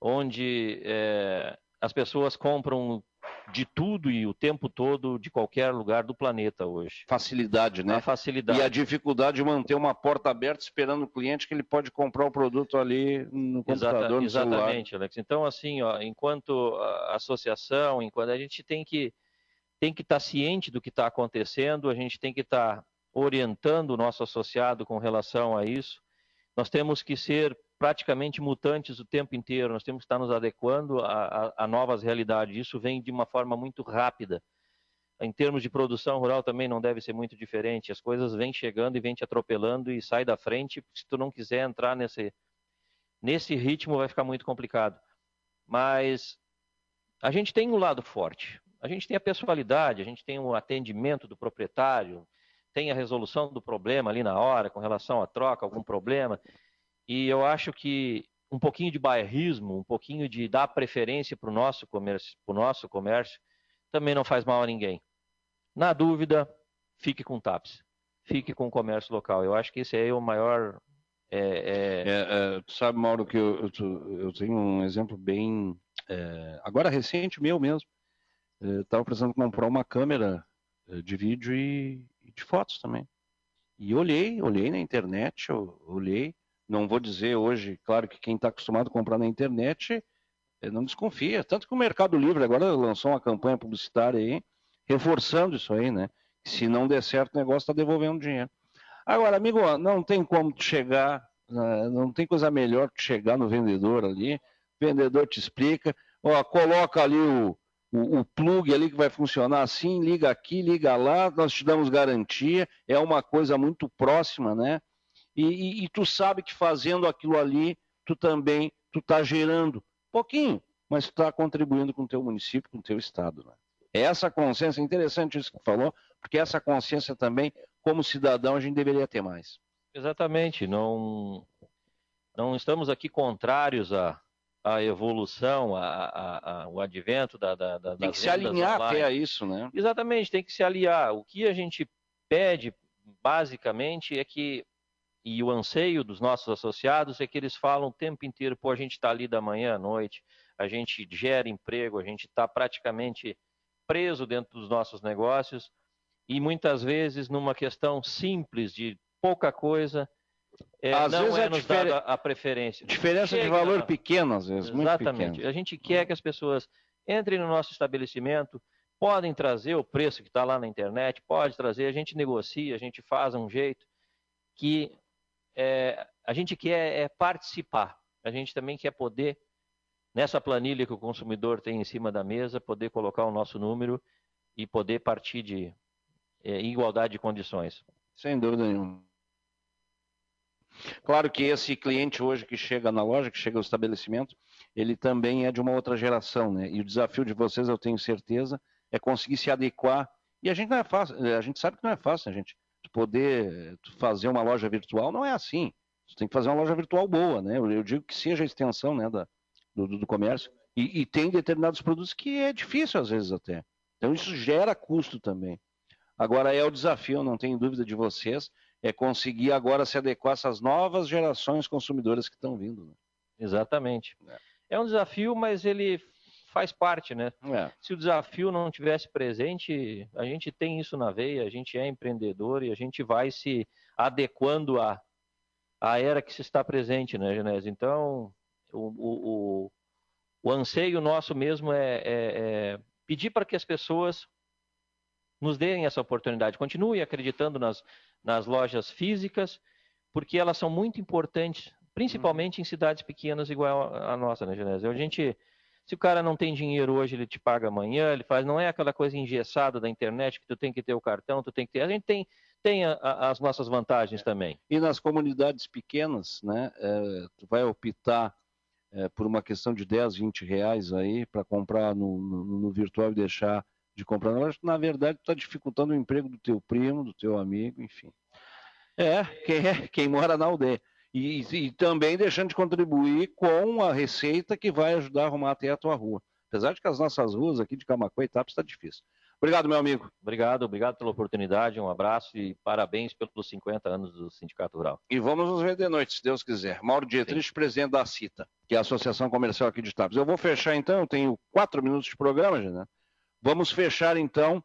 Speaker 8: onde é, as pessoas compram de tudo e o tempo todo de qualquer lugar do planeta hoje.
Speaker 2: Facilidade, né?
Speaker 8: A facilidade.
Speaker 2: E a dificuldade de manter uma porta aberta esperando o cliente que ele pode comprar o produto ali no computador,
Speaker 8: Exata, no celular. Exatamente, Alex. Então, assim, ó, enquanto associação, enquanto a gente tem que tem que estar tá ciente do que está acontecendo, a gente tem que estar tá orientando o nosso associado com relação a isso. Nós temos que ser praticamente mutantes o tempo inteiro, nós temos que estar nos adequando a, a, a novas realidades. Isso vem de uma forma muito rápida. Em termos de produção rural também não deve ser muito diferente. As coisas vêm chegando e vêm te atropelando e sai da frente. Se tu não quiser entrar nesse, nesse ritmo, vai ficar muito complicado. Mas a gente tem um lado forte. A gente tem a pessoalidade, a gente tem o atendimento do proprietário, tem a resolução do problema ali na hora, com relação à troca, algum problema. E eu acho que um pouquinho de bairrismo, um pouquinho de dar preferência para o nosso comércio, para o nosso comércio, também não faz mal a ninguém. Na dúvida, fique com o TAPS, fique com o comércio local. Eu acho que esse é o maior. É, é...
Speaker 2: É, tu sabe, Mauro, que eu, eu, eu tenho um exemplo bem. É, agora recente, meu mesmo. Estava precisando comprar uma câmera de vídeo e, e de fotos também. E olhei, olhei na internet, olhei, não vou dizer hoje, claro que quem está acostumado a comprar na internet eh, não desconfia. Tanto que o Mercado Livre agora lançou uma campanha publicitária aí, reforçando isso aí, né? Se não der certo, o negócio está devolvendo dinheiro. Agora, amigo, não tem como chegar, né, não tem coisa melhor que chegar no vendedor ali. O vendedor te explica, ó, coloca ali o, o, o, plug ali que vai funcionar assim, liga aqui, liga lá, nós te damos garantia, é uma coisa muito próxima, né? E, e, e tu sabe que fazendo aquilo ali, tu também tu está gerando pouquinho, mas tu está contribuindo com o teu município, com o teu estado. Né? Essa consciência, interessante isso que falou, porque essa consciência também, como cidadão, a gente deveria ter mais.
Speaker 8: Exatamente, não, não estamos aqui contrários à, à evolução, à, à, ao advento da, da, da
Speaker 2: Tem que se alinhar até a isso, né?
Speaker 8: Exatamente, tem que se aliar. O que a gente pede, basicamente, é que e o anseio dos nossos associados é que eles falam o tempo inteiro, pô, a gente está ali da manhã à noite, a gente gera emprego, a gente está praticamente preso dentro dos nossos negócios e muitas vezes numa questão simples de pouca coisa, é, às não vezes é, é nos difer... a preferência.
Speaker 2: Diferença Chega, de valor pequena, às vezes,
Speaker 8: Exatamente. A gente quer que as pessoas entrem no nosso estabelecimento, podem trazer o preço que está lá na internet, pode trazer, a gente negocia, a gente faz um jeito que é, a gente quer é participar, a gente também quer poder, nessa planilha que o consumidor tem em cima da mesa, poder colocar o nosso número e poder partir de é, igualdade de condições.
Speaker 2: Sem dúvida nenhuma. Claro que esse cliente hoje que chega na loja, que chega ao estabelecimento, ele também é de uma outra geração, né? E o desafio de vocês, eu tenho certeza, é conseguir se adequar. E a gente não é fácil, a gente sabe que não é fácil, a gente poder fazer uma loja virtual não é assim. Você tem que fazer uma loja virtual boa, né? Eu, digo que seja a extensão, né, da, do, do comércio. E, e, tem determinados produtos que é difícil às vezes até. Então isso gera custo também. Agora é o desafio, não tenho dúvida de vocês, é conseguir agora se adequar a essas novas gerações consumidoras que estão vindo. Né?
Speaker 8: Exatamente. É. é um desafio, mas ele faz parte, né? É. Se o desafio não tivesse presente, a gente tem isso na veia, a gente é empreendedor e a gente vai se adequando à, à era que se está presente, né, Genésio? Então, o, o, o, anseio nosso mesmo é, é, é pedir para que as pessoas nos deem essa oportunidade. Continue acreditando nas, nas lojas físicas, porque elas são muito importantes, principalmente em cidades pequenas igual a nossa, né, Genésio? A gente, se o cara não tem dinheiro hoje, ele te paga amanhã, ele faz, não é aquela coisa engessada da internet que tu tem que ter o cartão, tu tem que ter. A gente tem, tem a, a, as nossas vantagens é. também.
Speaker 2: E nas comunidades pequenas, né, é, tu vai optar é, por uma questão de 10, 20 reais aí para comprar no, no, no virtual e deixar de comprar na loja, na verdade está dificultando o emprego do teu primo, do teu amigo, enfim. É, quem, é, quem mora na aldeia. E, e, também deixando de contribuir com a receita que vai ajudar a arrumar até a tua rua. Apesar de que as nossas ruas aqui de Camacuã e Tapes está difícil. Obrigado, meu amigo.
Speaker 8: Obrigado, obrigado pela oportunidade, um abraço e parabéns pelos 50 anos do Sindicato Rural.
Speaker 2: E vamos nos ver de noite, se Deus quiser. Mauro Dietrich, presidente da CITA, que é a Associação Comercial aqui de Tapes. Eu vou fechar então, eu tenho quatro minutos de programa, né? Vamos fechar então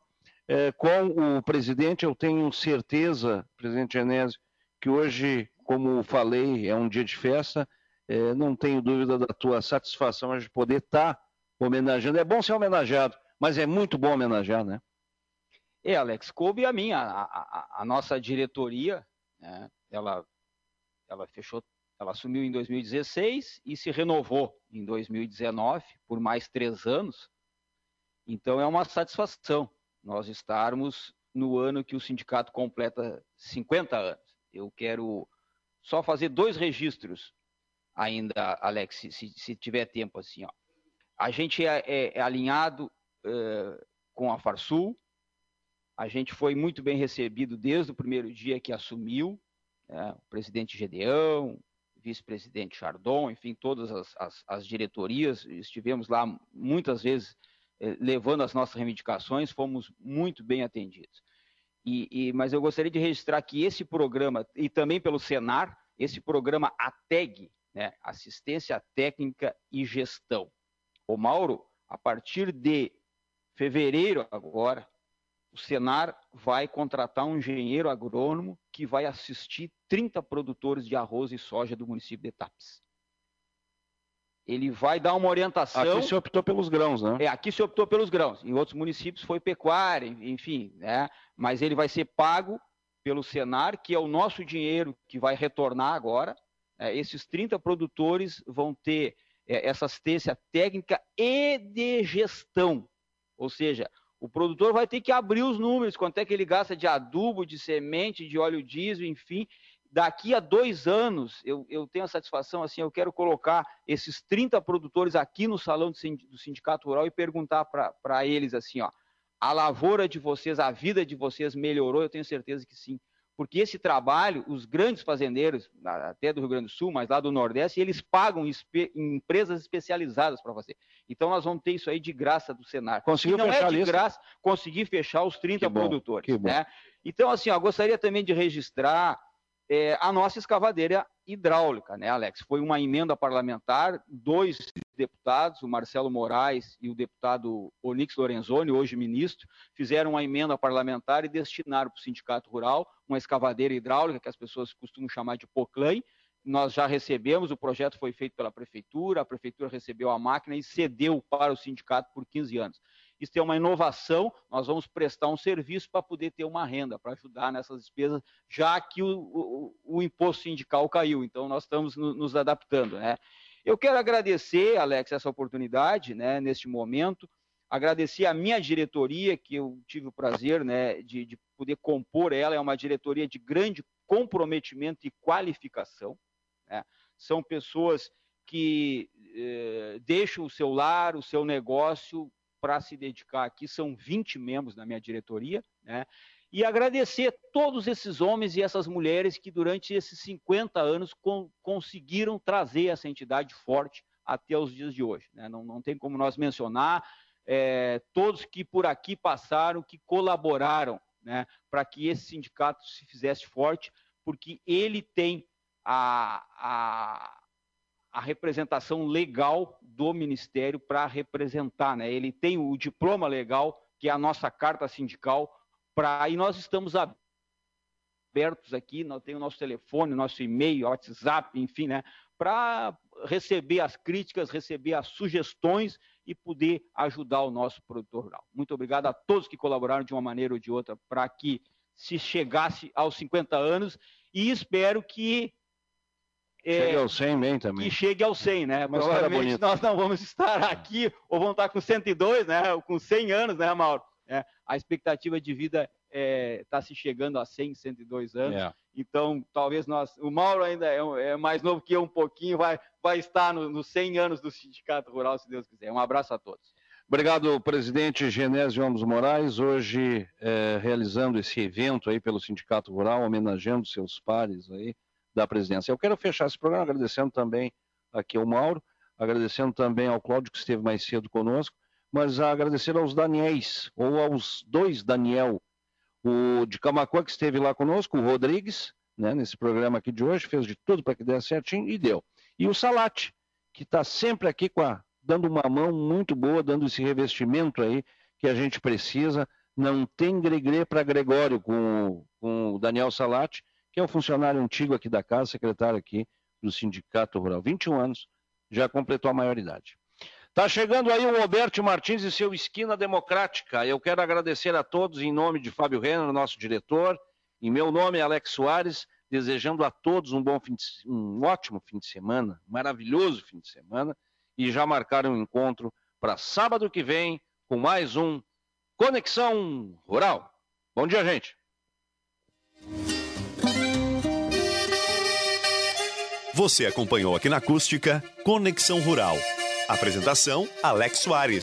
Speaker 2: é, com o presidente. Eu tenho certeza, presidente Genésio, que hoje, como falei, é um dia de festa. É, não tenho dúvida da tua satisfação de poder estar tá homenageando. É bom ser homenageado, mas é muito bom homenagear, né?
Speaker 6: É, Alex, coube a minha, a, a, a nossa diretoria, né, ela, ela fechou, ela assumiu em 2016 e se renovou em 2019 por mais três anos. Então é uma satisfação nós estarmos no ano que o sindicato completa 50 anos. Eu quero só fazer dois registros ainda, Alex, se, se tiver tempo assim. Ó. A gente é, é, é alinhado com a Farsul, a gente foi muito bem recebido desde o primeiro dia que assumiu, né, o presidente Gedeão, vice-presidente Chardon, enfim, todas as, as, as diretorias, estivemos lá muitas vezes levando as nossas reivindicações, fomos muito bem atendidos. E, e, mas eu gostaria de registrar que esse programa, e também pelo Senar, esse programa ATEG, né, Assistência Técnica e Gestão. O Mauro, a partir de fevereiro agora, o Senar vai contratar um engenheiro agrônomo que vai assistir 30 produtores de arroz e soja do município de Tapes ele vai dar uma orientação.
Speaker 2: Aqui se optou pelos grãos, né?
Speaker 6: É, aqui se optou pelos grãos. Em outros municípios foi pecuária, enfim, né? Mas ele vai ser pago pelo Senar, que é o nosso dinheiro que vai retornar agora. É, esses 30 produtores vão ter é, essa assistência técnica e de gestão. Ou seja, o produtor vai ter que abrir os números, quanto é que ele gasta de adubo, de semente, de óleo diesel, enfim, daqui a dois anos, eu, eu tenho a satisfação, assim, eu quero colocar esses 30 produtores aqui no salão do Sindicato Rural e perguntar para eles assim, ó, a lavoura de vocês, a vida de vocês melhorou? Eu tenho certeza que sim. Porque esse trabalho, os grandes fazendeiros, até do Rio Grande do Sul, mas lá do Nordeste, eles pagam espe empresas especializadas para fazer. Então nós vamos ter isso aí de graça do Senar.
Speaker 2: Conseguiu
Speaker 6: e não
Speaker 2: fechar
Speaker 6: é de graça conseguir fechar os 30 bom, produtores. Né? Então, assim, ó, gostaria também de registrar é, a nossa escavadeira hidráulica, né, Alex? Foi uma emenda parlamentar, dois deputados, o Marcelo Moraes e o deputado Onix Lorenzoni, hoje ministro, fizeram uma emenda parlamentar e destinaram para o Sindicato Rural uma escavadeira hidráulica, que as pessoas costumam chamar de POCLAN. Nós já recebemos, o projeto foi feito pela prefeitura, a prefeitura recebeu a máquina e cedeu para o sindicato por 15 anos. Isso é uma inovação, nós vamos prestar um serviço para poder ter uma renda, para ajudar nessas despesas, já que o, o, o imposto sindical caiu, então nós estamos no, nos adaptando. Né? Eu quero agradecer, Alex, essa oportunidade, né, neste momento, agradecer a minha diretoria, que eu tive o prazer né, de, de poder compor ela, é uma diretoria de grande comprometimento e qualificação. Né? São pessoas que eh, deixam o seu lar, o seu negócio para se dedicar aqui. São 20 membros da minha diretoria, né? E agradecer todos esses homens e essas mulheres que durante esses 50 anos con conseguiram trazer essa entidade forte até os dias de hoje. Né? Não, não tem como nós mencionar é, todos que por aqui passaram, que colaboraram né, para que esse sindicato se fizesse forte, porque ele tem a, a, a representação legal do Ministério para representar. Né? Ele tem o diploma legal, que é a nossa carta sindical, para e nós estamos abertos aqui, nós temos o nosso telefone, nosso e-mail, WhatsApp, enfim, né, para receber as críticas, receber as sugestões e poder ajudar o nosso produtor rural. Muito obrigado a todos que colaboraram de uma maneira ou de outra para que se chegasse aos 50 anos e espero que
Speaker 2: é, chegue ao 100 bem também.
Speaker 6: Que chegue ao 100, né? Mas Provavelmente nós não vamos estar aqui, ou vamos estar com 102, né? Com 100 anos, né, Mauro? É, a expectativa de vida está é, tá se chegando a 100, 102 anos. É. Então, talvez nós. O Mauro ainda é, é, mais novo que eu um pouquinho, vai, vai estar nos no 100 anos do Sindicato Rural, se Deus quiser. Um abraço a todos.
Speaker 2: Obrigado, presidente Genésio Ramos Moraes, hoje é, realizando esse evento aí pelo Sindicato Rural, homenageando seus pares aí da presidência. Eu quero fechar esse programa agradecendo também aqui ao Mauro, agradecendo também ao Cláudio que esteve mais cedo conosco, mas agradecer aos Daniels, ou aos dois Daniel, o de Camacuã que esteve lá conosco, o Rodrigues, né, nesse programa aqui de hoje, fez de tudo para que desse certinho e deu. E o Salate, que está sempre aqui com a, dando uma mão muito boa, dando esse revestimento aí que a gente precisa. Não tem gregre para Gregório com, com o Daniel Salate, que é um funcionário antigo aqui da casa, secretário aqui do Sindicato Rural. 21 anos, já completou a maioridade. Tá chegando aí o Roberto Martins e seu Esquina Democrática. Eu quero agradecer a todos em nome de Fábio Renner, nosso diretor, em meu nome, Alex Soares, desejando a todos um bom fim de, um ótimo fim de semana, maravilhoso fim de semana, e já marcaram um encontro para sábado que vem com mais um Conexão Rural. Bom dia, gente.
Speaker 1: Você acompanhou aqui na Acústica Conexão Rural. Apresentação: Alex Soares.